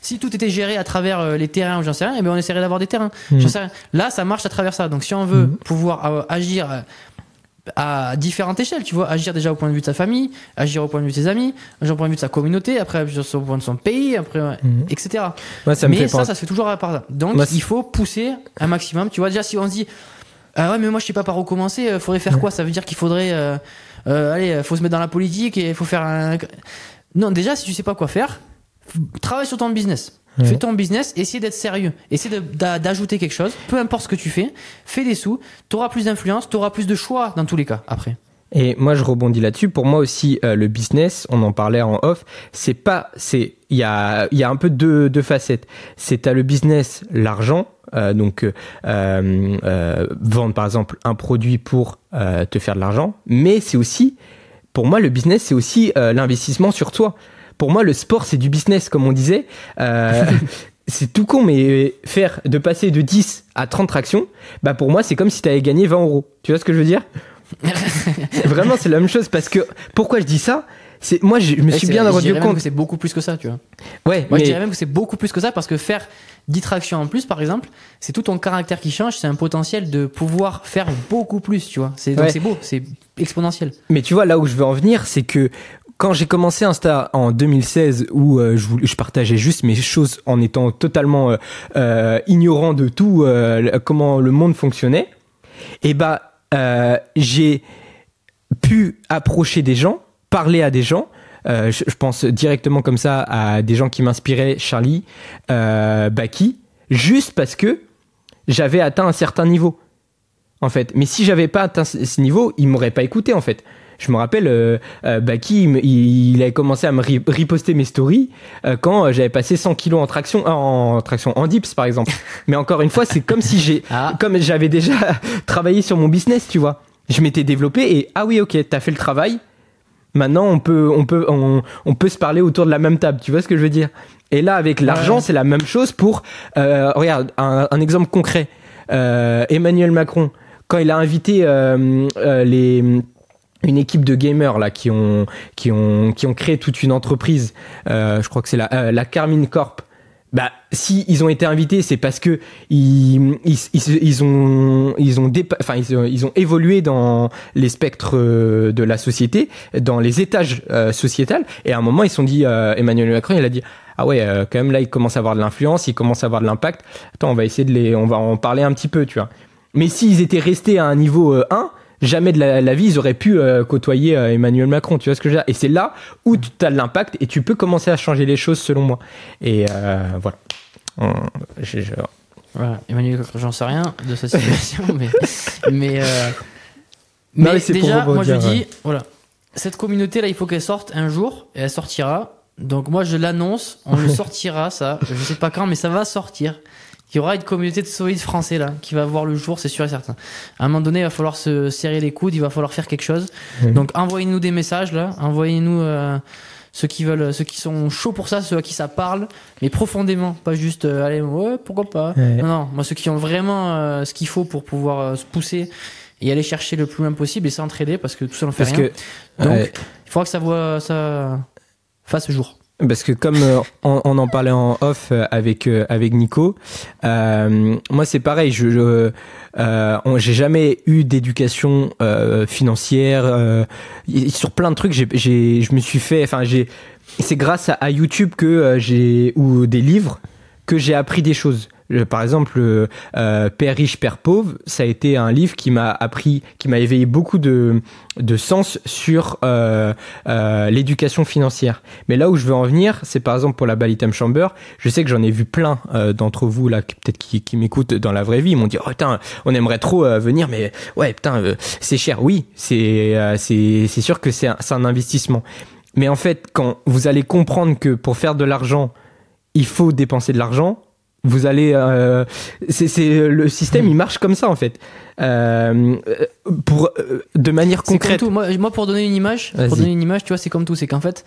Si tout était géré à travers euh, les terrains ou j'en sais rien, eh bien on essaierait d'avoir des terrains. J'en sais rien. Là, ça marche à travers ça. Donc, si on veut Mhm. pouvoir euh, agir euh, à différentes échelles, tu vois, agir déjà au point de vue de sa famille, agir au point de vue de ses amis, agir au point de vue de sa communauté, après agir au point de son pays, après, ouais, Mhm. etc. Moi, ça me mais fait ça, penser. ça se fait toujours à part ça. Donc, il faut pousser un maximum. Tu vois, déjà, si on se dit, ah ouais, mais moi, je sais pas par où commencer, euh, faudrait faire quoi Ça veut dire qu'il faudrait, euh, euh, allez, euh, faut se mettre dans la politique et il faut faire un. Non, déjà, si tu sais pas quoi faire, travaille sur ton business. Fais ton business, essaie d'être sérieux, essaie d'ajouter quelque chose, peu importe ce que tu fais, fais des sous, t'auras plus d'influence, t'auras plus de choix dans tous les cas après. Et moi, je rebondis là-dessus. Pour moi aussi, euh, le business, on en parlait en off, c'est pas, c'est, il y a, il y a un peu deux, deux facettes. C'est à le business, l'argent, euh, donc euh, euh, vendre par exemple un produit pour euh, te faire de l'argent, mais c'est aussi, pour moi, le business, c'est aussi euh, l'investissement sur toi. Pour moi, le sport, c'est du business, comme on disait. Euh, c'est tout con, mais faire de passer de 10 à 30 tractions, bah pour moi, c'est comme si tu avais gagné 20 euros. Tu vois ce que je veux dire? Vraiment, c'est la même chose parce que pourquoi je dis ça? C'est moi, je me suis bien je rendu compte. que c'est beaucoup plus que ça, tu vois. Ouais, Moi, je mais dirais même que c'est beaucoup plus que ça parce que faire 10 tractions en plus, par exemple, c'est tout ton caractère qui change. C'est un potentiel de pouvoir faire beaucoup plus, tu vois. C'est, donc Ouais. c'est beau, c'est exponentiel. mais tu vois là où je veux en venir, c'est que quand j'ai commencé Insta en 2016 où euh, je, partageais juste mes choses en étant totalement euh, euh, ignorant de tout comment le monde fonctionnait, bah euh, j'ai pu approcher des gens, parler à des gens. Je, je pense directement comme ça à des gens qui m'inspiraient, Charlie, Baki, juste parce que j'avais atteint un certain niveau, en fait. Mais si j'avais pas atteint ce niveau, ils m'auraient pas écouté, en fait. Je me rappelle, euh, euh, Baki, il, il, il avait commencé à me ri- riposter mes stories euh, quand euh, j'avais passé 100 kilos en traction, euh, en traction, en dips, par exemple. Mais encore une fois, c'est comme si j'ai, Ah. comme j'avais déjà travaillé sur mon business, tu vois. Je m'étais développé et ah oui, ok, t'as fait le travail. Maintenant, on peut, on peut, on, on peut se parler autour de la même table. Tu vois ce que je veux dire? Et là, avec l'argent, Ouais. c'est la même chose pour. euh, regarde, un, un exemple concret. Euh, Emmanuel Macron, quand il a invité les une équipe de gamers là qui ont qui ont qui ont créé toute une entreprise. euh, je crois que c'est la euh, la Carmine Corp. Bah, si ils ont été invités, c'est parce que ils, ils, ils, ils ont ils ont enfin ils, ont- ils ont évolué dans les spectres euh, de la société, dans les étages euh. Et à un moment, ils se sont dit euh, Emmanuel Macron, il a dit ah ouais, euh, quand même là, il commence à avoir de l'influence, il commence à avoir de l'impact. Attends, on va essayer de les, on va en parler un petit peu, tu vois. Mais s'ils étaient restés à un niveau euh, 1, jamais de la, la vie, ils auraient pu euh, côtoyer euh, Emmanuel Macron, tu vois ce que je veux dire? Et c'est là où tu as de l'impact et tu peux commencer à changer les choses selon moi. Et euh, voilà. J'ai- Voilà. Emmanuel, j'en sais rien de sa situation, mais. Mais, déjà, moi je dis, voilà, cette communauté-là, il faut qu'elle sorte un jour, et elle sortira. Donc moi je l'annonce, on le sortira, ça. Je sais pas quand, mais ça va sortir. Il y aura une communauté de solides français là qui va voir le jour, c'est sûr et certain. À un moment donné, il va falloir se serrer les coudes, il va falloir faire quelque chose. Mhm. Donc envoyez-nous des messages là, envoyez-nous euh, ceux qui veulent, ceux qui sont chauds pour ça, ceux à qui ça parle, mais profondément, pas juste euh, allez ouais pourquoi pas. Non non, moi ceux qui ont vraiment euh, ce qu'il faut pour pouvoir euh, se pousser et aller chercher le plus loin possible et s'entraider parce que tout ça on fait Parce rien. que Donc il faudra que ça voit ça fasse jour. Parce que comme euh, on, en parlait en off euh, avec euh, avec Nico, euh, moi c'est pareil. Je, euh, j'ai jamais eu d'éducation euh, financière sur plein de trucs. J'ai, j'ai, je me suis fait. Enfin, j'ai. C'est grâce à, à YouTube que j'ai ou des livres que j'ai appris des choses. Euh, Par exemple, euh, euh, Père riche, Père pauvre, ça a été un livre qui m'a appris, qui m'a éveillé beaucoup de, de sens sur euh, euh, l'éducation financière. Mais là où je veux en venir, c'est par exemple pour la Balitam Chamber. Je sais que j'en ai vu plein euh, d'entre vous là, peut-être qui, qui m'écoutent dans la vraie vie. Ils m'ont dit, oh putain, on aimerait trop venir, mais ouais, putain, c'est cher. Oui, c'est c'est sûr que c'est un, c'est un investissement. Mais en fait, quand vous allez comprendre que pour faire de l'argent, il faut dépenser de l'argent. Vous allez, euh, c'est c'est- le système, il marche comme ça en fait, Euh, euh, pour euh, de manière comme concrète. tout. Moi, moi, pour donner une image, pour donner une image, tu vois, c'est comme tout. C'est qu'en fait,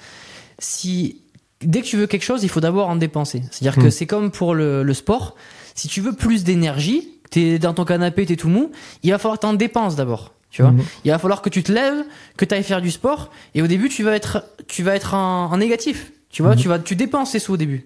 si dès que tu veux quelque chose, il faut d'abord en dépenser. C'est-à-dire que Mm. c'est comme pour le, le sport. Si tu veux plus d'énergie, t'es dans ton canapé, t'es tout mou, il va falloir que t'en dépenses d'abord. Tu vois, Mhm. il va falloir que tu te lèves, que tu ailles faire du sport, et au début, tu vas être, tu vas être en, en négatif. Tu vois, Mhm. tu vas, tu dépenses tes sous au début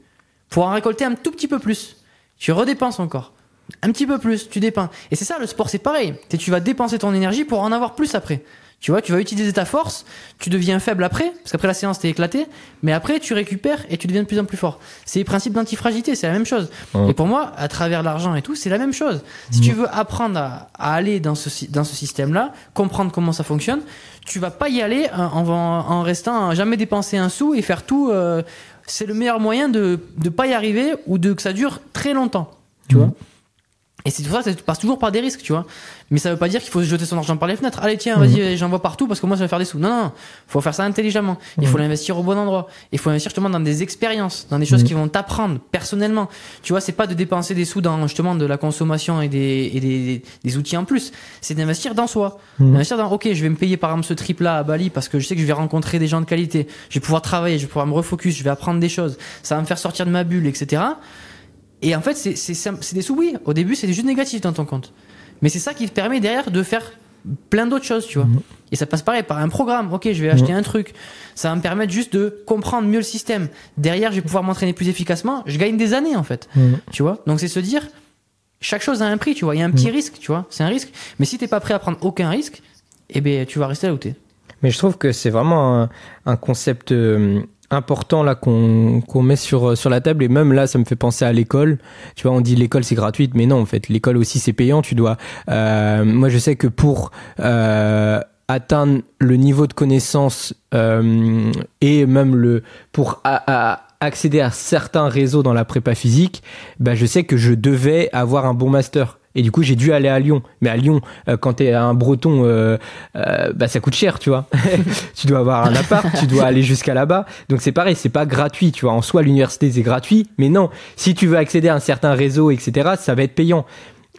pour en récolter un tout petit peu plus. Tu redépenses encore. Un petit peu plus, tu dépenses. Et c'est ça, le sport, c'est pareil. Tu vas dépenser ton énergie pour en avoir plus après. Tu vois, tu vas utiliser ta force, tu deviens faible après, parce qu'après la séance, t'es éclaté, mais après, tu récupères et tu deviens de plus en plus fort. C'est les principes d'antifragilité, c'est la même chose. Et pour moi, à travers l'argent et tout, c'est la même chose. Si tu veux apprendre à, à aller dans ce, dans ce système-là, comprendre comment ça fonctionne, tu vas pas y aller en, en, en restant jamais dépenser un sou et faire tout. euh, c'est le meilleur moyen de ne pas y arriver ou de que ça dure très longtemps. Tu vois et c'est pour ça que ça passe toujours par des risques, tu vois. Mais ça veut pas dire qu'il faut jeter son argent par les fenêtres. Allez, tiens, vas-y, j'envoie partout parce que moi, ça va faire des sous. Non, non, non. Faut faire ça intelligemment. Il faut l'investir au bon endroit. Il faut investir justement dans des expériences, dans des choses qui vont t'apprendre personnellement. Tu vois, c'est pas de dépenser des sous dans justement de la consommation et des, et des, des outils en plus. C'est d'investir dans soi. D'investir dans, ok, je vais me payer par exemple ce trip là à Bali parce que je sais que je vais rencontrer des gens de qualité. Je vais pouvoir travailler, je vais pouvoir me refocus, je vais apprendre des choses. Ça va me faire sortir de ma bulle, etc. Et en fait, c'est des sous, oui. Au début, c'est juste négatif dans ton compte. Mais c'est ça qui te permet derrière de faire plein d'autres choses, tu vois. Et ça passe pareil par un programme. Ok, je vais acheter un truc. Ça va me permettre juste de comprendre mieux le système. Derrière, je vais pouvoir m'entraîner plus efficacement. Je gagne des années, en fait. Mhm. Tu vois? Donc, c'est se dire, chaque chose a un prix, tu vois. Il y a un petit risque, tu vois. C'est un risque. Mais si t'es pas prêt à prendre aucun risque, eh ben, tu vas rester là où t'es. Mais je trouve que c'est vraiment un, un concept euh, important là qu'on qu'on met sur sur la table et même là ça me fait penser à l'école. Tu vois, on dit l'école c'est gratuite, mais non en fait l'école aussi c'est payant. Tu dois. euh, moi je sais que pour euh, atteindre le niveau de connaissance euh, et même le pour accéder à certains réseaux dans la prépa physique, bah, je sais que je devais avoir un bon master. Et du coup, j'ai dû aller à Lyon. Mais à Lyon, euh, quand t'es un breton, euh, euh, bah, ça coûte cher, tu vois. tu dois avoir un appart, tu dois aller jusqu'à là-bas. Donc c'est pareil, c'est pas gratuit, tu vois. En soi, l'université, c'est gratuit. Mais non, si tu veux accéder à un certain réseau, etc., ça va être payant.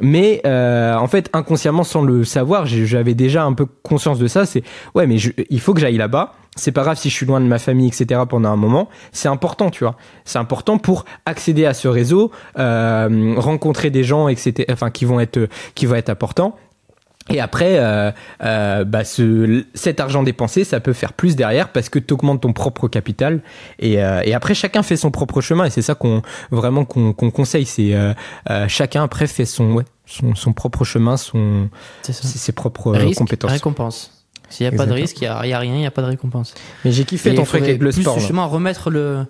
Mais euh, en fait, inconsciemment, sans le savoir, j'avais déjà un peu conscience de ça. C'est ouais, mais je- il faut que j'aille là-bas. C'est pas grave si je suis loin de ma famille, etc. Pendant un moment. C'est important, tu vois. C'est important pour accéder à ce réseau, euh, rencontrer des gens, etc. Enfin, qui vont être qui vont être importants. Et après, euh, euh, bah ce, cet argent dépensé, ça peut faire plus derrière parce que tu augmentes ton propre capital. Et, euh, et après, chacun fait son propre chemin. Et c'est ça qu'on vraiment qu'on qu'on conseille. C'est euh, euh, chacun après fait son ouais, son, son propre chemin, son ses, propres Risque, compétences. récompense. S'il n'y a pas de risque, il n'y a, rien, il n'y a pas de récompense. Mais j'ai kiffé Et ton truc avec le plus sport. là. justement remettre le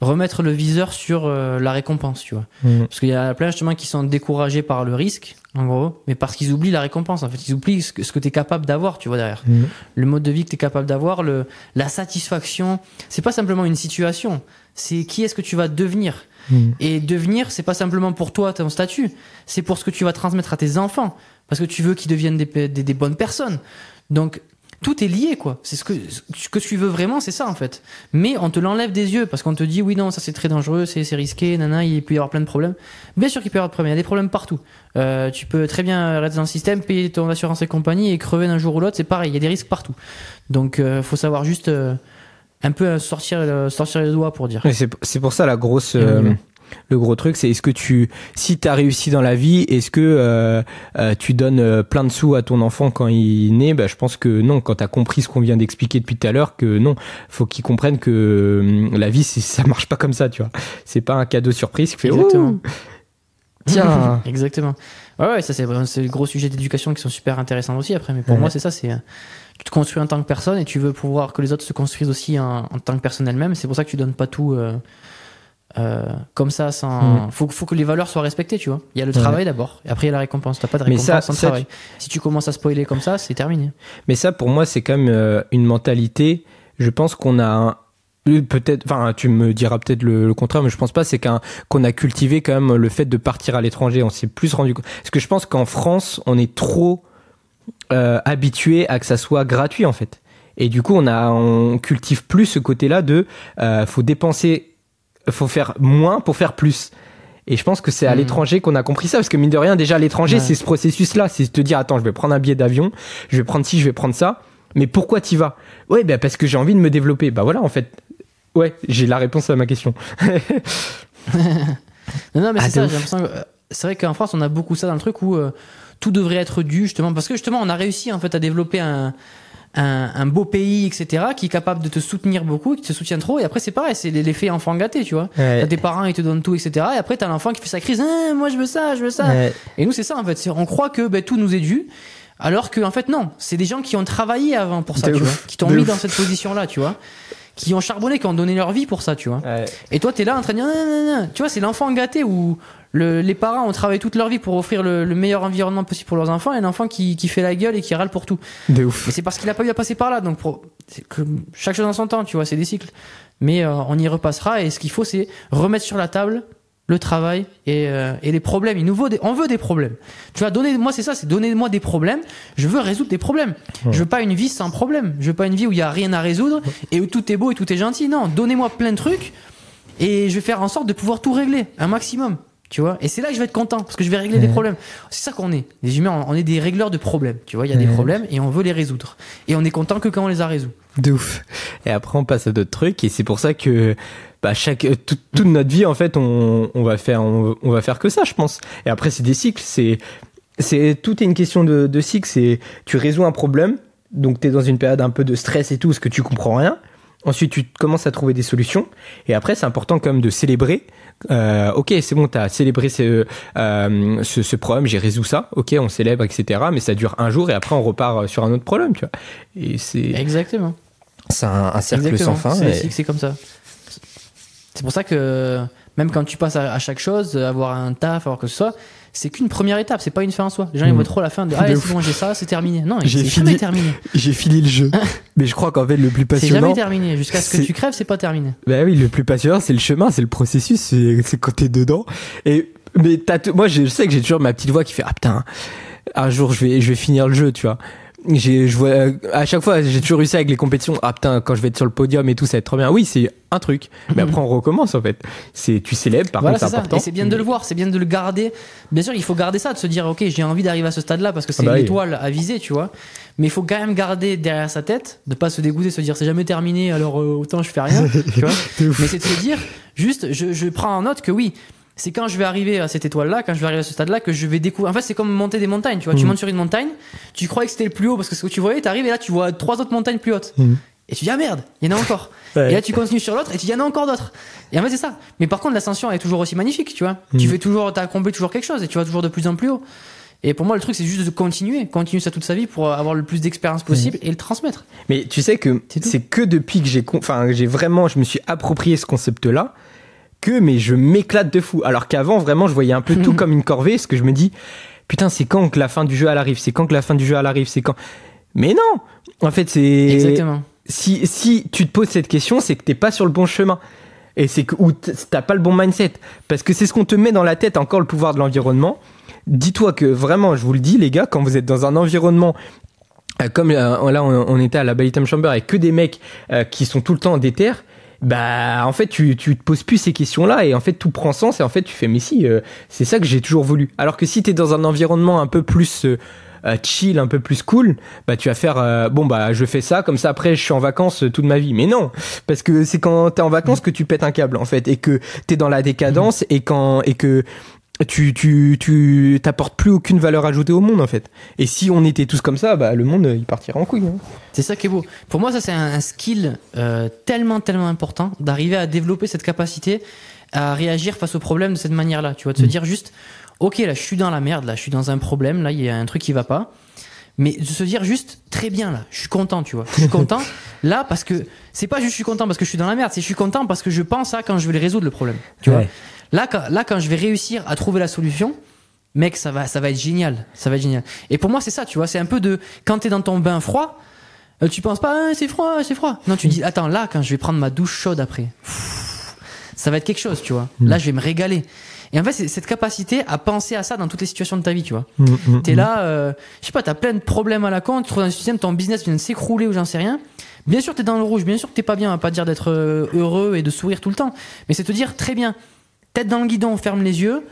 remettre le viseur sur euh, la récompense, tu vois. Mhm. Parce qu'il y a plein justement qui sont découragés par le risque, en gros, mais parce qu'ils oublient la récompense. En fait, ils oublient ce que, que tu es capable d'avoir, tu vois, derrière. Mhm. Le mode de vie que tu es capable d'avoir, le, la satisfaction. C'est pas simplement une situation, c'est qui est-ce que tu vas devenir. Mhm. Et devenir, c'est pas simplement pour toi, ton statut, c'est pour ce que tu vas transmettre à tes enfants. Parce que tu veux qu'ils deviennent des, des, des bonnes personnes. Donc, tout est lié, quoi. C'est ce que, ce que tu veux vraiment, c'est ça, en fait. Mais on te l'enlève des yeux parce qu'on te dit, oui, non, ça c'est très dangereux, c'est c'est risqué, nana, il peut y avoir plein de problèmes. Bien sûr qu'il peut y avoir de problèmes, il y a des problèmes partout. Euh, tu peux très bien rester dans le système, payer ton assurance et compagnie et crever d'un jour ou l'autre, c'est pareil, il y a des risques partout. Donc, euh, faut savoir juste euh, un peu sortir, euh, sortir les doigts pour dire. C'est c'est pour ça la grosse. Le gros truc, c'est est-ce que tu, si t'as réussi dans la vie, est-ce que euh, euh, tu donnes euh, plein de sous à ton enfant quand il naît? Bah, Je pense que non. Quand t'as compris ce qu'on vient d'expliquer depuis tout à l'heure, que non, faut qu'il comprenne que hum, la vie, ça marche pas comme ça, tu vois. C'est pas un cadeau surprise qui fait. Exactement. Tiens. Exactement. Ouais, ouais, ça c'est le gros sujet d'éducation qui sont super intéressants aussi après. Mais pour Ouais. moi, c'est ça, c'est tu te construis en tant que personne et tu veux pouvoir que les autres se construisent aussi en, en tant que personne elle-même. C'est pour ça que tu donnes pas tout euh, euh, comme ça sans. Mm. Faut, faut que les valeurs soient respectées, tu vois. Il y a le Ouais. travail d'abord et après il y a la récompense. T'as pas de récompense ça- sans ça, travail. Si tu commences à spoiler comme ça, c'est terminé. Mais ça, pour moi, c'est quand même euh, une mentalité. Je pense qu'on a un- peut-être, enfin, tu me diras peut-être le, le contraire, mais je pense pas. C'est qu'un qu'on a cultivé quand même le fait de partir à l'étranger. On s'est plus rendu compte. Parce que je pense qu'en France, on est trop euh, habitué à que ça soit gratuit en fait. Et du coup, on a, on cultive plus ce côté-là de, euh, faut dépenser, faut faire moins pour faire plus. Et je pense que c'est à Hmm. l'étranger qu'on a compris ça, parce que mine de rien, déjà à l'étranger, Ouais. c'est ce processus-là, c'est de te dire, attends, je vais prendre un billet d'avion, je vais prendre ci, je vais prendre ça. Mais pourquoi t'y vas? Ouais, bah parce que j'ai envie de me développer. Bah voilà, en fait, ouais, j'ai la réponse à ma question. Non, non, mais Ah, c'est ça, ouf. j'ai l'impression que, euh, c'est vrai qu'en France, on a beaucoup ça dans le truc où euh, tout devrait être dû, justement, parce que justement, on a réussi en fait à développer un, un, un beau pays, etc., qui est capable de te soutenir beaucoup, qui te soutient trop, et après, c'est pareil, c'est l'effet enfant gâté, tu vois. T'as tes parents, ils te donnent tout, etc., et après, t'as l'enfant qui fait sa crise, Ah, moi je veux ça, je veux ça. Ouais. Et nous, c'est ça, en fait, on croit que ben, tout nous est dû. Alors que en fait non, c'est des gens qui ont travaillé avant pour ça, De tu ouf, vois, qui t'ont mis ouf. dans cette position-là, tu vois, qui ont charbonné, qui ont donné leur vie pour ça, tu vois. Ouais. Et toi, t'es là en train de dire, non, non, non. tu vois, c'est l'enfant gâté où le- les parents ont travaillé toute leur vie pour offrir le, le meilleur environnement possible pour leurs enfants et l'enfant qui, qui fait la gueule et qui râle pour tout. De ouf. C'est parce qu'il a pas eu à passer par là. Donc, pour, c'est que chaque chose en son temps, tu vois, c'est des cycles. Mais euh, on y repassera et ce qu'il faut, c'est remettre sur la table le travail et, euh, et les problèmes. Il nous veut des, on veut des problèmes. Tu vois, donner, moi, c'est ça, c'est donnez-moi des problèmes. Je veux résoudre des problèmes. Ouais. Je veux pas une vie sans problème. Je veux pas une vie où il y a rien à résoudre et où tout est beau et tout est gentil. Non, donnez-moi plein de trucs et je vais faire en sorte de pouvoir tout régler un maximum. Tu vois, et c'est là que je vais être content parce que je vais régler des problèmes. C'est ça qu'on est. Les humains, on est des régleurs de problèmes. Tu vois, il y a des problèmes et on veut les résoudre. Et on est content que quand on les a résolus. De ouf. Et après, on passe à d'autres trucs, et c'est pour ça que bah, chaque, euh, tout- toute notre vie, en fait, on, on va faire, on, on va faire que ça, je pense. Et après, c'est des cycles. C'est, c'est tout est une question de, de cycle. C'est tu résous un problème, donc tu es dans une période un peu de stress et tout, parce que tu comprends rien. Ensuite, tu commences à trouver des solutions. Et après, c'est important quand même de célébrer. Euh, ok, c'est bon, t'as célébré ce, euh, ce, ce problème, j'ai résolu ça. Ok, on célèbre, etc. Mais ça dure un jour et après, on repart sur un autre problème, tu vois. Et c'est, Exactement. c'est un, un cercle Exactement. sans fin. C'est comme ça. C'est pour ça que même quand tu passes à, à chaque chose, avoir un taf, avoir que ce soit, c'est qu'une première étape, c'est pas une fin en soi. Les gens ils Mhm. voient trop la fin de ah c'est bon j'ai ça, c'est terminé. Non, J'ai fini. terminé. J'ai fini le jeu. Mais je crois qu'en fait, le plus C'est jamais passionnant. terminé. Jusqu'à ce que tu crèves, c'est pas terminé. Bah oui, le plus passionnant, c'est le chemin, c'est le processus, c'est c'est quand t'es dedans. Et mais t'as t- moi, je sais que j'ai toujours ma petite voix qui fait ah putain, un jour je vais je vais finir le jeu, tu vois. J'ai je vois euh, à chaque fois j'ai toujours eu ça avec les compétitions. Ah putain, quand je vais être sur le podium et tout, ça va être trop bien. Oui, c'est un truc. Mais après on recommence en fait. C'est tu célèbres, par voilà, contre c'est c'est important. Et c'est bien de le voir, c'est bien de le garder. Bien sûr, il faut garder ça, de se dire, ok, j'ai envie d'arriver à ce stade-là parce que c'est Ah bah oui. l'étoile à viser, tu vois. Mais il faut quand même garder derrière sa tête, de pas se dégoûter, se dire, c'est jamais terminé, alors euh, autant je fais rien, tu vois. Mais c'est de se dire, juste, je, je prends en note que oui, c'est quand je vais arriver à cette étoile-là, quand je vais arriver à ce stade-là, que je vais découvrir. En fait, c'est comme monter des montagnes, tu vois. Tu Mhm. montes sur une montagne, tu croyais que c'était le plus haut parce que ce que tu voyais, t'arrives et là, tu vois trois autres montagnes plus hautes. Mhm. Et tu dis, ah merde, il y en a encore. Ouais. Et là, tu continues sur l'autre et tu dis, il y en a encore d'autres. Et en fait, c'est ça. Mais par contre, l'ascension est toujours aussi magnifique, tu vois. Tu Mhm. fais toujours, t'as accompli toujours quelque chose et tu vas toujours de plus en plus haut. Et pour moi, le truc, c'est juste de continuer, continuer ça toute sa vie pour avoir le plus d'expérience possible et le transmettre. Mais tu sais que C'est que depuis que j'ai, enfin, que j'ai vraiment, je me suis approprié ce concept-là, que mais je m'éclate de fou. Alors qu'avant, vraiment, je voyais un peu tout comme une corvée, parce que je me dis, putain, c'est quand que la fin du jeu elle arrive, c'est quand que la fin du jeu elle arrive, c'est quand? Mais non, en fait, c'est Exactement. si si tu te poses cette question, c'est que t'es pas sur le bon chemin. Et c'est que ou t'as pas le bon mindset. Parce que c'est ce qu'on te met dans la tête, encore le pouvoir de l'environnement. Dis-toi que vraiment, je vous le dis, les gars, quand vous êtes dans un environnement euh, comme euh, là on, était à la Balitam Chamber avec que des mecs euh, qui sont tout le temps en déter, bah en fait tu, tu te poses plus ces questions là et en fait tout prend sens et en fait tu fais mais si euh, c'est ça que j'ai toujours voulu. Alors que si t'es dans un environnement un peu plus euh, euh, chill, un peu plus cool, bah tu vas faire euh, bon bah je fais ça comme ça après je suis en vacances euh, toute ma vie. Mais non, parce que c'est quand t'es en vacances que tu pètes un câble en fait et que t'es dans la décadence et quand et que tu tu tu t'apportes plus aucune valeur ajoutée au monde en fait. Et si on était tous comme ça, bah le monde il partirait en couille. hein. C'est ça qui est beau. Pour moi, ça c'est un, un skill euh, tellement tellement important d'arriver à développer cette capacité à réagir face aux problèmes de cette manière-là. Tu vois, de se dire juste, ok, là, je suis dans la merde, là, je suis dans un problème, là, il y a un truc qui va pas. Mais de se dire juste, très bien, là, je suis content, tu vois. Je suis content, là, parce que c'est pas juste je suis content parce que je suis dans la merde, c'est je suis content parce que je pense à quand je vais le résoudre le problème. Tu vois. Là, quand, là, quand je vais réussir à trouver la solution, mec, ça va, ça va être génial. Ça va être génial. Et pour moi, c'est ça, tu vois. C'est un peu de, quand t'es dans ton bain froid, euh, tu penses pas, Ah, c'est froid, c'est froid. Non, tu dis, attends, là, quand je vais prendre ma douche chaude après, pff, ça va être quelque chose, tu vois. Là, je vais me régaler. Et en fait, c'est cette capacité à penser à ça dans toutes les situations de ta vie, tu vois. Mm, mm, T'es mm. là, euh, je sais pas, t'as plein de problèmes à la con, tu trouves un système, ton business vient de s'écrouler ou j'en sais rien. Bien sûr, t'es dans le rouge, bien sûr que t'es pas bien, on va pas dire d'être euh, heureux et de sourire tout le temps. Mais c'est te dire, très bien, tête dans le guidon, on ferme les yeux,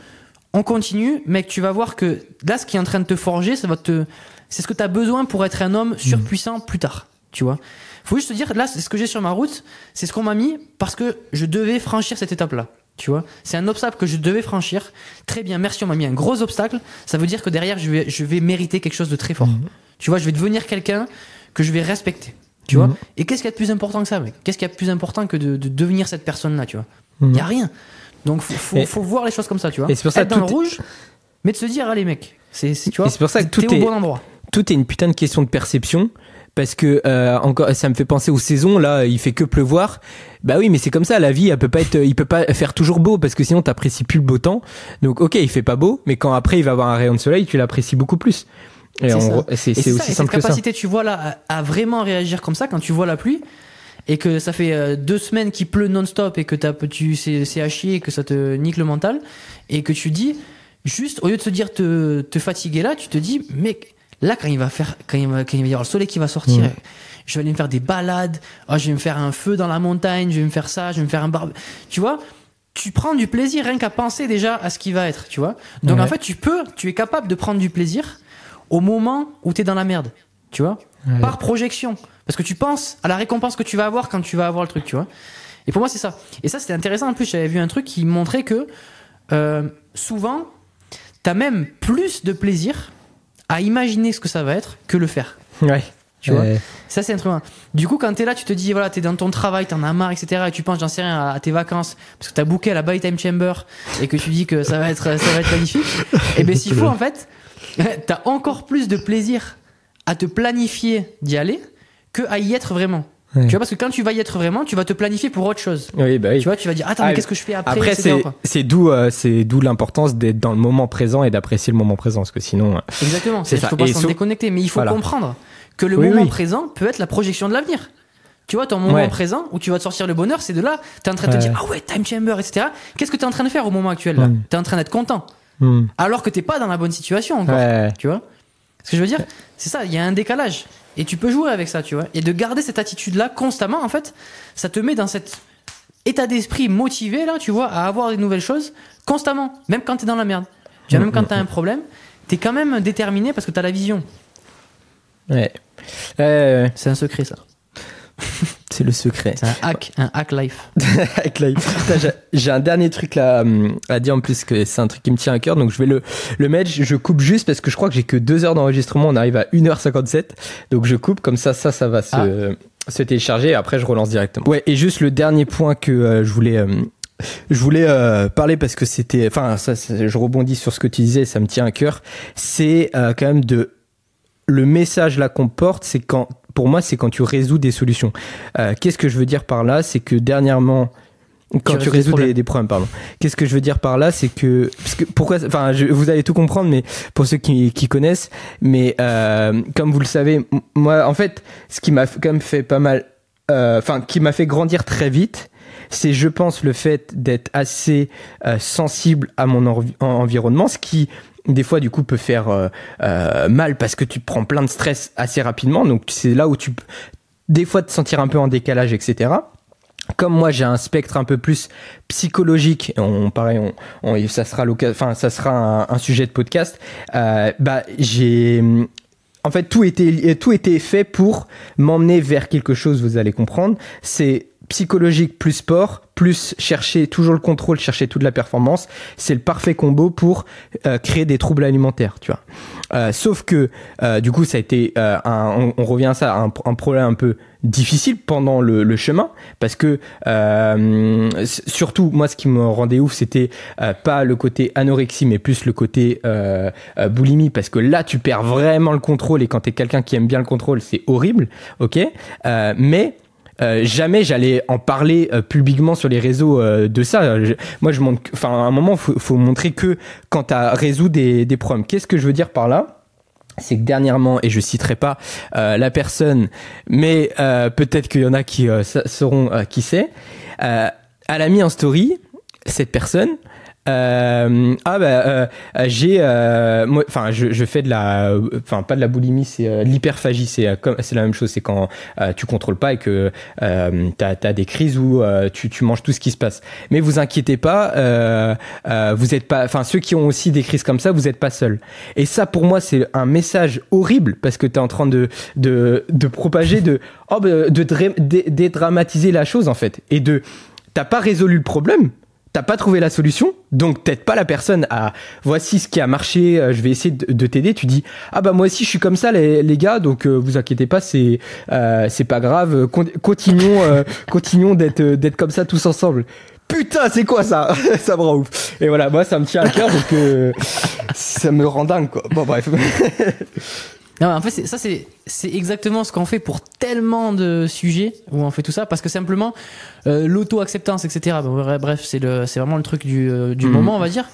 on continue, mec, tu vas voir que là, ce qui est en train de te forger, ça va te, c'est ce que t'as besoin pour être un homme surpuissant plus tard, tu vois. Faut juste te dire, là, c'est ce que j'ai sur ma route, c'est ce qu'on m'a mis parce que je devais franchir cette étape-là. Tu vois, c'est un obstacle que je devais franchir. Très bien, merci, on m'a mis un gros obstacle. Ça veut dire que derrière, je vais, je vais mériter quelque chose de très fort. Tu vois, je vais devenir quelqu'un que je vais respecter. Tu vois Mhm. Et qu'est-ce qu'il y a de plus important que ça, mec? Qu'est-ce qu'il y a de plus important que de, de devenir cette personne-là, tu vois? Il y a rien. Donc, faut, faut, voir les choses comme ça, tu vois. et c'est pour ça Être que dans le tout est- rouge, mais de se dire, allez, mec, c'est, tu vois, c'est pour ça que tout au est- bon endroit. tout est une putain de question de perception parce que euh, encore ça me fait penser aux saisons là il fait que pleuvoir. Bah oui mais c'est comme ça la vie elle peut pas être il peut pas faire toujours beau parce que sinon t'apprécies plus le beau temps. Donc ok il fait pas beau mais quand après il va avoir un rayon de soleil tu l'apprécies beaucoup plus. Et C'est aussi simple que cette ça. capacité, tu vois là, à, à vraiment réagir comme ça quand tu vois la pluie et que ça fait euh, deux semaines qu'il pleut non-stop et que tu, c'est, à chier et que ça te nique le mental et que tu dis juste au lieu de se dire te, te fatiguer là, tu te dis mec là quand il va faire quand il va, quand il va y avoir le soleil qui va sortir. Je vais aller me faire des balades. Oh, je vais me faire un feu dans la montagne. Je vais me faire ça. Je vais me faire un bar. Tu vois, tu prends du plaisir rien qu'à penser déjà à ce qui va être. Tu vois. Donc Ouais. en fait, tu peux, tu es capable de prendre du plaisir au moment où tu es dans la merde. Tu vois Ouais. Par projection. Parce que tu penses à la récompense que tu vas avoir quand tu vas avoir le truc, tu vois. Et pour moi, c'est ça. Et ça, c'était intéressant. En plus, j'avais vu un truc qui montrait que euh, souvent, tu as même plus de plaisir à imaginer ce que ça va être que le faire. ouais Tu vois? Ouais. Ça, c'est un truc. Du coup, quand t'es là, tu te dis, voilà, t'es dans ton travail, t'en as marre, etc. Et tu penses, j'en sais rien, à, à tes vacances, parce que t'as booké à la Buy Time Chamber et que tu dis que ça va être, ça va être magnifique. et ben, s'il faut, en fait, t'as encore plus de plaisir à te planifier d'y aller que à y être vraiment. Ouais. Tu vois, parce que quand tu vas y être vraiment, tu vas te planifier pour autre chose. oui bah oui Tu vois, tu vas dire, attends, Ah, mais qu'est-ce que je fais après, après c'est d'où euh, d'où l'importance d'être dans le moment présent et d'apprécier le moment présent parce que sinon euh, Exactement. C'est Il ça. faut pas s'en déconnecter, mais il faut Voilà. comprendre que le Oui, moment oui. présent peut être la projection de l'avenir. Tu vois, ton moment Ouais. présent où tu vas te sortir le bonheur, c'est de là. T'es en train de te dire, ah ouais, time chamber, etc. Qu'est-ce que t'es en train de faire au moment actuel là? Mm. T'es en train d'être content. hmm, Alors que t'es pas dans la bonne situation encore. Tu vois? Ce que je veux dire, c'est ça, il y a un décalage. Et tu peux jouer avec ça, tu vois. Et de garder cette attitude-là constamment, en fait, ça te met dans cet état d'esprit motivé, là, tu vois, à avoir des nouvelles choses constamment. Même quand t'es dans la merde. Tu vois, même quand t'as un problème, t'es quand même déterminé parce que t'as la vision. ouais Ouais, C'est un secret, ça. c'est le secret C'est un hack, un hack life. La- Putain, j'ai- un dernier truc là hum, à dire en plus que c'est un truc qui me tient à cœur donc je vais le, le mettre. Je coupe juste parce que je crois que j'ai que deux heures d'enregistrement. On arrive à 1h57 donc je coupe comme ça, ça, ça va se, se télécharger et après je relance directement. Ouais, et juste le dernier point que euh, je voulais. euh, je voulais euh, parler parce que c'était, enfin, ça, je rebondis sur ce que tu disais, ça me tient à cœur. C'est euh, quand même de le message là qu'on porte, c'est quand, pour moi, c'est quand tu résous des solutions. Euh, Qu'est-ce que je veux dire par là C'est que dernièrement, quand tu, résous des résous des, problèmes. des problèmes, pardon. Qu'est-ce que je veux dire par là C'est que, parce que pourquoi Enfin, je- vous allez tout comprendre, mais pour ceux qui, qui connaissent, mais euh, comme vous le savez, moi, en fait, ce qui m'a quand même fait pas mal, euh, enfin, qui m'a fait grandir très vite, c'est, je pense, le fait d'être assez euh, sensible à mon envi- en- environnement, ce qui des fois du coup peut faire euh, euh, mal parce que tu prends plein de stress assez rapidement. Donc c'est là où tu des fois te sentir un peu en décalage, etc. Comme moi j'ai un spectre un peu plus psychologique, on pareil, on, on- ça sera enfin ça sera un, sujet de podcast. euh, bah j'ai en fait, tout était, tout était fait pour m'emmener vers quelque chose, vous allez comprendre. C'est psychologique plus sport, plus chercher toujours le contrôle, chercher toute la performance. C'est le parfait combo pour euh, créer des troubles alimentaires, tu vois. Euh, sauf que, euh, du coup, ça a été euh, un, on, on revient à ça, un, un problème un peu difficile pendant le, le chemin, parce que euh, surtout, moi, ce qui me rendait ouf, c'était euh, pas le côté anorexie, mais plus le côté boulimie, parce que là, tu perds vraiment le contrôle, et quand t'es quelqu'un qui aime bien le contrôle, c'est horrible, ok? Mais euh, jamais j'allais en parler euh, publiquement sur les réseaux euh, de ça. Moi, je montre, enfin, à un moment, faut, faut montrer que quand tu as résolu des, des problèmes. Qu'est-ce que je veux dire par là? C'est que dernièrement, et je citerai pas euh, la personne, mais euh, peut-être qu'il y en a qui sa- sauront qui c'est, elle a mis en story cette personne. Euh, ah bah euh, euh, j'ai euh, moi enfin je, je fais de la enfin pas de la boulimie c'est euh, l'hyperphagie. C'est euh, comme c'est la même chose c'est quand tu contrôles pas et que t'as as des crises où tu, tu manges tout ce qui se passe. Mais vous inquiétez pas vous êtes pas enfin ceux qui ont aussi des crises comme ça vous êtes pas seuls. Et ça pour moi c'est un message horrible parce que tu es en train de de, de propager de oh, bah, de dédramatiser la chose en fait. Et de t'as pas résolu le problème t'as pas trouvé la solution, donc t'aides pas la personne à voici ce qui a marché, euh, je vais essayer de, de t'aider. Tu dis ah bah moi aussi je suis comme ça les, les gars, donc euh, vous inquiétez pas, c'est euh, c'est pas grave, Con- continuons euh, continuons d'être euh, d'être comme ça tous ensemble. Putain, c'est quoi ça? Ça me rend ouf. Et voilà, moi ça me tient à cœur donc euh, ça me rend dingue quoi. Bon bref. Non, en fait, c'est- ça, c'est c'est exactement ce qu'on fait pour tellement de sujets où on fait tout ça, parce que simplement, euh, l'auto-acceptance, etc. Bon, bref, c'est le- c'est vraiment le truc du, euh, du Mhm. moment, on va dire.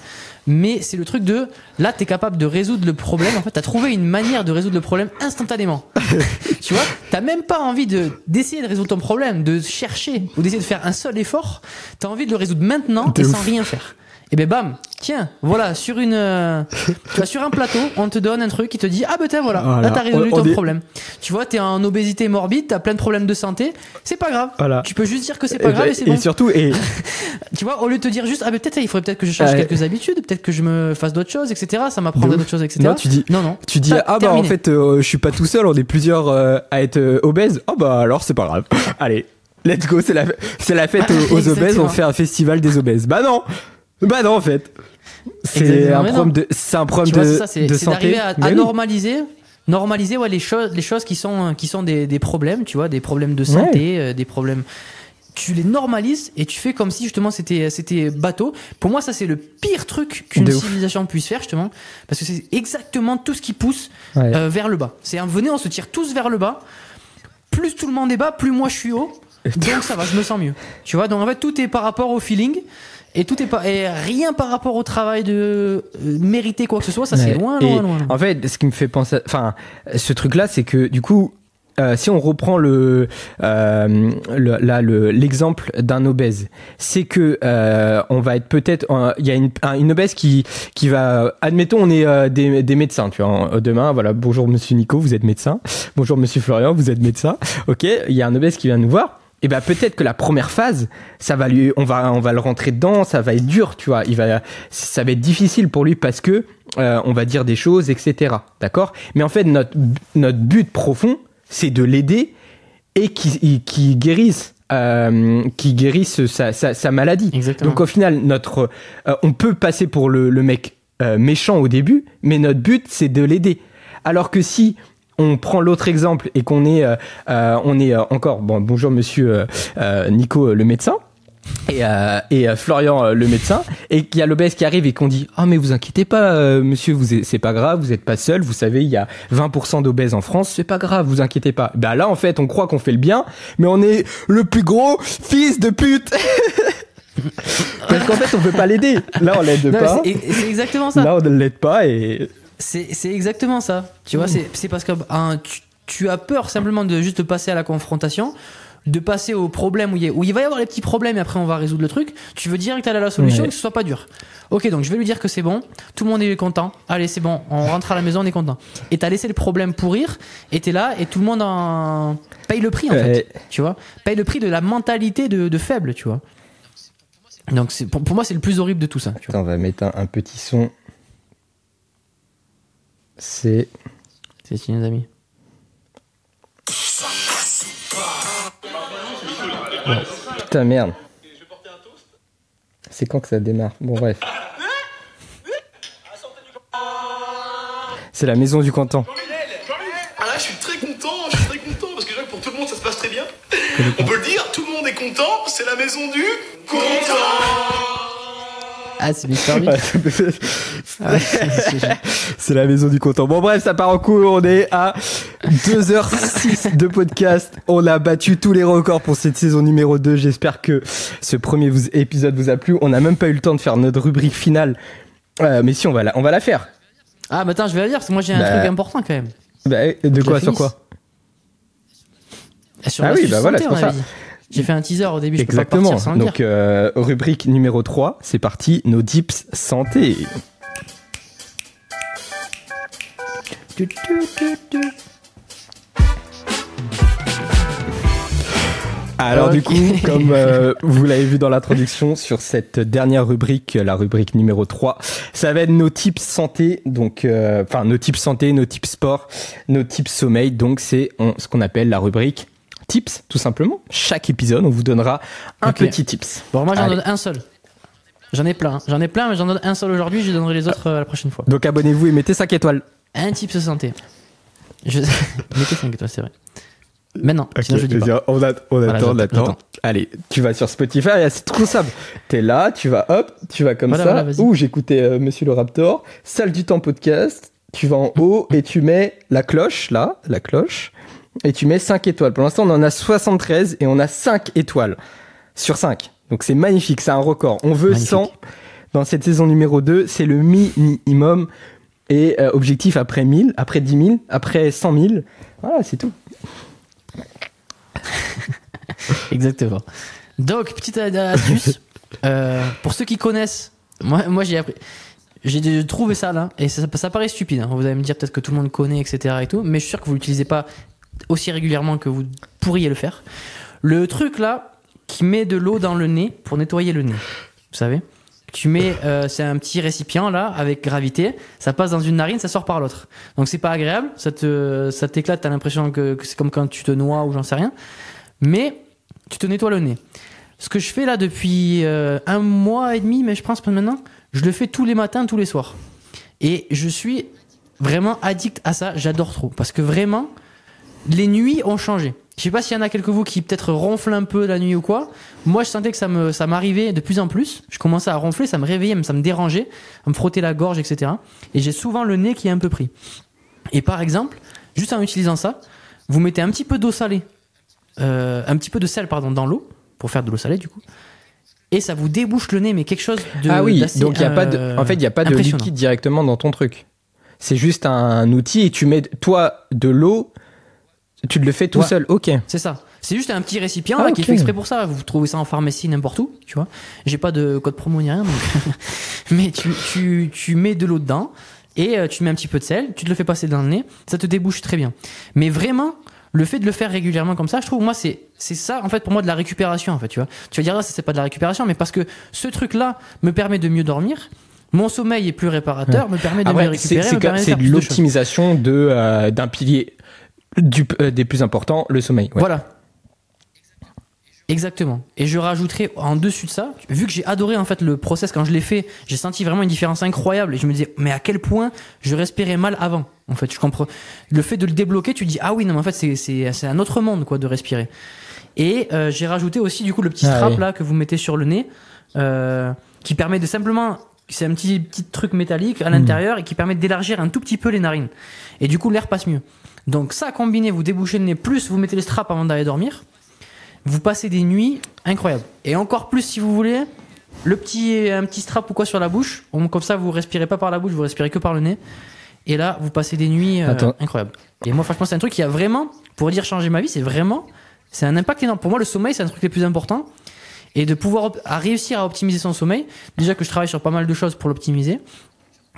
Mais c'est le truc de, là, t'es capable de résoudre le problème. En fait, t'as trouvé une manière de résoudre le problème instantanément. tu vois, t'as même pas envie de d'essayer de résoudre ton problème, de chercher ou d'essayer de faire un seul effort. T'as envie de le résoudre maintenant et ouf. sans rien faire. Et ben bam, tiens, voilà, sur une, euh, tu vois, sur un plateau, on te donne un truc qui te dit, ah ben tiens, voilà, Voilà. là t'as résolu On- on ton est- problème. Tu vois, t'es en obésité morbide, t'as plein de problèmes de santé, c'est pas grave. Voilà. Tu peux juste dire que c'est pas grave et c'est et bon. surtout et Tu vois, au lieu de te dire juste, ah ben peut-être il faudrait peut-être que je change Ouais. quelques habitudes, peut-être que je me fasse d'autres choses, etc. Ça m'apprendrait d'autres choses, etc. non tu dis non, non. tu dis T'as- ah bah en terminé. fait euh, je suis pas tout seul, on est plusieurs euh, à être euh, obèses. Oh bah alors c'est pas grave. Allez, let's go, c'est la c'est la fête aux, aux obèses, Exactement. on fait un festival des obèses. Bah non. Bah non en fait. C'est un problème de c'est un problème Tu vois, de, ça, c'est de c'est santé. d'arriver à, à oui. normaliser, normaliser ouais, les choses, les choses qui sont, qui sont des, des problèmes, tu vois, des problèmes de santé, euh, des problèmes. Tu les normalises et tu fais comme si justement c'était c'était bateau. Pour moi, ça c'est le pire truc qu'une De ouf. civilisation puisse faire justement, parce que c'est exactement tout ce qui pousse Ouais. euh, vers le bas. C'est un venez, on se tire tous vers le bas. Plus tout le monde est bas, plus moi je suis haut. Donc ça va, je me sens mieux. Tu vois, donc en fait tout est par rapport au feeling. Et tout est pas et rien par rapport au travail de euh, mériter quoi que ce soit, ça c'est loin, loin, loin. loin. En fait, ce qui me fait penser, enfin, ce truc-là, c'est que du coup, euh, si on reprend le, euh, le- là le l'exemple d'un obèse, c'est que euh, on va être peut-être, euh, il y a une, un- une obèse qui qui va, admettons, on est euh, des, des médecins, tu vois, demain, voilà, bonjour Monsieur Nico, vous êtes médecin, bonjour Monsieur Florian, vous êtes médecin, ok, il y a un obèse qui vient nous voir. Et ben peut-être que la première phase, ça va lui, on va, on va le rentrer dedans, ça va être dur, tu vois. Il va, ça va être difficile pour lui parce que euh, on va dire des choses, etc. D'accord? Mais en fait, notre, notre but profond, c'est de l'aider et qui, qui guérisse, euh, qui guérisse sa, sa, sa maladie. Exactement. Donc au final, notre, euh, on peut passer pour le, le mec euh, méchant au début, mais notre but c'est de l'aider. Alors que si on prend l'autre exemple et qu'on est, euh, euh, on est euh, encore, bon, bonjour Monsieur Nico le médecin. Et, euh, et euh, Florian euh, le médecin et qu'il y a l'obèse qui arrive et qu'on dit ah mais vous inquiétez pas euh, monsieur vous c'est pas grave vous êtes pas seul vous savez il y a 20% d'obèses en France c'est pas grave vous inquiétez pas bah là en fait on croit qu'on fait le bien mais on est le plus gros fils de pute parce qu'en fait on peut pas l'aider là on l'aide pas c'est exactement ça. là on ne l'aide pas et C'est c'est exactement ça. Tu vois, c'est c'est parce que hein, tu, tu as peur simplement de juste passer à la confrontation. de passer au problème où il, y a- où il va y avoir les petits problèmes et après on va résoudre le truc. Tu veux direct aller à la solution Ouais. que ce soit pas dur. Ok, donc je vais lui dire que c'est bon, tout le monde est content. Allez, c'est bon, on rentre à la maison, on est content. Et t'as laissé le problème pourrir, et t'es là, et tout le monde en paye le prix en fait. Tu vois, paye le prix de la mentalité de, de faible, tu vois. Donc c'est pour, pour moi c'est le plus horrible de tout ça. Tu vois. Attends, on va mettre un, un petit son. C'est. C'est signé, les amis. Putain, merde. C'est quand que ça démarre? Bon, bref. C'est la maison du canton. Ah là, je suis très content, je suis très content parce que déjà, pour tout le monde, ça se passe très bien. On peut le dire, tout le monde est content, c'est la maison du content. Ah, c'est Mister c'est- la maison du canton. Bon, bref, ça part en cours. On est à 2h06 de podcast. On a battu tous les records pour cette saison numéro 2. J'espère que ce premier vous- épisode vous a plu. On n'a même pas eu le temps de faire notre rubrique finale. Euh, mais si, on va la, on va la faire. Ah, bah attends, je vais la dire parce que moi j'ai un Bah. truc important quand même. Bah, de quoi Sur quoi Sur Ah oui, bah voilà, c'est pour ça. J'ai fait un teaser au début, je peux pas Exactement. sans Donc, euh, rubrique numéro 3, c'est parti. Nos tips santé. Alors du coup, comme euh, vous l'avez vu dans l'introduction, sur cette dernière rubrique, la rubrique numéro 3, ça va être nos tips santé, donc euh, enfin nos tips santé, nos tips sport, nos tips sommeil, donc c'est ce qu'on appelle la rubrique tips, tout simplement. Chaque épisode, on vous donnera un petit tips. Bon, moi j'en donne un seul. J'en ai plein. J'en ai plein, mais j'en donne un seul aujourd'hui. Je donnerai les autres euh, la prochaine fois. Donc abonnez-vous et mettez 5 étoiles. Un type se santé. Je... Mettez 5 étoiles, c'est vrai. Maintenant, sinon je dis pas. on, a- on Voilà, attend, on attend. Allez, tu vas sur Spotify, et c'est trop simple. T'es là, tu vas hop, tu vas comme Voilà, ça. voilà. Ouh, j'écoutais euh, Monsieur le Raptor, salle du temps podcast. Tu vas en haut et tu mets la cloche, là, la cloche, et tu mets 5 étoiles. Pour l'instant, on en a 73 et on a 5 étoiles sur 5. Donc c'est magnifique, c'est un record. On veut Magnifique. 100 dans cette saison numéro 2, c'est le minimum. Et euh, objectif après 1000, après 10 000, après 100 000. Voilà, c'est tout. Exactement. Donc, petite astuce. euh, pour ceux qui connaissent, moi, moi j'ai appris. J'ai trouvé ça là, et ça, ça paraît stupide. hein. Vous allez me dire peut-être que tout le monde connaît, etc. et tout, mais je suis sûr que vous l'utilisez pas aussi régulièrement que vous pourriez le faire. Le truc là, qui met de l'eau dans le nez pour nettoyer le nez. Vous savez Tu mets, euh, c'est un petit récipient là, avec gravité, ça passe dans une narine, ça sort par l'autre. Donc c'est pas agréable, ça te, ça t'éclate, t'as l'impression que, c'est comme quand tu te noies ou j'en sais rien. Mais tu te nettoies le nez. Ce que je fais là depuis euh, un mois et demi, mais je pense pas maintenant, je le fais tous les matins, tous les soirs. Et je suis vraiment addict à ça, j'adore trop. Parce que vraiment, les nuits ont changé. Je sais pas s'il y en a quelques vous qui peut-être ronflent un peu la nuit ou quoi. Moi, je sentais que ça me, ça m'arrivait de plus en plus. Je commençais à ronfler, ça me réveillait, ça me dérangeait, à me frotter la gorge, etc. Et j'ai souvent le nez qui est un peu pris. Et par exemple, juste en utilisant ça, vous mettez un petit peu d'eau salée, euh, un petit peu de sel, pardon, dans l'eau, pour faire de l'eau salée du coup. Et ça vous débouche le nez, mais quelque chose de. ah oui, donc il y a pas de, euh, en fait, il n'y a pas de liquide directement dans ton truc. C'est juste un, outil et tu mets, toi, de l'eau, tu le fais tout Ouais. seul. Ok. C'est ça. C'est juste un petit récipient Ah, là, qui est fait exprès pour ça. Vous trouvez ça en pharmacie n'importe où, tu vois. J'ai pas de code promo ni rien, donc- mais tu, tu, tu mets de l'eau dedans et euh, tu mets un petit peu de sel, tu te le fais passer dans le nez, ça te débouche très bien. Mais vraiment, le fait de le faire régulièrement comme ça, je trouve moi c'est c'est ça en fait pour moi de la récupération en fait, tu vois. Tu vas dire ah, ça c'est pas de la récupération, mais parce que ce truc là me permet de mieux dormir. Mon sommeil est plus réparateur, me permet de mieux Après, récupérer, c'est de l'optimisation de euh, d'un pilier du, euh, des plus importants, le sommeil. ouais. Voilà. Exactement. Et je rajouterai en dessus de ça, vu que j'ai adoré en fait le process quand je l'ai fait, j'ai senti vraiment une différence incroyable et je me disais mais à quel point je respirais mal avant. En fait, je comprends. Le fait de le débloquer, tu dis ah oui non mais en fait c'est c'est c'est un autre monde quoi de respirer. Et euh, j'ai rajouté aussi du coup le petit Ah strap oui. là que vous mettez sur le nez, euh, qui permet de simplement c'est un petit petit truc métallique Hmm. à l'intérieur et qui permet d'élargir un tout petit peu les narines. Et du coup l'air passe mieux. Donc ça combiné, vous débouchez le nez plus vous mettez les straps avant d'aller dormir vous passez des nuits incroyables. Et encore plus si vous voulez, le petit, un petit strap ou quoi sur la bouche. Comme ça, vous respirez pas par la bouche, vous respirez que par le nez. Et là, vous passez des nuits euh, incroyables. Et moi, franchement, c'est un truc qui a vraiment, pour dire changer ma vie, c'est vraiment C'est un impact énorme. Pour moi, le sommeil, c'est un truc les plus important. Et de pouvoir à réussir à optimiser son sommeil, déjà que je travaille sur pas mal de choses pour l'optimiser,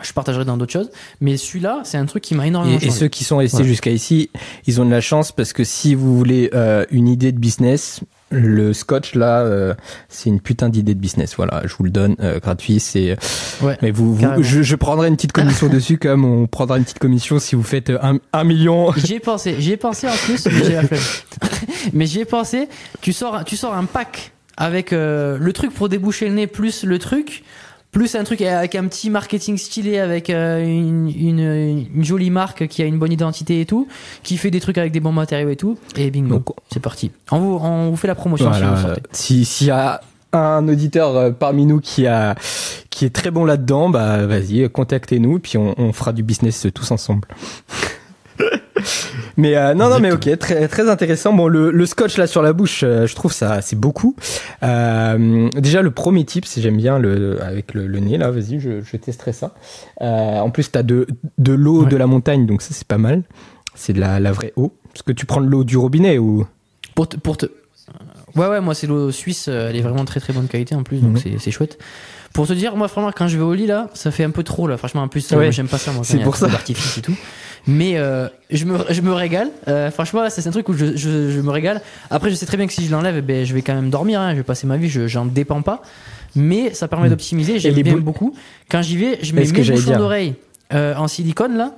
je partagerai dans d'autres choses. Mais celui-là, c'est un truc qui m'a énormément et, et, ceux qui sont restés jusqu'à ici, ils ont de la chance parce que si vous voulez euh, une idée de business, le scotch là, euh, c'est une putain d'idée de business. Voilà, je vous le donne euh, gratuit. C'est. Ouais, mais vous, vous je, je, prendrai une petite commission dessus comme on prendra une petite commission si vous faites un, un million. J'y ai pensé, j'y ai pensé en plus, mais j'ai la flemme. mais j'y ai pensé. Tu sors, tu sors un pack avec euh, le truc pour déboucher le nez plus le truc plus un truc avec un petit marketing stylé avec euh, une, une, une, jolie marque qui a une bonne identité et tout qui fait des trucs avec des bons matériaux et tout. Et bingo c'est parti. On vous, on vous fait la promotion voilà, si s'il y a un auditeur euh, parmi nous qui a qui est très bon là-dedans bah vas-y contactez-nous puis on, on fera du business tous ensemble mais euh, non, non, mais ok, très très intéressant. Bon, le, le scotch là sur la bouche, euh, je trouve ça c'est beaucoup. Euh, déjà le premier type, si j'aime bien le avec le, le nez là, vas-y, je, je testerai ça. Euh, en plus, t'as de de l'eau Ouais. de la montagne, donc ça c'est pas mal. C'est de la, la vraie eau. Parce que tu prends de l'eau du robinet ou? Pour te, pour te... ouais ouais moi c'est l'eau suisse elle est vraiment très très bonne qualité en plus donc Mhm. c'est c'est chouette pour te dire moi franchement quand je vais au lit là ça fait un peu trop là franchement en plus Ouais. j'aime pas ça moi C'est pour ça. d'artifice et tout mais euh, je me je me régale. Euh, franchement c'est un truc où je, je, je me régale. Après je sais très bien que si je l'enlève eh ben je vais quand même dormir hein, je vais passer ma vie je j'en dépends pas. Mais ça permet Mhm. d'optimiser. J'aime bien beaucoup. Quand j'y vais je mets mes bouchons dire. d'oreille euh, en silicone là.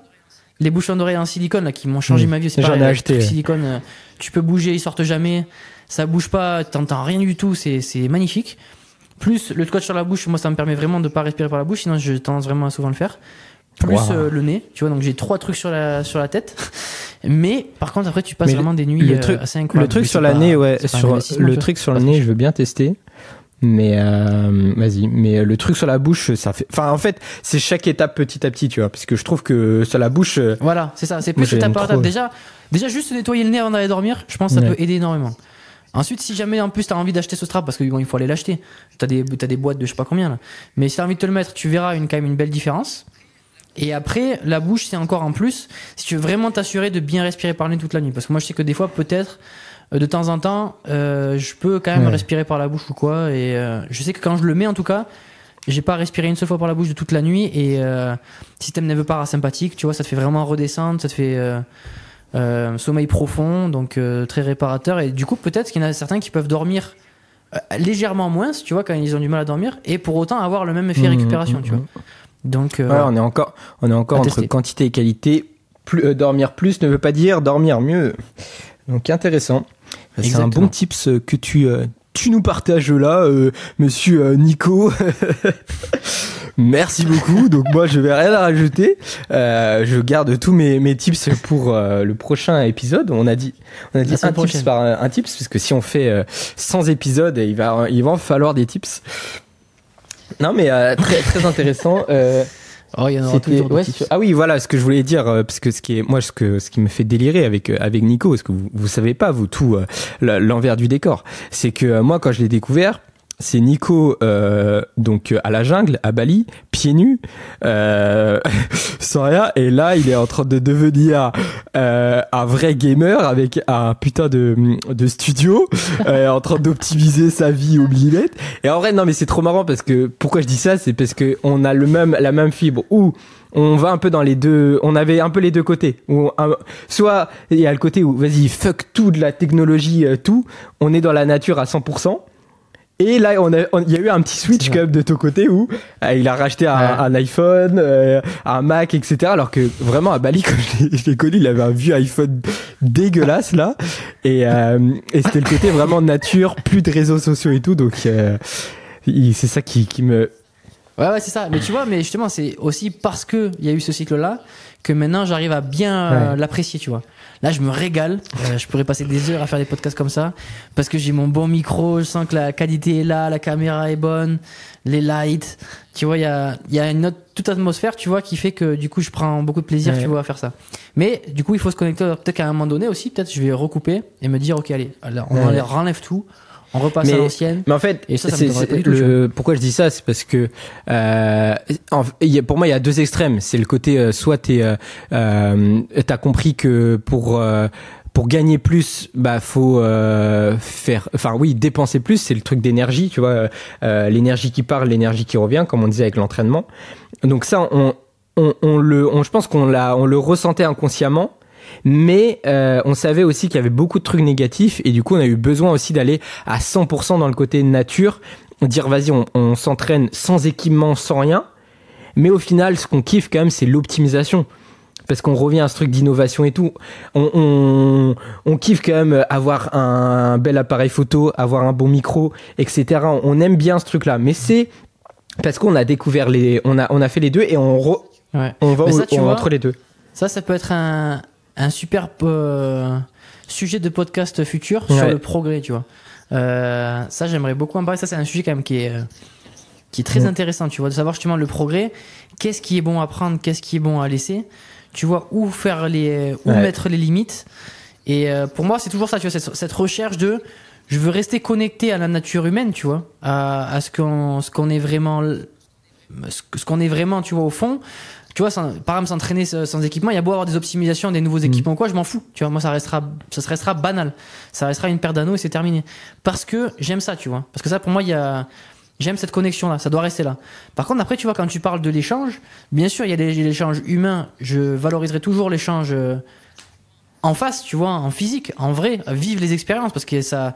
Les bouchons d'oreille en silicone là qui m'ont changé Mhm. ma vie c'est J'en pareil, ai le acheté, silicone euh, tu peux bouger ils sortent jamais. Ça bouge pas t'entends rien du tout c'est c'est magnifique. Plus le scotch sur la bouche moi ça me permet vraiment de pas respirer par la bouche sinon je tendance vraiment à souvent le faire plus Wow. euh, le nez tu vois donc j'ai trois trucs sur la sur la tête mais par contre après tu passes Mais vraiment des nuits le euh, truc- assez le incroyables truc Mais sur la nez, ouais, sur le truc sur le nez, je veux bien tester. Mais euh, vas-y, mais le truc sur la bouche, ça fait. Enfin, en fait, c'est chaque étape petit à petit, tu vois, parce que je trouve que sur la bouche, Voilà, c'est ça. C'est plus étape par étape. Déjà, déjà juste nettoyer le nez avant d'aller dormir, je pense que ça Ouais. peut aider énormément. Ensuite, si jamais en plus t'as envie d'acheter ce strap, parce que bon, il faut aller l'acheter. T'as des, t'as des boîtes de je sais pas combien là. Mais si t'as envie de te le mettre, tu verras une, quand même une belle différence. Et après, la bouche, c'est encore en plus. Si tu veux vraiment t'assurer de bien respirer par le nez toute la nuit. Parce que moi, je sais que des fois, peut-être, euh, de temps en temps, euh, je peux quand même Ouais. respirer par la bouche ou quoi. Et euh, je sais que quand je le mets, en tout cas, j'ai pas respiré une seule fois par la bouche de toute la nuit. Et euh, système nerveux parasympathique, tu vois, ça te fait vraiment redescendre, ça te fait sommeil profond, donc très réparateur. Et du coup, peut-être qu'il y en a certains qui peuvent dormir légèrement moins, tu vois, quand ils ont du mal à dormir, et pour autant avoir le même effet Mmh, récupération, mmh, tu vois. mmh. Donc, euh, ouais, on est encore, on est encore entre quantité et qualité. Plus, euh, dormir plus ne veut pas dire dormir mieux. Donc intéressant. C'est un bon tips euh, que tu, euh, tu nous partages là, euh, Monsieur euh, Nico. Merci beaucoup. Donc moi je vais rien à rajouter. Euh, je garde tous mes, mes tips pour euh, le prochain épisode. On a dit on a dit un tips par un, un tips parce que si on fait euh, 100 épisodes, il va il va en falloir des tips. Non mais euh, très très intéressant. Euh, oh, il y en aura toujours ouais, sur- ah oui, voilà ce que je voulais dire, euh, parce que ce qui est, moi, ce que ce qui me fait délirer avec euh, avec Nico, parce que vous vous savez pas vous tout euh, l'envers du décor, c'est que moi quand je l'ai découvert, c'est Nico euh, donc euh, à la jungle à Bali, pieds nus, euh, sans rien, et là il est en train de devenir euh, un vrai gamer avec un putain de de studio, euh, en train d'optimiser sa vie au millimètre. Et en vrai, non, mais c'est trop marrant parce que pourquoi je dis ça, c'est parce que on a le même, la même fibre où on va un peu dans les deux, on avait un peu les deux côtés. Où soit il y a le côté où vas-y fuck tout de la technologie, euh, tout, on est dans la nature à 100%. Et là, on a, on- il y a eu un petit switch quand même de ton côté où euh, il a racheté un, Ouais. un iPhone, euh, un Mac, etc. Alors que vraiment à Bali, quand je l'ai- connu, il avait un vieux iPhone dégueulasse là, et, euh, et c'était le côté vraiment nature, plus de réseaux sociaux et tout. Donc euh, il- c'est ça qui, qui me Ouais, ouais, c'est ça. Mais tu vois, mais justement, c'est aussi parce que il y a eu ce cycle-là que maintenant j'arrive à bien euh, Ouais. l'apprécier, tu vois. Là, je me régale. Euh, je pourrais passer des heures à faire des podcasts comme ça parce que j'ai mon bon micro. Je sens que la qualité est là, la caméra est bonne, les lights. Tu vois, il y a, il y a une autre toute atmosphère, tu vois, qui fait que du coup, je prends beaucoup de plaisir, Ouais. tu vois, à faire ça. Mais du coup, il faut se connecter. Peut-être qu'à un moment donné aussi, peut-être, je vais recouper et me dire, ok, allez, alors, on Ouais. enlève, tout, on repasse Mais- à l'ancienne. Mais en fait, Et ça, ça me tout, le- pourquoi je dis ça, c'est parce que euh, en- il y a- pour moi, il y a deux extrêmes. C'est le côté euh, soit t'es, euh, euh, t'as compris que pour euh, pour gagner plus, bah faut euh, faire, enfin oui, dépenser plus, c'est le truc d'énergie, tu vois, euh, l'énergie qui part, l'énergie qui revient, comme on disait avec l'entraînement. Donc ça, on, on, on le, on, je pense qu'on l'a, on le ressentait inconsciemment, mais euh, on savait aussi qu'il y avait beaucoup de trucs négatifs et du coup on a eu besoin aussi d'aller à 100% dans le côté nature, dire vas-y on, on s'entraîne sans équipement, sans rien. Mais au final, ce qu'on kiffe quand même, c'est l'optimisation parce qu'on revient à ce truc d'innovation et tout. On, on, on, kiffe quand même avoir un bel appareil photo, avoir un bon micro, etc. On aime bien ce truc-là, mais c'est parce qu'on a découvert les, on a, on a fait les deux et on, re, Ouais. on va ça, tu vois, entre les deux. Ça, ça peut être un, un super euh, sujet de podcast futur sur le progrès, tu vois. Euh, ça, j'aimerais beaucoup en parler. Ça, c'est un sujet quand même qui est, euh, qui est très intéressant, tu vois, de savoir justement le progrès. Qu'est-ce qui est bon à prendre, qu'est-ce qui est bon à laisser? Tu vois, où faire les, où Ouais. mettre les limites? Et euh, pour moi, c'est toujours ça, tu vois, cette, cette recherche de je veux rester connecté à la nature humaine, tu vois, à, à ce qu'on ce qu'on est vraiment ce qu'on est vraiment, tu vois, au fond. Tu vois, sans- par exemple, s'entraîner sans équipement, il y a beau avoir des optimisations, des nouveaux équipements, quoi, je m'en fous. Tu vois, moi, ça restera, ça se restera banal. Ça restera une paire d'anneaux et c'est terminé. Parce que j'aime ça, tu vois. Parce que ça, pour moi, il y a, j'aime cette connexion-là. Ça doit rester là. Par contre, après, tu vois, quand tu parles de l'échange, bien sûr, il y a des- l'échange humain. Je valoriserai toujours l'échange euh, en face, tu vois, en physique, en vrai, vivre les expériences parce que ça,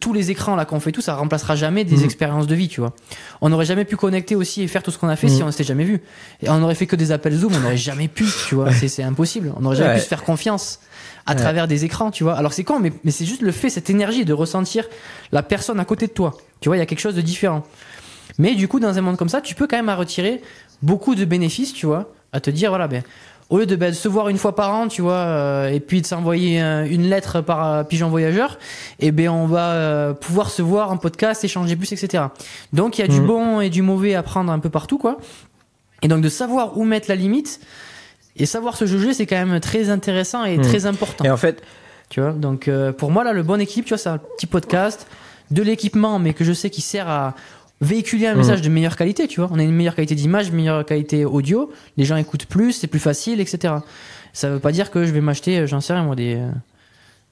tous les écrans là qu'on fait tout, ça remplacera jamais des Mhm. expériences de vie, tu vois. On n'aurait jamais pu connecter aussi et faire tout ce qu'on a fait Mhm. si on s'était jamais vu. Et on aurait fait que des appels Zoom, on n'aurait jamais pu, tu vois. C'est, impossible. On n'aurait jamais Ouais. pu se faire confiance à Ouais. travers des écrans, tu vois. Alors c'est con, mais, mais c'est juste le fait, cette énergie de ressentir la personne à côté de toi. Tu vois, il y a quelque chose de différent. Mais du coup, dans un monde comme ça, tu peux quand même en retirer beaucoup de bénéfices, tu vois, à te dire, voilà, ben, au lieu de, ben, de se voir une fois par an, tu vois, euh, et puis de s'envoyer euh, une lettre par euh, pigeon voyageur, et ben on va euh, pouvoir se voir en podcast, échanger plus, etc. Donc il y a du Mhm. bon et du mauvais à prendre un peu partout, quoi. Et donc de savoir où mettre la limite et savoir se juger, c'est quand même très intéressant et Mhm. très important. Et en fait, Tu vois, donc pour moi là, le bon équipe, tu vois, c'est un petit podcast, de l'équipement, mais que je sais qui sert à véhiculer un Mhm. message de meilleure qualité, tu vois. On a une meilleure qualité d'image, meilleure qualité audio, les gens écoutent plus, c'est plus facile, etc. Ça veut pas dire que je vais m'acheter, euh, j'en sais rien moi, des, euh,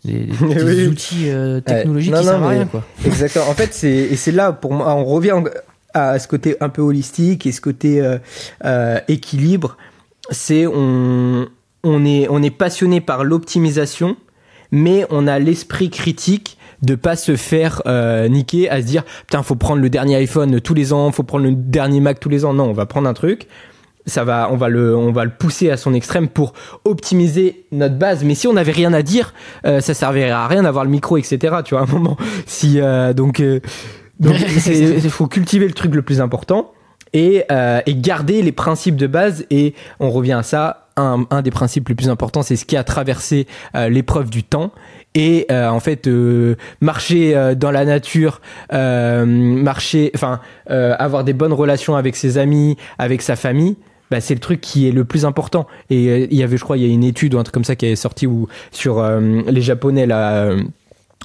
des, des Oui. outils euh, technologiques non, qui non, servent à rien, quoi. Exactement. En fait, c'est et c'est là pour moi, on revient à ce côté un peu holistique et ce côté euh, euh, équilibre. C'est on on est on est passionné par l'optimisation, mais on a l'esprit critique de pas se faire euh, niquer à se dire putain faut prendre le dernier iPhone tous les ans, faut prendre le dernier Mac tous les ans. Non, on va prendre un truc. Ça va, on va le, on va le pousser à son extrême pour optimiser notre base. Mais si on n'avait rien à dire, euh, ça servirait à rien d'avoir le micro, etc. Tu vois, à un moment. Si euh, donc, euh, donc il faut cultiver le truc le plus important et, euh, et garder les principes de base. Et on revient à ça. Un, un des principes les plus importants, c'est ce qui a traversé euh, l'épreuve du temps. Et euh, en fait, euh, marcher euh, dans la nature, euh, marcher, enfin, euh, avoir des bonnes relations avec ses amis, avec sa famille, bah, c'est le truc qui est le plus important. Et euh, il y avait, je crois, il y a une étude ou un truc comme ça qui est sorti où sur les Japonais là.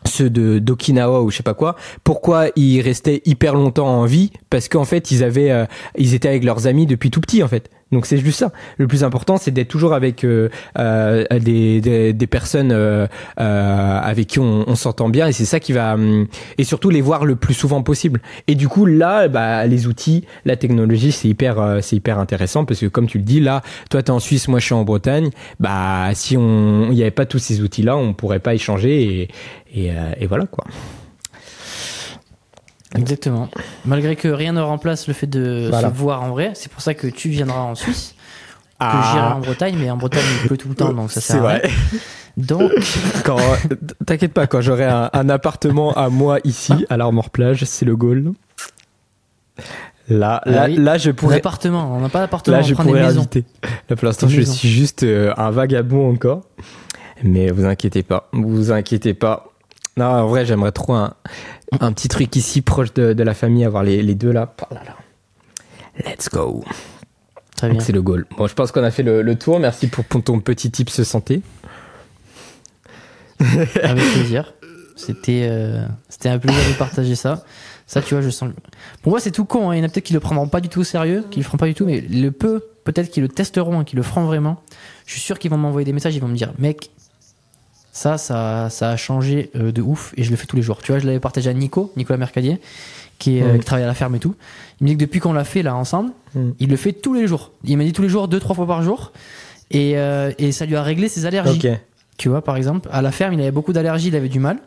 ceux de d'Okinawa ou je sais pas quoi. Pourquoi ils restaient hyper longtemps en vie? Parce qu'en fait ils avaient, euh, ils étaient avec leurs amis depuis tout petit en fait. Donc c'est juste ça. Le plus important c'est d'être toujours avec euh, euh, des, des des personnes euh, euh, avec qui on, on s'entend bien et c'est ça qui va hum, et surtout les voir le plus souvent possible. Et du coup là bah les outils, la technologie c'est hyper euh, c'est hyper intéressant parce que comme tu le dis là, toi t'es en Suisse, moi je suis en Bretagne. Bah si on il n'y avait pas tous ces outils là, on pourrait pas échanger et et, euh, et voilà quoi. Exactement. Malgré que rien ne remplace le fait de Voilà. se voir en vrai, c'est pour ça que tu viendras en Suisse, que Ah. j'irai en Bretagne, mais en Bretagne il pleut tout le temps, donc ça sert à rien. vrai. Donc, Quand t'inquiète pas, quand j'aurai un, un appartement à moi ici à l'Armor Plage, c'est le goal. Là, Ah là, oui. là, je pourrais. l'appartement, on n'a pas d'appartement, Là, on je prend des pourrais maisons. inviter. Là, pour l'instant, Des je maisons. suis juste euh, un vagabond encore. Mais vous inquiétez pas, vous inquiétez pas. Non, en vrai, j'aimerais trop un, un petit truc ici, proche de, de la famille, avoir les, les deux là. Oh là là. Let's go. Très Donc bien. c'est le goal. Bon, je pense qu'on a fait le, le tour. Merci pour, pour ton petit tips santé. Avec plaisir. C'était euh, c'était un plaisir de partager ça. Ça, tu vois, je sens. Pour moi, c'est tout con. hein. Il y en a peut-être qui le prendront pas du tout au sérieux, qui le feront pas du tout, mais le peu, peut-être qu'ils le testeront et qu'ils le feront vraiment. Je suis sûr qu'ils vont m'envoyer des messages. Ils vont me dire, mec, Ça, ça, ça a changé euh, de ouf et je le fais tous les jours. Tu vois, je l'avais partagé à Nico, Nicolas Mercadier, qui, est, euh, Mm. qui travaille à la ferme et tout. Il me dit que depuis qu'on l'a fait là ensemble, Mm. il le fait tous les jours. Il m'a dit tous les jours, deux, trois fois par jour. Et, euh, et ça lui a réglé ses allergies. Ok. Tu vois, par exemple, à la ferme, il avait beaucoup d'allergies, il avait du mal.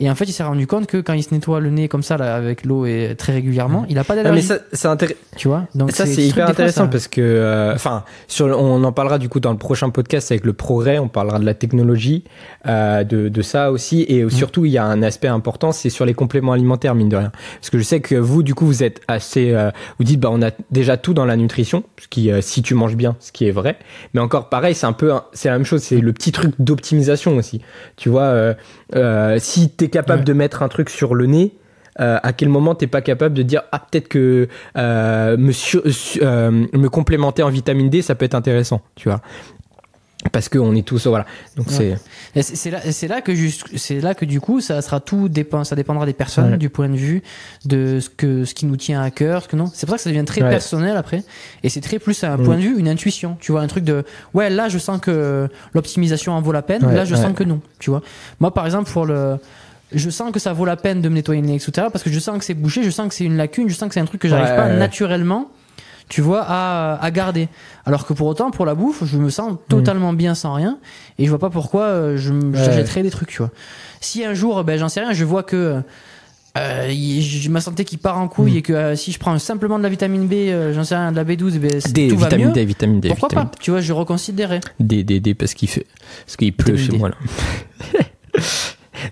Et en fait, il s'est rendu compte que quand il se nettoie le nez comme ça, là, avec l'eau et très régulièrement, il a pas Ah, mais d'allergie. ça, c'est intéressant. Tu vois Donc ça, c'est hyper fois, intéressant parce que, euh, enfin, le- on en parlera du coup dans le prochain podcast avec le progrès. On parlera de la technologie, euh, de, de ça aussi, et surtout il y a un aspect important, c'est sur les compléments alimentaires mine de rien. Parce que je sais que vous, du coup, vous êtes assez, euh, vous dites, bah, on a déjà tout dans la nutrition, ce qui, euh, si tu manges bien, ce qui est vrai. Mais encore pareil, c'est un peu, c'est la même chose, c'est le petit truc d'optimisation aussi. Tu vois, euh, euh, si t'es capable Ouais. de mettre un truc sur le nez. euh, à quel moment t'es pas capable de dire ah peut-être que euh, me, euh, me complémenter en vitamine D ça peut être intéressant tu vois parce que on est tous voilà donc Ouais. c'est C'est là, c'est là que c'est là que du coup, ça sera tout dépend, ça dépendra des personnes, Ouais. du point de vue de ce que ce qui nous tient à cœur, ce que non. C'est pour ça que ça devient très Ouais. personnel après, et c'est très plus un Mm. point de vue, une intuition. Tu vois, un truc de ouais, là je sens que l'optimisation en vaut la peine, là je sens que non. Tu vois, moi par exemple pour le je sens que ça vaut la peine de me nettoyer le nez, etc. Parce que je sens que c'est bouché, je sens que c'est une lacune, je sens que c'est un truc que j'arrive Ouais, pas ouais. naturellement, tu vois, à, à garder. Alors que pour autant, pour la bouffe, je me sens totalement bien sans rien, et je vois pas pourquoi euh, je j'achèterais des trucs, tu vois. Si un jour, ben j'en sais rien, je vois que euh, y- ma santé qui part en couille Mm. et que euh, si je prends simplement de la vitamine B, euh, j'en sais rien, de la B12, ben, c'est- D tout va vitamine mieux. D vitamine D Pourquoi vitamine pas Tu vois, je reconsidérais. D D D parce qu'il fait parce qu'il pleut chez moi là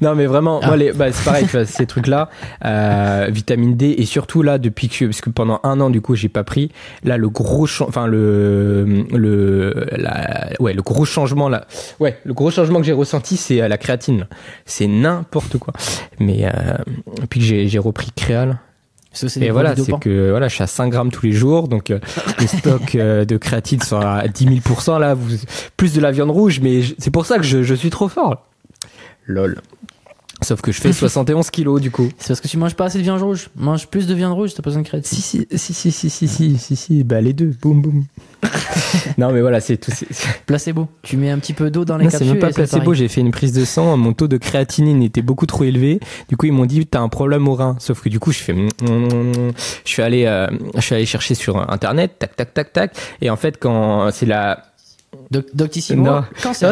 Non mais vraiment, Ah. moi les, bah, c'est pareil, tu vois, ces trucs-là, euh, vitamine D et surtout là depuis que parce que pendant un an du coup j'ai pas pris, là le gros, enfin le le la, ouais le gros changement là, ouais le gros changement que j'ai ressenti c'est euh, la créatine, c'est n'importe quoi. Mais euh, depuis que j'ai j'ai repris créal, et voilà, c'est que voilà, je suis à 5 grammes tous les jours, donc euh, le stock euh, de créatine sont à 10 000 là, vous, plus de la viande rouge, mais je- c'est pour ça que je, je suis trop fort. Lol. Sauf que je fais 71 kilos du coup. C'est parce que tu manges pas assez de viande rouge. Mange plus de viande rouge, t'as pas besoin de créatine. Si si si si si si si si si bah les deux, boum boum. non mais voilà, c'est tout. c'est- Placebo. Tu mets un petit peu d'eau dans les Non, c'est capsules. même pas c'est placebo, j'ai fait une prise de sang, mon taux de créatinine était beaucoup trop élevé. Du coup, ils m'ont dit t'as un problème au rein. Sauf que du coup, je fais mm, je suis allé euh, je suis allé chercher sur internet, tac tac tac tac et en fait quand c'est la Doc- Doctissimo. Non.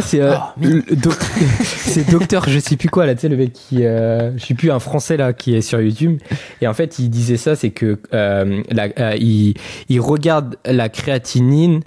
C'est euh, Oh, doc- docteur, je sais plus quoi là, tu sais le mec qui, euh, je sais plus un français là qui est sur YouTube. Et en fait, il disait ça, c'est que euh, la, euh, il, il regarde la créatinine.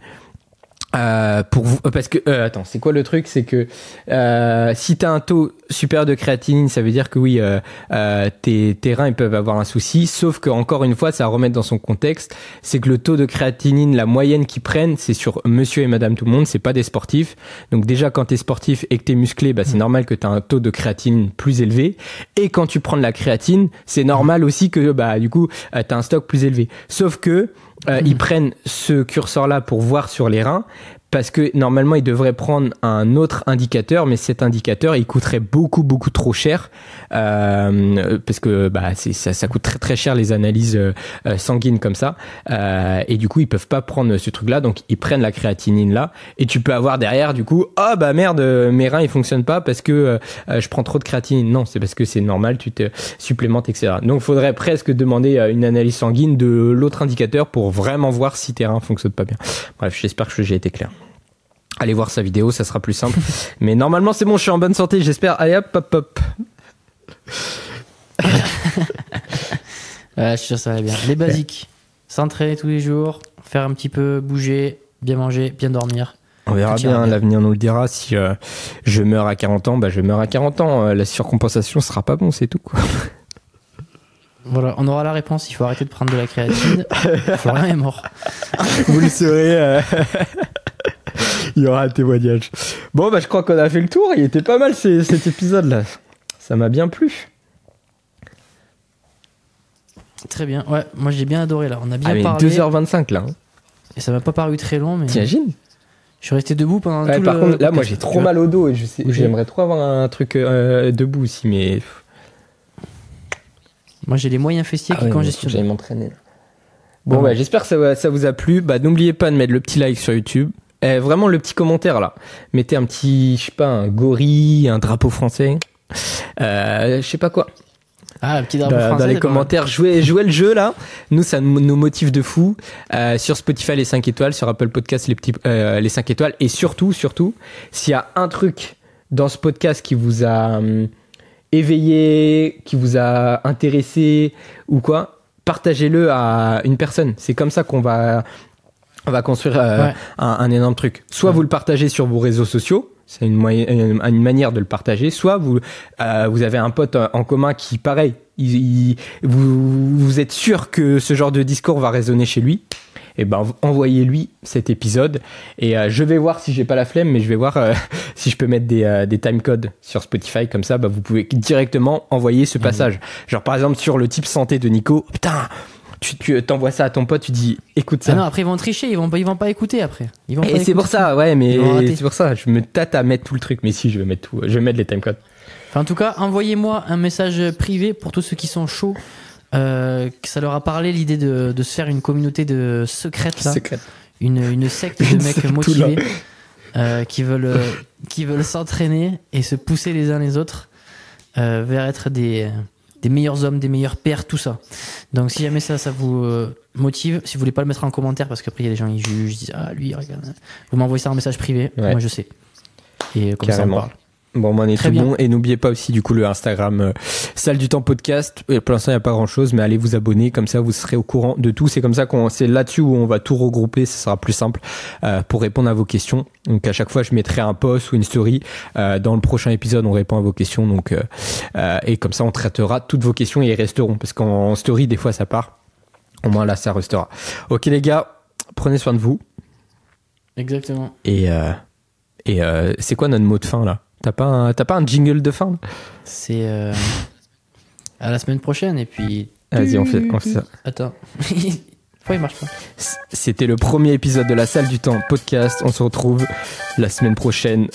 Euh, pour vous, parce que euh, attends, c'est quoi le truc? C'est que euh, si t'as un taux supérieur de créatinine, ça veut dire que oui, euh, euh, tes, tes reins ils peuvent avoir un souci. Sauf que encore une fois, ça à remettre dans son contexte, c'est que le taux de créatinine, la moyenne qu'ils prennent, c'est sur Monsieur et Madame tout le monde, c'est pas des sportifs. Donc déjà, quand t'es sportif et que t'es musclé, bah c'est normal que t'as un taux de créatinine plus élevé. Et quand tu prends de la créatine, c'est normal aussi que bah du coup, euh, t'as un stock plus élevé. Sauf que euh, ils prennent ce curseur-là pour voir sur les reins parce que normalement ils devraient prendre un autre indicateur, mais cet indicateur il coûterait beaucoup beaucoup trop cher. Euh, parce que bah ça, ça coûte très très cher les analyses euh, euh, sanguines comme ça. Euh, et du coup ils peuvent pas prendre ce truc là donc ils prennent la créatinine là. Et tu peux avoir derrière du coup ah bah merde euh, mes reins ils fonctionnent pas parce que euh, je prends trop de créatinine non c'est parce que c'est normal tu te supplémentes etc donc faudrait presque demander euh, une analyse sanguine de l'autre indicateur pour vraiment voir si tes reins fonctionnent pas bien. Bref j'espère que j'ai été clair Allez voir sa vidéo, ça sera plus simple. Mais normalement, c'est bon, je suis en bonne santé, j'espère. Allez hop, hop, hop. Ouais, je suis sûr que ça va bien. Les basiques. S'entraîner tous les jours, faire un petit peu bouger, bien manger, bien dormir. On verra bien, bien. l'avenir nous le dira. Si euh, je meurs à 40 ans, bah je meurs à 40 ans. Euh, La surcompensation sera pas bon, c'est tout. Quoi. Voilà, on aura la réponse. Il faut arrêter de prendre de la créatine. Florian est mort. Vous le saurez. euh, Il y aura un témoignage. Bon, bah je crois qu'on a fait le tour. Il était pas mal ces- cet épisode-là. Ça m'a bien plu. Très bien. Ouais, moi j'ai bien adoré là. On a bien Ah, mais parlé. 2h25 là. hein. Et ça m'a pas paru très long, mais T'imagines je suis resté debout pendant Ouais, tout Par le. contre, là, moi j'ai trop mal au dos et je sais- Bouger. j'aimerais trop avoir un truc euh, debout aussi, mais. Moi j'ai les moyens fessiers Ah qui ouais, congestionnent. j'aille m'entraîner. Bon, Ah ouais. bah, j'espère que ça vous a plu. Bah, n'oubliez pas de mettre le petit like sur YouTube. Eh, vraiment le petit commentaire là. Mettez un petit, je sais pas, un gorille, un drapeau français. Euh, je sais pas quoi. Ah, un petit drapeau Dans, français. dans les commentaires, jouez, jouez le jeu là. Nous, ça nous nous motive de fou. Euh, sur Spotify, les 5 étoiles. Sur Apple Podcast, les, petits, euh, les 5 étoiles. Et surtout, surtout, s'il y a un truc dans ce podcast qui vous a hum, éveillé, qui vous a intéressé ou quoi, partagez-le à une personne. C'est comme ça qu'on va, on va construire euh, Ouais. un, un énorme truc. Soit Ouais. vous le partagez sur vos réseaux sociaux, c'est une, moyen- une, une manière de le partager. Soit vous, euh, vous avez un pote euh, en commun qui, pareil, il, il- vous, vous êtes sûr que ce genre de discours va résonner chez lui. Et ben envoyez-lui cet épisode et euh, je vais voir si j'ai pas la flemme, mais je vais voir si je peux mettre des, euh, des timecodes sur Spotify comme ça, bah, vous pouvez directement envoyer ce passage. Genre par exemple sur le type santé de Nico, putain, tu, tu t'envoies ça à ton pote, tu dis écoute ça. Ah non, après ils vont tricher, ils vont, ils vont pas écouter après. Ils vont pas Et c'est pour ça, ouais, mais c'est pour ça, je me tâte à mettre tout le truc, mais si, je vais mettre tout, je vais mettre les timecodes. Enfin, en tout cas, envoyez-moi un message privé pour tous ceux qui sont chauds. euh, que ça leur a parlé l'idée de, de se faire une communauté de secrètes là, Secrète. une, une secte de mecs motivés euh, qui veulent euh, qui veulent s'entraîner et se pousser les uns les autres euh, vers être des des meilleurs hommes, des meilleurs pères, tout ça. Donc si jamais ça, ça vous euh, motive, si vous voulez pas le mettre en commentaire, parce qu'après il y a des gens qui jugent, ils disent ah lui, regarde. vous m'envoyez ça en message privé, Ouais. moi je sais. Et comme Carrément. ça on parle. Bon, on est Très tout bien. bon. Et n'oubliez pas aussi, du coup, le Instagram euh, Salle du Temps Podcast. Et pour l'instant, il n'y a pas grand chose, mais allez vous abonner. Comme ça, vous serez au courant de tout. C'est comme ça qu'on, c'est là-dessus où on va tout regrouper. Ce sera plus simple, euh, pour répondre à vos questions. Donc, à chaque fois, je mettrai un post ou une story. Euh, dans le prochain épisode, on répond à vos questions. Donc, et comme ça, on traitera toutes vos questions et ils resteront. Parce qu'en story, des fois, ça part. Au moins, là, ça restera. Ok, les gars. Prenez soin de vous. Exactement. Et, et, c'est quoi notre mot de fin, là? T'as pas un, t'as pas un jingle de fin? C'est euh, à la semaine prochaine et puis. Vas-y, on fait, on fait ça. Attends. Pourquoi il marche pas? C'était le premier épisode de la salle du temps podcast. On se retrouve la semaine prochaine